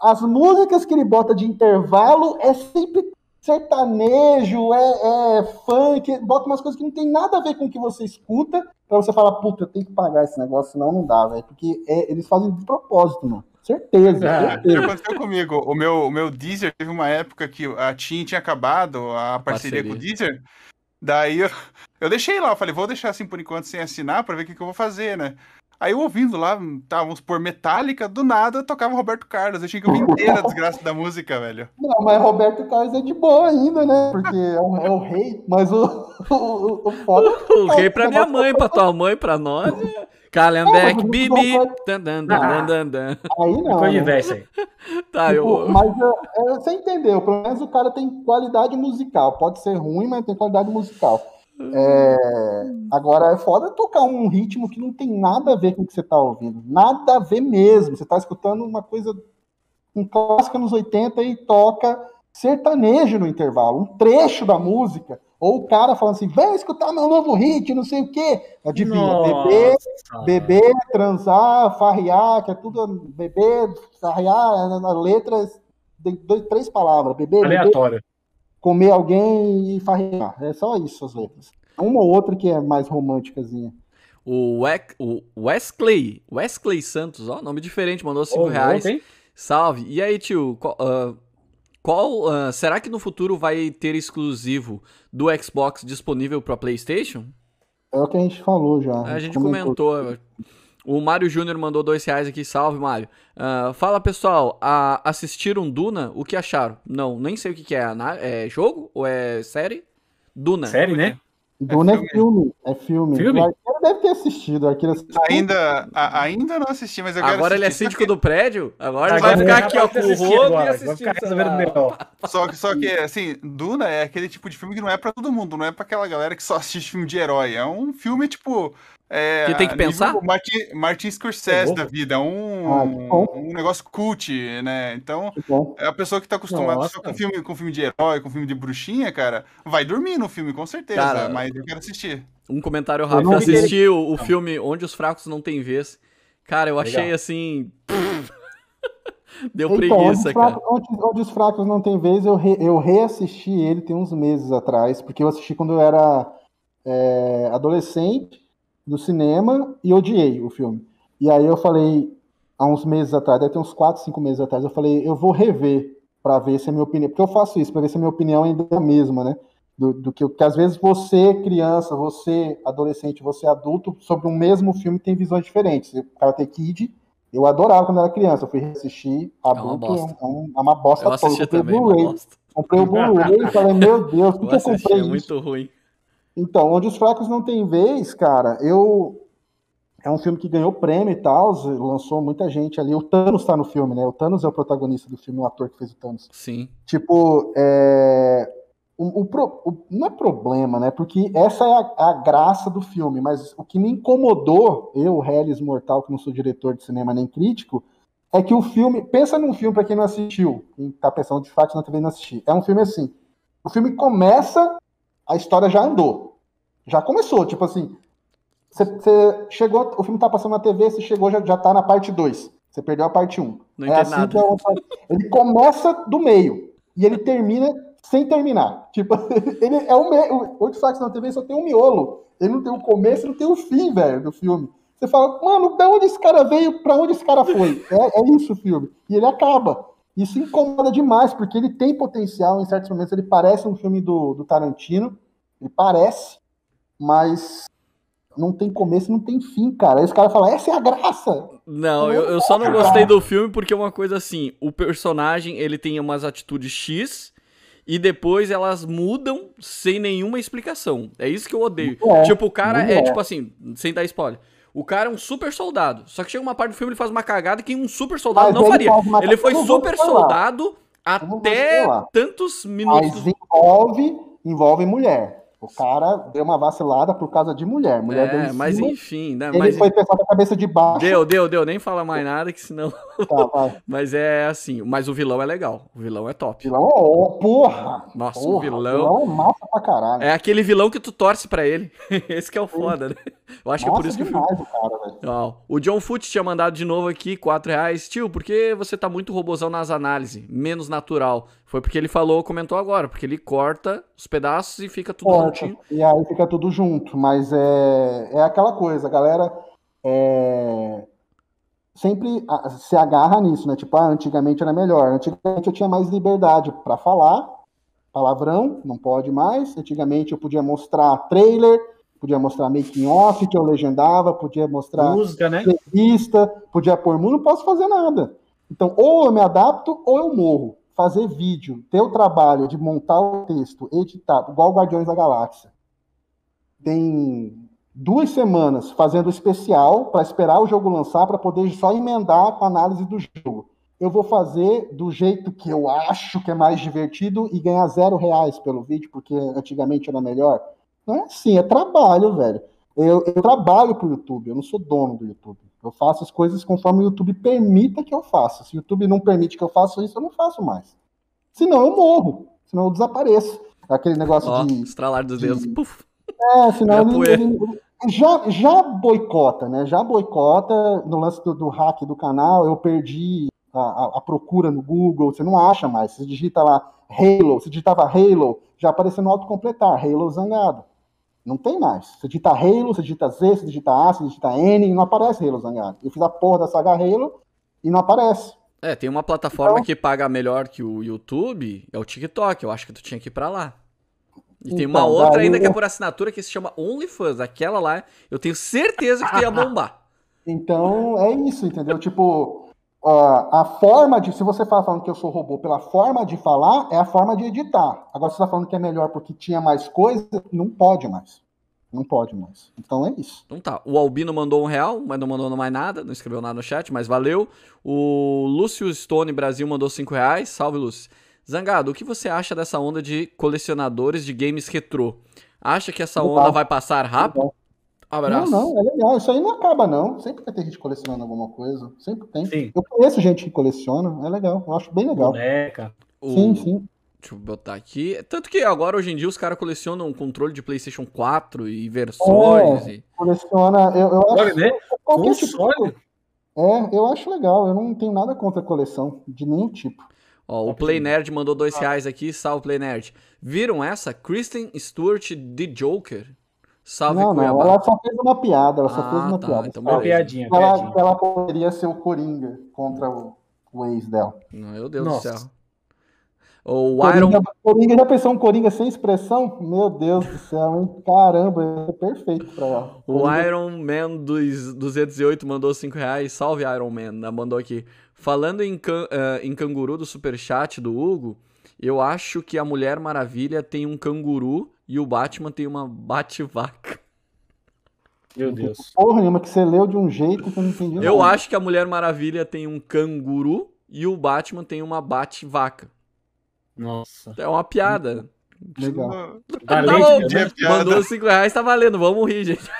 as músicas que ele bota de intervalo é sempre sertanejo, é, é, funk, bota umas coisas que não tem nada a ver com o que você escuta, pra você falar, puta, eu tenho que pagar esse negócio, senão não dá, velho. Porque é, eles fazem de propósito, mano. Certeza. É, certeza. aconteceu comigo. O meu, o meu Deezer teve uma época que a TIM tinha acabado a parceria, parceria. com o Deezer. Daí eu, eu deixei lá, eu falei, vou deixar assim por enquanto sem assinar para ver o que, que eu vou fazer, né? Aí eu ouvindo lá, tá, vamos por Metallica, do nada tocava Roberto Carlos. Eu tinha que ouvir inteira a desgraça da música, velho. Não, mas Roberto Carlos é de boa ainda, né? Porque é o, é o rei, mas o, o, o foda. É o rei pra minha mãe, pra tua mãe, pra nós. Calendec, é, Bibi. Dan, dan, dan, dan, dan. Aí não. Foi né? aí. Tá, tipo, eu... Mas é, você entendeu, pelo menos o cara tem qualidade musical. Pode ser ruim, mas tem qualidade musical. É, agora é foda tocar um ritmo que não tem nada a ver com o que você tá ouvindo. Nada a ver mesmo. Você tá escutando uma coisa um clássico nos 80 e toca sertanejo no intervalo, um trecho da música. Ou o cara falando assim, vem escutar meu novo hit, não sei o quê. Adivinha, beber, beber, transar, farrear, que é tudo beber, farrear, na letra, dois, três palavras. Beber, Aleatório. Beber, comer alguém e farrear. É só isso as letras. Uma ou outra que é mais românticazinha. O, o Wesley, Wesley Santos, ó, nome diferente, mandou 5 oh, reais. Salve. E aí, tio, qual, uh, qual uh, será que no futuro vai ter exclusivo do Xbox disponível para PlayStation? É o que a gente falou já. A gente comentou. comentou. O Mário Júnior mandou dois reais aqui, salve Mário. Uh, fala pessoal, a, assistiram Duna? O que acharam? Não, nem sei o que, que é. É jogo ou é série? Duna. Série, né? Duna é, é filme. É filme. filme? O Arqueiro deve ter assistido. Arqueiro assistiu. Ainda, a, ainda não assisti, mas eu Agora ele é síndico do prédio? Agora, agora ele vai ficar aqui, ó, com o rodo e assistindo. Só que, só que, assim, Duna é aquele tipo de filme que não é pra todo mundo, não é pra aquela galera que só assiste filme de herói. É um filme, tipo, é, que tem que pensar? Martin, Martin Scorsese é da vida, um, ah, um negócio cult, né? Então, é a pessoa que tá acostumada Nossa. só com filme, com filme de herói, com filme de bruxinha, cara, vai dormir no filme, com certeza, cara, mas eu quero assistir. Um comentário rápido. Eu assisti o, o filme Onde os Fracos Não Têm Vez. Cara, eu achei Legal. assim. Deu então, preguiça, onde cara. Onde, onde, os Fracos Não Têm Vez, eu, re, eu reassisti ele tem uns meses atrás, porque eu assisti quando eu era é, adolescente no cinema e odiei o filme. E aí eu falei, há uns meses atrás, deve ter uns 4, 5 meses atrás, eu falei, eu vou rever para ver se a minha opinião. Porque eu faço isso, para ver se a minha opinião ainda é a mesma, né? Do, do que, que às vezes você, criança, você, adolescente, você, adulto, sobre um mesmo filme tem visões diferentes. O Karate Kid, eu adorava quando era criança. Eu fui assistir adulto, é uma bosta, é, um, é uma bosta eu toda. Eu também, Blu-ray. Comprei o Blu-ray e falei, meu Deus, por que eu comprei? É muito ruim. Então, Onde os Fracos Não Têm Vez, cara, eu. É um filme que ganhou prêmio e tal, lançou muita gente ali. O Thanos tá no filme, né? O Thanos é o protagonista do filme, o ator que fez o Thanos. Sim. Tipo, é... o, o pro- o- não é problema, né? Porque essa é a, a graça do filme, mas o que me incomodou, eu, Hellis Mortal, que não sou diretor de cinema nem crítico, é que o filme. Pensa num filme, pra quem não assistiu, quem tá pensando de fato na TV não assistir. É um filme assim. O filme começa, a história já andou. Já começou, tipo assim. Você, você chegou, o filme tá passando na TV, você chegou, já, já tá na parte 2. Você perdeu a parte 1. Um. Não É assim nada. que é ele começa do meio e ele termina sem terminar. Tipo, ele é o meio. O Oito Facts na TV só tem um miolo. Ele não tem o começo, não tem o fim, velho, do filme. Você fala, mano, da onde esse cara veio, pra onde esse cara foi? É, é isso o filme. E ele acaba. Isso incomoda demais, porque ele tem potencial, em certos momentos ele parece um filme do, do Tarantino. Ele parece, mas não tem começo, não tem fim, cara. Aí os caras falam, essa é a graça. Não, eu, eu só não gostei do filme porque é uma coisa assim, o personagem, ele tem umas atitudes X e depois elas mudam sem nenhuma explicação. É isso que eu odeio. É, tipo, o cara é, é. tipo assim, sem dar spoiler. O cara é um super soldado. Só que chega uma parte do filme ele faz uma cagada que um super soldado Mas não faria. uma Ele foi eu super soldado até tantos minutos. Mas envolve, envolve mulher. O cara deu uma vacilada por causa de mulher. Mulher deu É, em mas cima, enfim, né? ele Mas foi pensar com a cabeça de baixo. deu, deu, deu, nem fala mais nada que senão. Tá, vai. Mas é assim, mas o vilão é legal. O vilão é top. Vilão, ó, porra! Nossa, porra, o vilão. vilão é massa pra caralho. É aquele vilão que tu torce pra ele. Esse que é o foda, né? Eu acho que é por isso que o demais o cara, velho. Ó, o John Foot tinha mandado de novo aqui, 4 reais. Tio, por que você tá muito robozão nas análises? Menos natural. Foi porque ele falou, comentou agora, porque ele corta os pedaços e fica tudo Corta, juntinho. E aí fica tudo junto. Mas é, é aquela coisa, a galera é, sempre se agarra nisso, né? Tipo, ah, antigamente era melhor. Antigamente eu tinha mais liberdade pra falar, palavrão, não pode mais. Antigamente eu podia mostrar trailer, podia mostrar making off que eu legendava, podia mostrar Música, né? revista, podia pôr mu, não posso fazer nada. Então, ou eu me adapto ou eu morro. Fazer vídeo, ter o trabalho de montar o texto, editar, igual Guardiões da Galáxia. Tem duas semanas fazendo especial para esperar o jogo lançar para poder só emendar com a análise do jogo. Eu vou fazer do jeito que eu acho que é mais divertido e ganhar zero reais pelo vídeo, porque antigamente era melhor. Não é assim, é trabalho, velho. Eu, eu trabalho pro YouTube, eu não sou dono do YouTube. Eu faço as coisas conforme o YouTube permita que eu faça. Se o YouTube não permite que eu faça isso, eu não faço mais. Senão eu morro, senão eu desapareço. Aquele negócio Ó, de. estralar dos dedos. Puf. É, senão ele- ele- já, já boicota, né? Já boicota no lance do, do hack do canal. Eu perdi a, a- a procura no Google, você não acha mais. Você digita lá Halo, você digitava Halo, já apareceu no autocompletar, Halo zangado. Não tem mais. Você digita Halo, você digita Z, você digita A, você digita N e não aparece Halo zangado. Eu fiz a porra da saga Halo e não aparece. É, tem uma plataforma Então- que paga melhor que o YouTube, é o TikTok. Eu acho que tu tinha que ir pra lá. E tem uma Então, outra daí ainda que é por assinatura que se chama OnlyFans. Aquela lá, eu tenho certeza que tu ia bombar. Então é isso, entendeu? Tipo, ó, a forma de. Se você fala falando que eu sou robô pela forma de falar, é a forma de editar. Agora, se você tá falando que é melhor porque tinha mais coisa, não pode mais. Não pode mais. Então é isso. Então tá, o Albino mandou um real, mas não mandou mais nada, não escreveu nada no chat, mas valeu. O Lúcio Stone Brasil mandou cinco reais, salve Lúcio. Zangado, o que você acha dessa onda de colecionadores de games retrô? Acha que essa onda vai passar rápido? Não, Abraço. não, é legal. Isso aí não acaba, não. Sempre vai ter gente colecionando alguma coisa. Sempre tem. Sim. Eu conheço gente que coleciona. É legal. Eu acho bem legal. Boneca. O- Sim, sim. Deixa eu botar aqui. Tanto que agora, hoje em dia, os caras colecionam controle de PlayStation 4 e versões. É. e- Coleciona. Eu, eu acho. Olha, né? qualquer tipo de Console. É, eu acho legal. Eu não tenho nada contra a coleção, de nenhum tipo. Ó, o Play Nerd mandou dois reais aqui. Salve, Play Nerd. Viram essa? Kristen Stewart de Joker? Salve, não, não, Cuiabá. ela só fez uma piada, ela só Ah, fez uma tá, piada. então Uma piadinha, ela, piadinha. ela poderia ser o Coringa contra o, o ex dela. Meu Deus Nossa. do céu. O Iron. Coringa, já pensou um Coringa sem expressão? Meu Deus do céu, hein? Caramba, é perfeito pra ela. O Coringa- Iron Man dos 208 mandou 5 reais. Salve, Iron Man. Mandou aqui. Falando em, can- eh, em canguru do superchat do Hugo, eu acho que a Mulher Maravilha tem um canguru e o Batman tem uma bate-vaca. Meu Deus. Porra nenhuma, que você leu de um jeito que eu não entendi Eu nada. acho que a Mulher Maravilha tem um canguru e o Batman tem uma bate-vaca. Nossa. É uma piada. Legal. Tá bom, piada. mandou 5 reais, tá valendo, vamos rir, gente.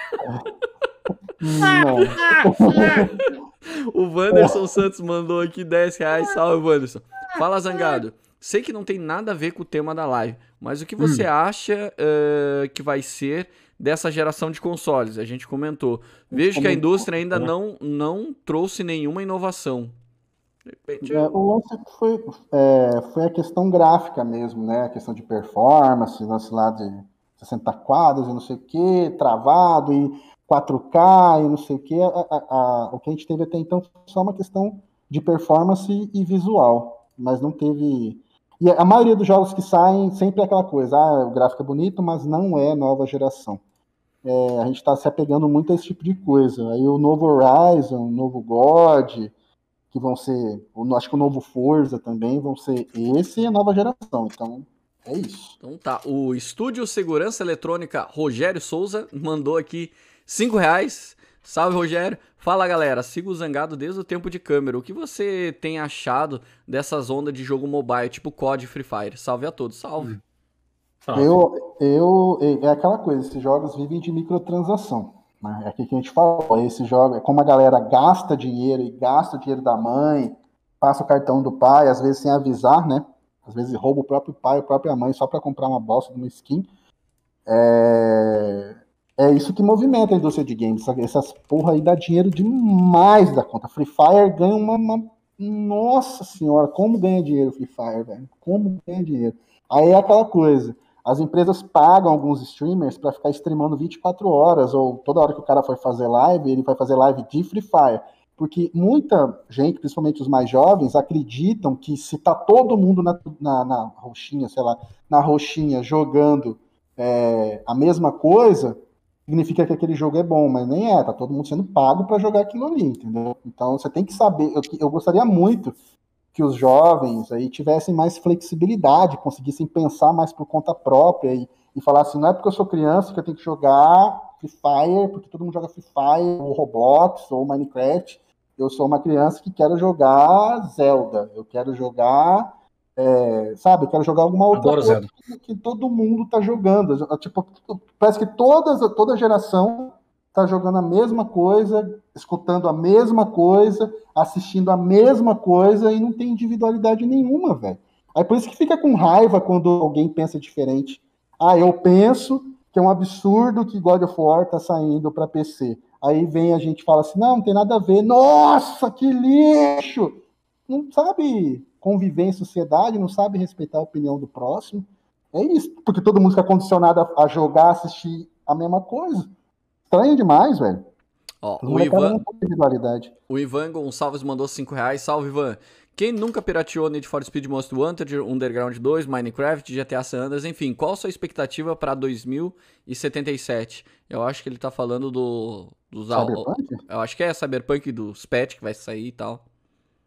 O Wanderson Santos mandou aqui 10 reais. Salve, Wanderson. Fala, Zangado. Sei que não tem nada a ver com o tema da live, mas o que você acha eh, que vai ser dessa geração de consoles? A gente comentou. Vejo que a indústria ainda não, não trouxe nenhuma inovação. Repente, É, o lance foi, é, foi a questão gráfica mesmo, né? A questão de performance, lance lá de 60 quadros e não sei o que, travado e 4K e não sei o que. o que a gente teve até então foi só uma questão de performance e visual, mas não teve. E a maioria dos jogos que saem sempre é aquela coisa, ah, o gráfico é bonito, mas não é nova geração. É, a gente está se apegando muito a esse tipo de coisa. Aí o novo Horizon, o novo God, que vão ser, acho que o novo Forza também vão ser esse e a nova geração. Então, é isso. Então tá, o Estúdio Segurança Eletrônica Rogério Souza mandou aqui 5 reais. Salve, Rogério. Fala, galera. Sigo o Zangado desde o tempo de câmera. O que você tem achado dessas ondas de jogo mobile, tipo COD e Free Fire? Salve a todos. Salve. Salve. Eu, eu, é aquela coisa, esses jogos vivem de microtransação. Né? É aquilo que a gente falou, esse jogo, é como a galera gasta dinheiro e gasta o dinheiro da mãe, passa o cartão do pai, às vezes sem avisar, né? Às vezes rouba o próprio pai, a própria mãe, só para comprar uma bosta de uma skin. É... é isso que movimenta a indústria de games. essa- Essas porra aí dá dinheiro demais da conta. Free Fire ganha uma, uma- Nossa senhora, como ganha dinheiro Free Fire, velho? Como ganha dinheiro? Aí é aquela coisa. As empresas pagam alguns streamers para ficar streamando 24 horas, ou toda hora que o cara for fazer live, ele vai fazer live de Free Fire. Porque muita gente, principalmente os mais jovens, acreditam que se tá todo mundo na, na, na roxinha, sei lá, na roxinha jogando é, a mesma coisa, significa que aquele jogo é bom, mas nem é, tá todo mundo sendo pago para jogar aquilo ali, entendeu? Então você tem que saber, eu, eu gostaria muito que os jovens aí tivessem mais flexibilidade, conseguissem pensar mais por conta própria e, e falar assim, não é porque eu sou criança que eu tenho que jogar Free Fire, porque todo mundo joga Free Fire, ou Roblox, ou Minecraft. Eu sou uma criança que quero jogar Zelda, eu quero jogar, é, sabe, eu quero jogar alguma outra coisa Zelda. que, todo mundo tá jogando. Tipo, parece que todas, toda geração tá jogando a mesma coisa, escutando a mesma coisa, assistindo a mesma coisa e não tem individualidade nenhuma, velho. Aí por isso que fica com raiva quando alguém pensa diferente. Ah, eu penso que é um absurdo que God of War tá saindo para PC. Aí vem a gente e fala assim: não, não tem nada a ver. Nossa, que lixo! Não sabe conviver em sociedade, não sabe respeitar a opinião do próximo. É isso, porque todo mundo fica condicionado a, a jogar, assistir a mesma coisa. Estranho demais, velho. Ó, o molecados Ivan, individualidade. o Ivan Gonçalves mandou 5 reais. Salve, Ivan. Quem nunca pirateou Need for Speed Most Wanted, Underground 2, Minecraft, GTA San Andreas, enfim, qual a sua expectativa pra 2077? Eu acho que ele tá falando do dos Cyberpunk? Eu acho que é Cyberpunk dos pet que vai sair e tal.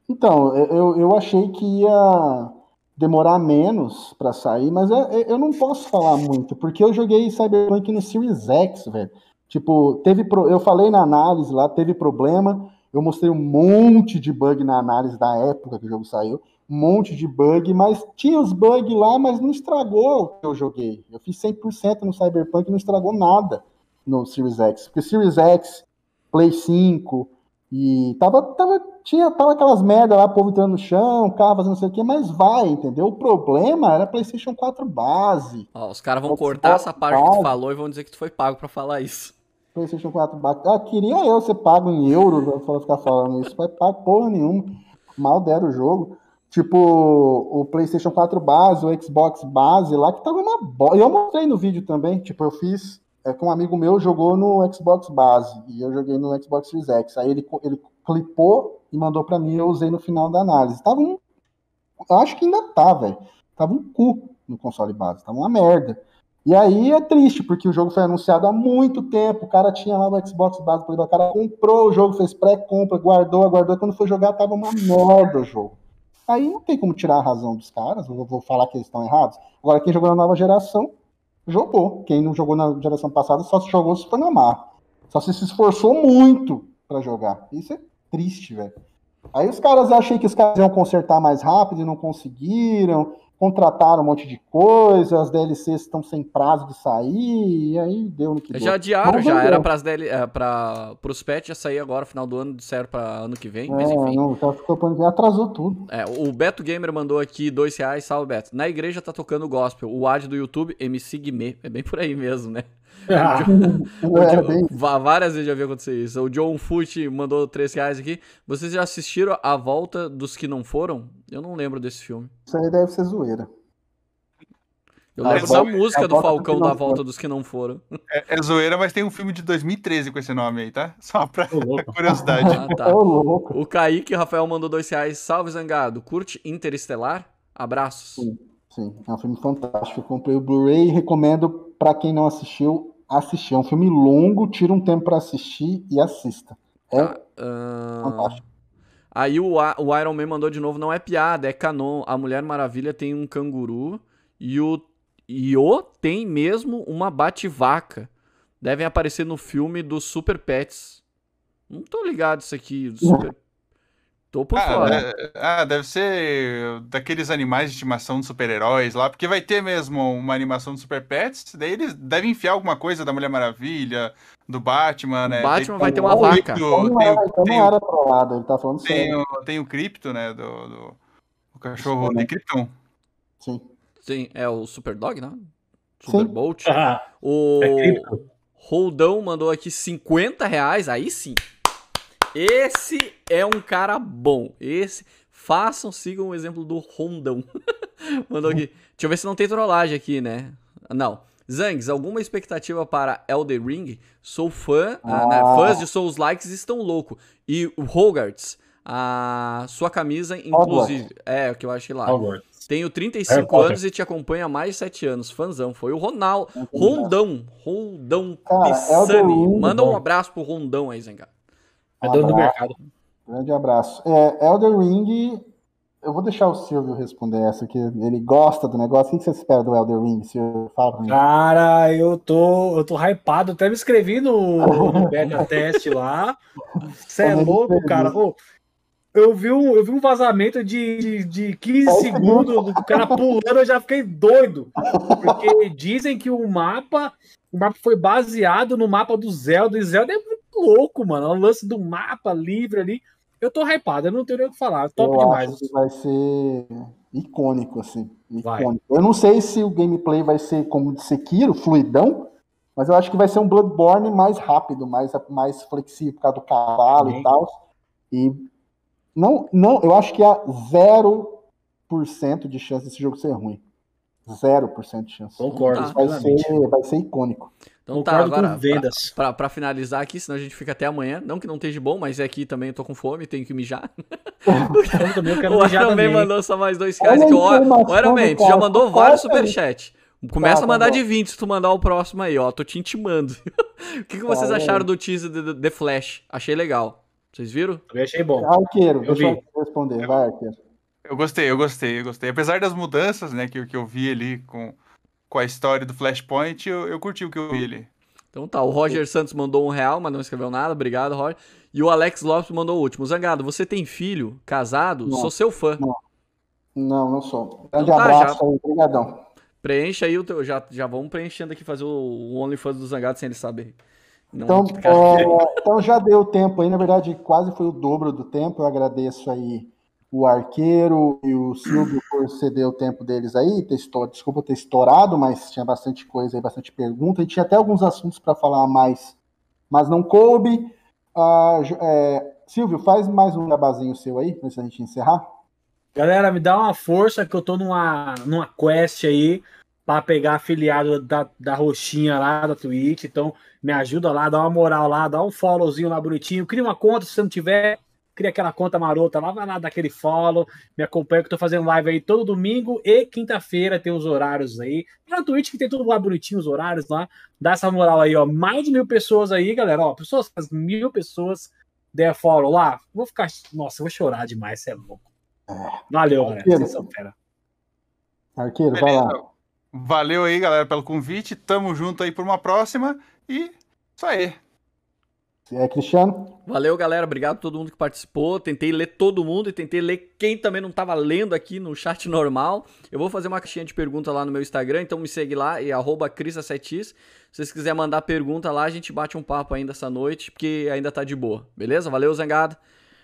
Então, eu, eu achei que ia demorar menos pra sair, mas eu, eu não posso falar muito, porque eu joguei Cyberpunk no Series X, velho. Tipo, teve pro- eu falei na análise lá, teve problema. Eu mostrei um monte de bug na análise da época que o jogo saiu, um monte de bug, mas tinha os bugs lá, mas não estragou o que eu joguei. Eu fiz 100% no Cyberpunk e não estragou nada no Series X. Porque Series X, Play 5, e tava, tava, tinha, tava aquelas merda lá, povo entrando no chão, carro fazendo não sei o que, mas vai, entendeu? O problema era PlayStation 4 base. Ó, os caras vão Xbox cortar essa parte que tu falou e vão dizer que tu foi pago pra falar isso. PlayStation 4 base. Ah, queria eu ser pago em euro pra ficar falando isso. Vai pago porra nenhuma. Mal deram o jogo. Tipo, o PlayStation 4 base, o Xbox base lá, que tava uma bosta. Eu mostrei no vídeo também. Tipo, eu fiz. É, com um amigo meu jogou no Xbox base. E eu joguei no Xbox Series X. Aí ele, ele clipou e mandou pra mim. Eu usei no final da análise. Tava um. Acho que ainda tá, velho. Tava um cu no console base. Tava uma merda. E aí é triste, porque o jogo foi anunciado há muito tempo. O cara tinha lá no Xbox base, o cara comprou o jogo, fez pré-compra, guardou, aguardou. Quando foi jogar, tava uma merda o jogo. Aí não tem como tirar a razão dos caras, eu vou falar que eles estão errados. Agora, quem jogou na nova geração, jogou. Quem não jogou na geração passada, só se jogou se foi na mar. Só se se esforçou muito pra jogar. Isso é triste, velho. Aí os caras achei que os caras iam consertar mais rápido e não conseguiram. Contrataram um monte de coisa, as DLCs estão sem prazo de sair, e aí deu no que deu. Já adiaram, Mas já era DL, é, pra, pros patch já sair agora, final do ano, disseram pra ano que vem, mas É, enfim. não, já ficou pra- atrasou tudo. É, o Beto Gamer mandou aqui dois reais, salve Beto. Na igreja tá tocando gospel, o ad do YouTube, MC Guimê, é bem por aí mesmo, né? Ah, É, John- bem, va- Várias vezes já vi acontecer isso. O John Fute mandou 3 reais aqui. Vocês já assistiram A Volta dos Que Não Foram? Eu não lembro desse filme. isso aí deve ser zoeira. Eu A lembro da música do Falcão da Volta dos Que Não Foram. É, é zoeira, mas tem um filme de 2013 com esse nome aí, tá? Só pra curiosidade. Ah, tá. O Kaique Rafael mandou 2 reais. Salve, Zangado. Curte Interestelar? Abraços. Sim. Sim, é um filme fantástico. Eu comprei o Blu-ray e recomendo pra quem não assistiu, assistir. É um filme longo, tira um tempo pra assistir e assista. É Tá, ahn, fantástico. Aí o, o Iron Man mandou de novo, não é piada, é canon. A Mulher Maravilha tem um canguru e o Io tem mesmo uma bate-vaca. Devem aparecer no filme dos Super Pets. Não tô ligado isso aqui. do Super... Tô por Ah, fora. é- ah, deve ser daqueles animais de estimação de super-heróis lá, porque vai ter mesmo uma animação de Super Pets, daí eles devem enfiar alguma coisa da Mulher Maravilha, do Batman, né? Batman Tem- vai ter uma o vaca. Não tem, era, o- então tem não o- era trollado, ele tá falando tem sério. o, tem o Krypto, né? Do, do- o cachorro de Krypton. Sim. Sim, é o Super Dog, né? Super Sim. Bolt. ah, O é cripto. Roldão mandou aqui 50 reais, aí sim. Esse é um cara bom. Esse. Façam, sigam o exemplo do Rondão. mandou aqui. Deixa eu ver se não tem trollagem aqui, né? Não. Zangs, alguma expectativa para Elder Ring? Sou fã. ah, né, Ah. Fãs de Souls Likes estão louco. E o Hogarts, a sua camisa, inclusive. É, o que eu achei lá. Hogwarts. Tenho Harry 35 Potter. anos e te acompanho há mais de 7 anos. Fãzão. Foi o Ronaldo. Rondão. Rondão Cara, Elden. Ring, Manda um abraço pro Rondão aí, Zenga. É dono do mercado. Grande abraço. É, Elder Ring, eu vou deixar o Silvio responder essa, que ele gosta do negócio. O que você espera do Elder Ring, Silvio? Fala pra mim. Cara, eu tô, eu tô hypado. Até me inscrevi no, no beta teste lá. Você é louco, cara. Ô, eu, vi um, eu vi um vazamento de, de, de 15 segundos do cara pulando, eu já fiquei doido. Porque dizem que o mapa, o mapa foi baseado no mapa do Zelda. E Zelda é muito louco, mano. O lance do mapa livre ali. Eu tô hypado, eu não tenho nem o que falar. Top eu demais. acho que vai ser icônico, assim. Vai. Icônico. Eu não sei se o gameplay vai ser como de Sekiro, fluidão, mas eu acho que vai ser um Bloodborne mais rápido, mais, mais flexível por causa do cavalo Sim. e tal. E não, não, eu acho que há 0% de chance desse jogo ser ruim. 0% de chance. Concordo, Isso vai ser, vai ser icônico. Então tá, Concordo agora. com vendas. Pra, pra, pra finalizar aqui, senão a gente fica até amanhã. Não que não esteja bom, mas é aqui também eu tô com fome, tenho que mijar. Eu também eu quero O mijar Iron também. mandou só mais dois reais. Que a o Iron Man, tu já mandou vários aí. superchats. Começa Tá, a mandar tá de bom. 20 se tu mandar o próximo aí, ó. Tô te intimando. o que, que vocês Tá, acharam aí. do teaser de The Flash? Achei legal. Vocês viram? Também achei bom. Arqueiro, Eu deixa vi. eu responder. Vai, arqueiro. Eu gostei, eu gostei, eu gostei. Apesar das mudanças, né, que, eu- que eu vi ali com, com a história do Flashpoint, eu, eu curti o que eu vi ali. Então tá, o Roger Santos mandou um real, mas não escreveu nada. Obrigado, Roger. E o Alex Lopes mandou o último. Zangado, você tem filho? Casado? Não. Sou seu fã. Não, não sou. Grande Então tá, abraço aí, obrigadão. Preencha aí o teu. Já, já vamos preenchendo aqui, fazer o, OnlyFans do Zangado sem ele saber. Não, Então, é, então já deu tempo aí, na verdade quase foi o dobro do tempo. Eu agradeço aí o Arqueiro e o Silvio por ceder o tempo deles aí. Ter estourado, desculpa ter estourado, mas tinha bastante coisa aí, bastante pergunta. E tinha até alguns assuntos para falar mais, mas não coube. Ah, é, Silvio, faz mais um jabazinho seu aí, antes da gente encerrar. Galera, me dá uma força que eu tô numa, numa quest aí pra pegar afiliado da, da roxinha lá da Twitch. Então, me ajuda lá, dá uma moral lá, dá um followzinho lá bonitinho. Cria uma conta, se você não tiver, cria aquela conta marota lá, vai lá dar aquele follow. Me acompanha que eu tô fazendo live aí todo domingo e quinta-feira tem os horários aí. Na Twitch que tem tudo lá bonitinho, os horários lá. Dá essa moral aí, ó. Mais de mil pessoas aí, galera. Ó, pessoas, as mil pessoas der follow lá. Vou ficar. Nossa, eu vou chorar demais, você é louco. Valeu, galera. Arqueiro. Vocês são fera. Arqueiro, vai lá. Valeu aí, galera, pelo convite. Tamo junto aí por uma próxima. E isso aí. É, Cristiano? Valeu, galera. Obrigado a todo mundo que participou. Tentei ler todo mundo e tentei ler quem também não estava lendo aqui no chat normal. Eu vou fazer uma caixinha de pergunta lá no meu Instagram, então me segue lá, e arroba Se vocês quiserem mandar pergunta lá, a gente bate um papo ainda essa noite, porque ainda tá de boa. Beleza? Valeu, Zangado.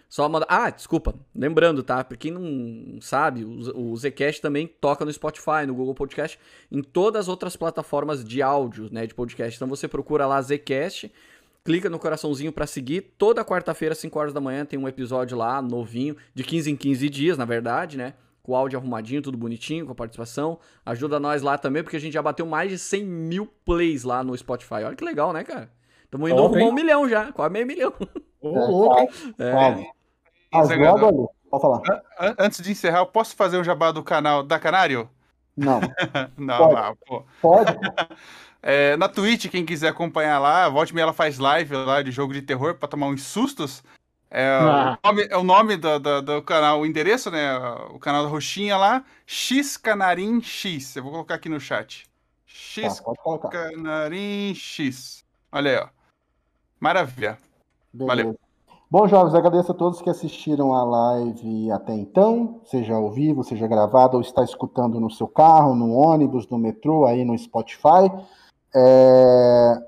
Só manda. Ah, desculpa. Lembrando, tá? Pra quem não sabe, o Zcast também toca no Spotify, no Google Podcast, em todas as outras plataformas de áudio, né? De podcast. Então você procura lá Zcast clica no coraçãozinho para seguir. Toda quarta-feira, 5 horas da manhã, tem um episódio lá, novinho, de 15 em 15 dias, na verdade, né? Com o áudio arrumadinho, tudo bonitinho, com a participação. Ajuda nós lá também, porque a gente já bateu mais de 100 mil plays lá no Spotify. Olha que legal, né, cara? Estamos indo arrumar um milhão já, quase meio milhão. Ô, louco, hein? É. Logo ali, pode falar. Antes de encerrar, eu posso fazer o jabá do canal da Canário? Não. não, pode. não, pô. Pode? É, na Twitch, quem quiser acompanhar lá, volte me ela faz live lá de jogo de terror para tomar uns sustos. É, ah. o, nome, é o nome do, do, do, canal, o endereço, né? O canal da Roxinha lá, X Canarim X. Eu vou colocar aqui no chat. X tá, Canarim X. Olha aí, ó. Maravilha. Beleza. Valeu. Bom, jovens, agradeço a todos que assistiram a live até então, seja ao vivo, seja gravado, ou está escutando no seu carro, no ônibus, no metrô, aí no Spotify. É,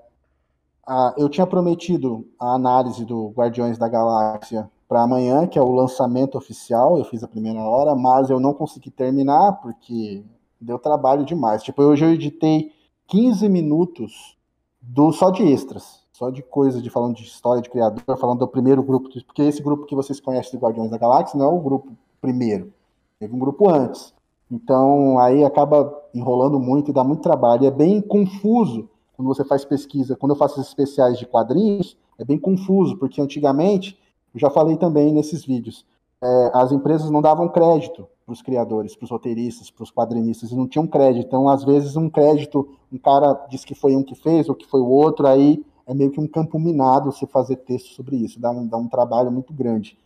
eu tinha prometido a análise do Guardiões da Galáxia para amanhã, que é o lançamento oficial. Eu fiz a primeira hora, mas eu não consegui terminar porque deu trabalho demais. Tipo, hoje eu editei 15 minutos do só de extras, só de coisa de falando de história de criador, falando do primeiro grupo, porque esse grupo que vocês conhecem do Guardiões da Galáxia não é o grupo primeiro. Teve um grupo antes. Então, aí acaba enrolando muito e dá muito trabalho. É bem confuso quando você faz pesquisa. Quando eu faço esses especiais de quadrinhos, é bem confuso, porque antigamente, eu já falei também nesses vídeos, é, as empresas não davam crédito para os criadores, para os roteiristas, para os quadrinistas, e não tinham crédito. Então, às vezes, um crédito, um cara diz que foi um que fez, ou que foi o outro, aí é meio que um campo minado você fazer texto sobre isso, dá um, dá um trabalho muito grande.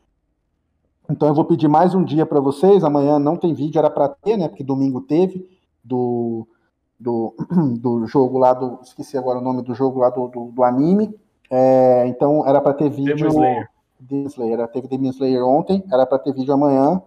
Então eu vou pedir mais um dia para vocês. Amanhã não tem vídeo, era para ter, né? Porque domingo teve do, do, do jogo lá do. Esqueci agora o nome do jogo lá do, do, do anime. É, então era para ter vídeo. Demon Slayer. Demon Slayer. Teve Demon Slayer ontem, era para ter vídeo amanhã,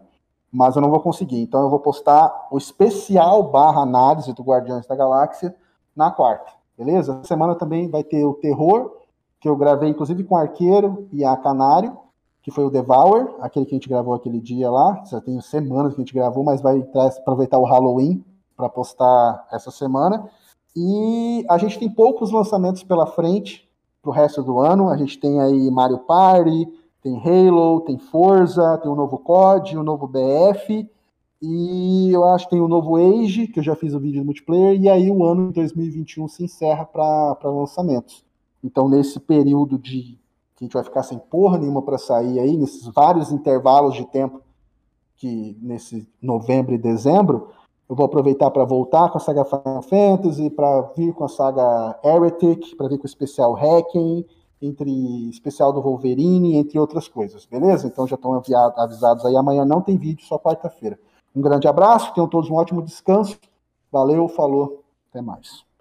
mas eu não vou conseguir. Então eu vou postar o especial barra análise do Guardiões da Galáxia na quarta. Beleza? Essa semana também vai ter o terror, que eu gravei inclusive com o Arqueiro e a Canário que foi o Devour, aquele que a gente gravou aquele dia lá. Já tem semanas que a gente gravou, mas vai aproveitar o Halloween para postar essa semana. E a gente tem poucos lançamentos pela frente para o resto do ano. A gente tem aí Mario Party, tem Halo, tem Forza, tem o novo COD, o novo BF. E eu acho que tem o novo Age, que eu já fiz o vídeo do multiplayer, e aí o ano de 2021 se encerra para lançamentos. Então, nesse período de a gente vai ficar sem porra nenhuma para sair aí, nesses vários intervalos de tempo que nesse novembro e dezembro, eu vou aproveitar para voltar com a saga Final Fantasy, para vir com a saga Heretic, para vir com o especial Hacking, entre especial do Wolverine, entre outras coisas, beleza? Então já estão avisados aí. Amanhã não tem vídeo, só quarta-feira. Um grande abraço, tenham todos um ótimo descanso. Valeu, falou, até mais.